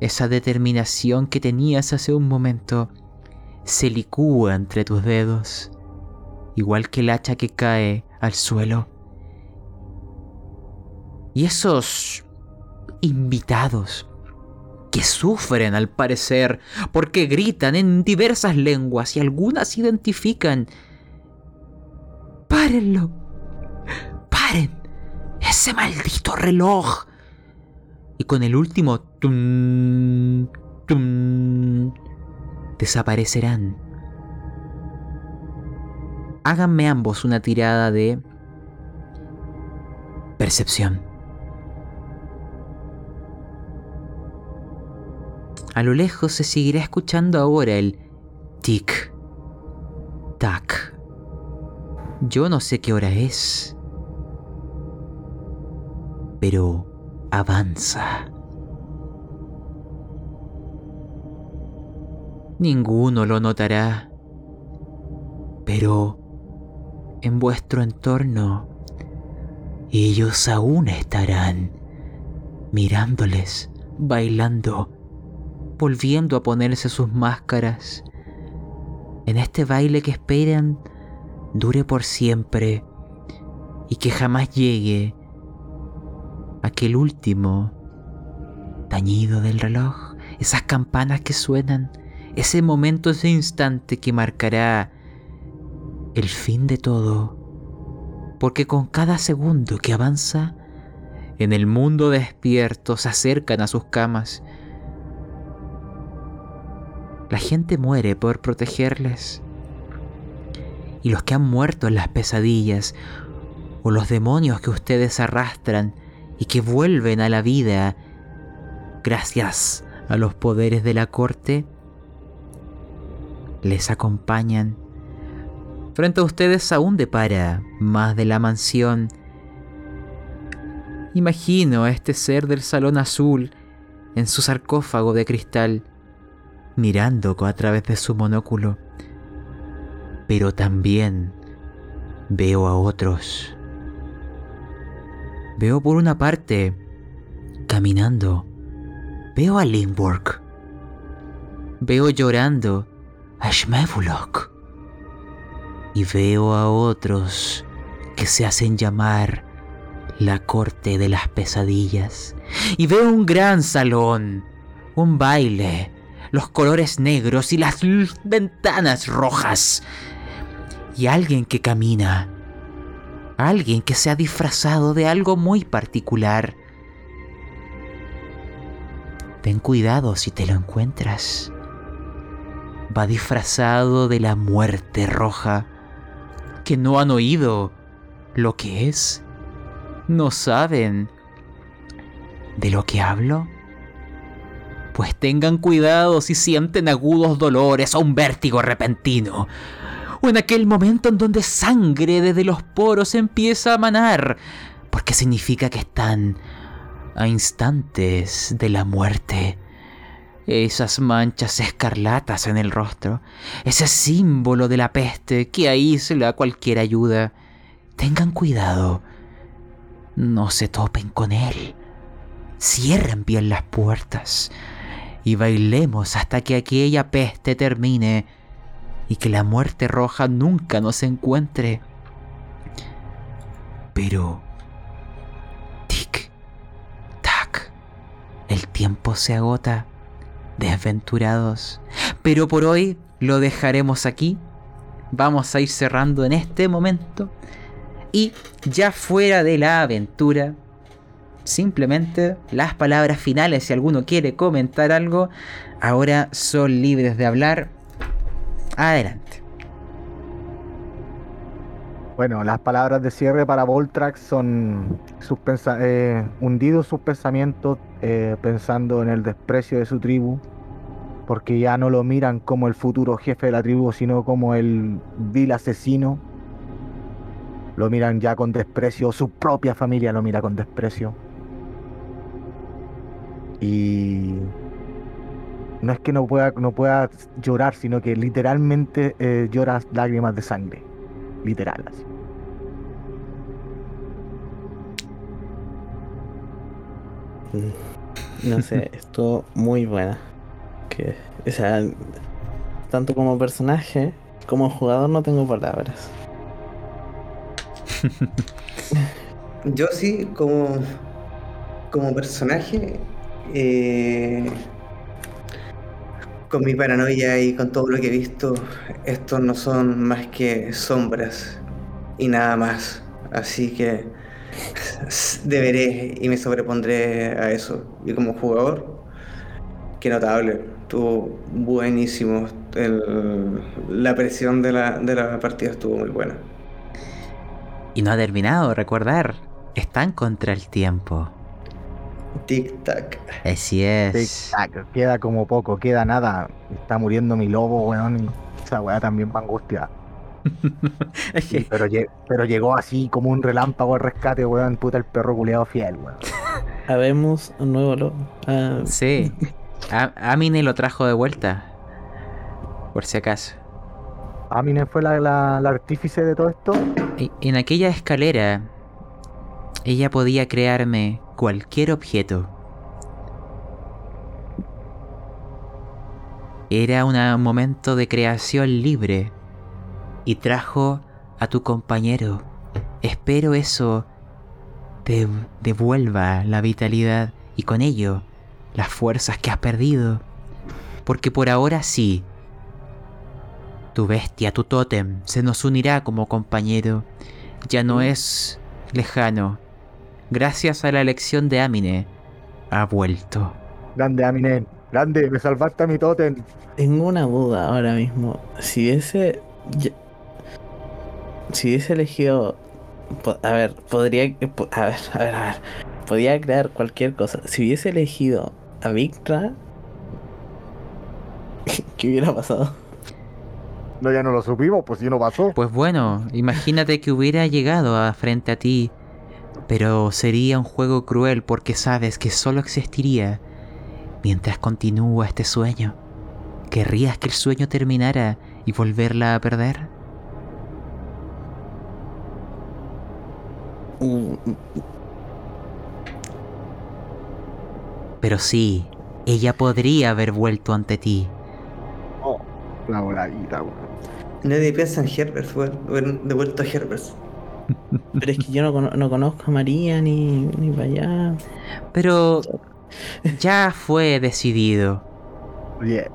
Esa determinación que tenías hace un momento se licúa entre tus dedos, igual que el hacha que cae al suelo. Y esos invitados que sufren al parecer, porque gritan en diversas lenguas y algunas identifican. ¡Párenlo! ¡Paren! ¡Ese maldito reloj! Y con el último tum, tum, desaparecerán. Háganme ambos una tirada de percepción. A lo lejos se seguirá escuchando ahora el tic, tac. Yo no sé qué hora es, pero avanza. Ninguno lo notará, pero en vuestro entorno ellos aún estarán mirándoles, bailando volviendo a ponerse sus máscaras. En este baile que esperan dure por siempre y que jamás llegue aquel último tañido del reloj, esas campanas que suenan, ese momento, ese instante que marcará el fin de todo. Porque con cada segundo que avanza, en el mundo despierto se acercan a sus camas la gente muere por protegerles. Y los que han muerto en las pesadillas, o los demonios que ustedes arrastran y que vuelven a la vida gracias a los poderes de la corte, les acompañan. Frente a ustedes aún depara más de la mansión. Imagino a este ser del salón azul en su sarcófago de cristal, mirando a través de su monóculo. Pero también veo a otros. Veo por una parte, caminando, veo a Limburg. Veo llorando a. Y veo a otros que se hacen llamar la corte de las pesadillas. Y veo un gran salón, un baile, los colores negros y las ventanas rojas. Y alguien que camina. Alguien que se ha disfrazado de algo muy particular. Ten cuidado si te lo encuentras. Va disfrazado de la muerte roja. Que no han oído lo que es. No saben de lo que hablo. Pues tengan cuidado si sienten agudos dolores o un vértigo repentino. O en aquel momento en donde sangre desde los poros empieza a manar. Porque significa que están a instantes de la muerte. Esas manchas escarlatas en el rostro, ese símbolo de la peste que aísla cualquier ayuda. Tengan cuidado. No se topen con él. Cierren bien las puertas y bailemos hasta que aquella peste termine y que la muerte roja nunca nos encuentre. Pero... Tic, tac, el tiempo se agota, desventurados. Pero por hoy lo dejaremos aquí. Vamos a ir cerrando en este momento. Y ya fuera de la aventura, simplemente las palabras finales, si alguno quiere comentar algo, ahora son libres de hablar. Adelante. Bueno, las palabras de cierre para Voltrax son sus eh, hundidos sus pensamientos eh, pensando en el desprecio de su tribu, porque ya no lo miran como el futuro jefe de la tribu, sino como el vil asesino. Lo miran ya con desprecio, su propia familia lo mira con desprecio. Y no es que no pueda, no pueda llorar, sino que literalmente eh, llora lágrimas de sangre. Literal, así. No sé, estuvo muy buena. Que, o sea, tanto como personaje como jugador no tengo palabras. Yo sí, como, como personaje, eh, con mi paranoia y con todo lo que he visto, estos no son más que sombras y nada más. Así que deberé y me sobrepondré a eso. Y como jugador, qué notable, estuvo buenísimo. El- la presión de la, de la partida estuvo muy buena. Y no ha terminado, recordar. Están contra el tiempo. Tic-tac. Así es. Tic-tac, Queda como poco, queda nada. Está muriendo mi lobo, weón. y esa weá también me angustia. Sí, pero, pero llegó así como un relámpago al rescate, weón. Puta el perro culeado fiel, weón. Habemos un nuevo logo. Ah, Sí. A- Amine lo trajo de vuelta. Por si acaso. Amine fue la, la- la artífice de todo esto. En aquella escalera, ella podía crearme cualquier objeto. Era una- un momento de creación libre y trajo a tu compañero. Espero eso te devuelva la vitalidad y con ello las fuerzas que has perdido. Porque por ahora sí, tu bestia, tu tótem, se nos unirá como compañero. Ya no es lejano. Gracias a la elección de Amine, ha vuelto. Grande, Amine. Grande, me salvaste a mi tótem. Tengo una duda ahora mismo. Si hubiese. Si hubiese elegido. A ver, podría. po- A ver, a ver, a ver. Podía crear cualquier cosa. Si hubiese elegido a Victra, ¿qué hubiera pasado? No, ya no lo supimos, pues si no pasó. Pues bueno, imagínate que hubiera llegado a frente a ti, pero sería un juego cruel porque sabes que solo existiría mientras continúa este sueño. ¿Querrías que el sueño terminara y volverla a perder? Pero sí, ella podría haber vuelto ante ti. Oh, la voladita, weón. Nadie piensa en Herbert, fue hubieran devuelto a Herbert. pero es que yo no, cono- no conozco a María ni, ni para allá. Pero ya fue decidido. Bien.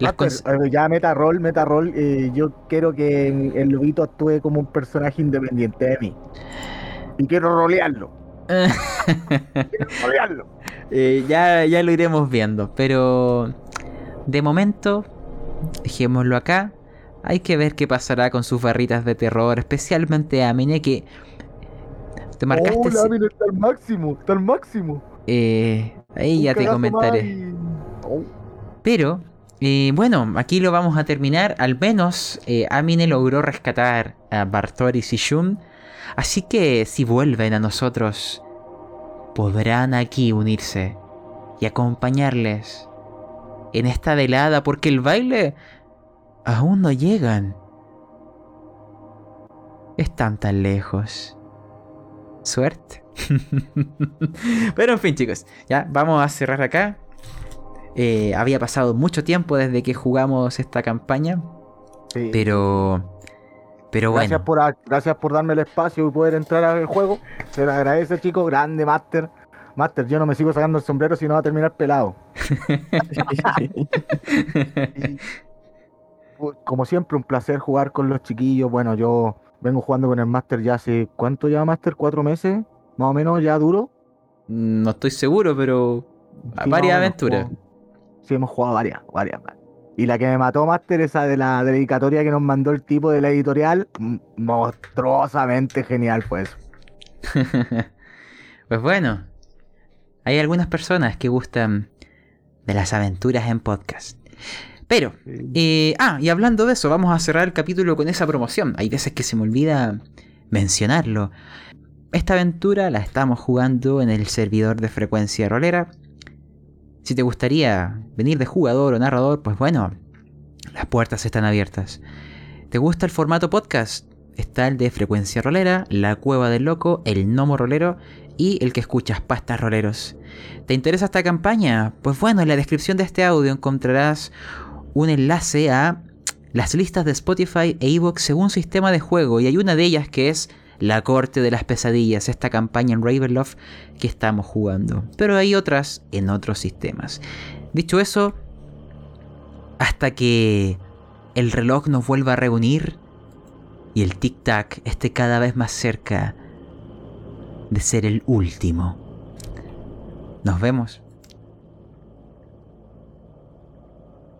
Eh, ya meta rol, meta rol. eh, yo quiero que el lobito actúe como un personaje independiente de mí. Y quiero rolearlo. Quiero rolearlo. Eh, ya, ya lo iremos viendo, pero de momento, dejémoslo acá. Hay que ver qué pasará con sus barritas de terror, especialmente a Mine que te marcaste. Oh, la mina está al máximo, está al máximo. eh, ahí Un ya te comentaré. y- Oh, Pero, eh, bueno, aquí lo vamos a terminar. Al menos eh, Amine logró rescatar a Bartoris y Shun. Así que si vuelven a nosotros, podrán aquí unirse y acompañarles en esta velada porque el baile aún no llegan. Están tan lejos. Suerte. Pero en fin, chicos, ya vamos a cerrar acá. Eh, había pasado mucho tiempo desde que jugamos esta campaña, sí. pero. Pero Gracias, bueno. por, gracias por darme el espacio y poder entrar al juego. Se le agradece, chicos. Grande, Master. Master, yo no me sigo sacando el sombrero si no va a terminar pelado. Y, como siempre, un placer jugar con los chiquillos. Bueno, yo vengo jugando con el Master ya hace. ¿Cuánto ya, Master? ¿Cuatro meses? Más o menos ya duro. No estoy seguro, pero. Sí, varias aventuras. Sí, hemos jugado varias, varias, varias. Y la que me mató, Master, esa de la dedicatoria que nos mandó el tipo de la editorial, monstruosamente genial fue eso. pues bueno. Hay algunas personas que gustan de las aventuras en podcast. Pero, eh, ah, y hablando de eso, vamos a cerrar el capítulo con esa promoción. Hay veces que se me olvida mencionarlo. Esta aventura la estamos jugando en el servidor de frecuencia rolera. Si te gustaría venir de jugador o narrador, pues bueno, las puertas están abiertas. ¿Te gusta el formato podcast? Está el de frecuencia rolera, la cueva del loco, el gnomo rolero y el que escuchas pastas roleros. ¿Te interesa esta campaña? Pues bueno, en la descripción de este audio encontrarás un enlace a las listas de Spotify e Evox según sistema de juego y hay una de ellas que es La Corte de las Pesadillas, esta campaña en Ravenloft que estamos jugando. Pero hay otras en otros sistemas. Dicho eso, hasta que el reloj nos vuelva a reunir y el tic-tac esté cada vez más cerca de ser el último. Nos vemos.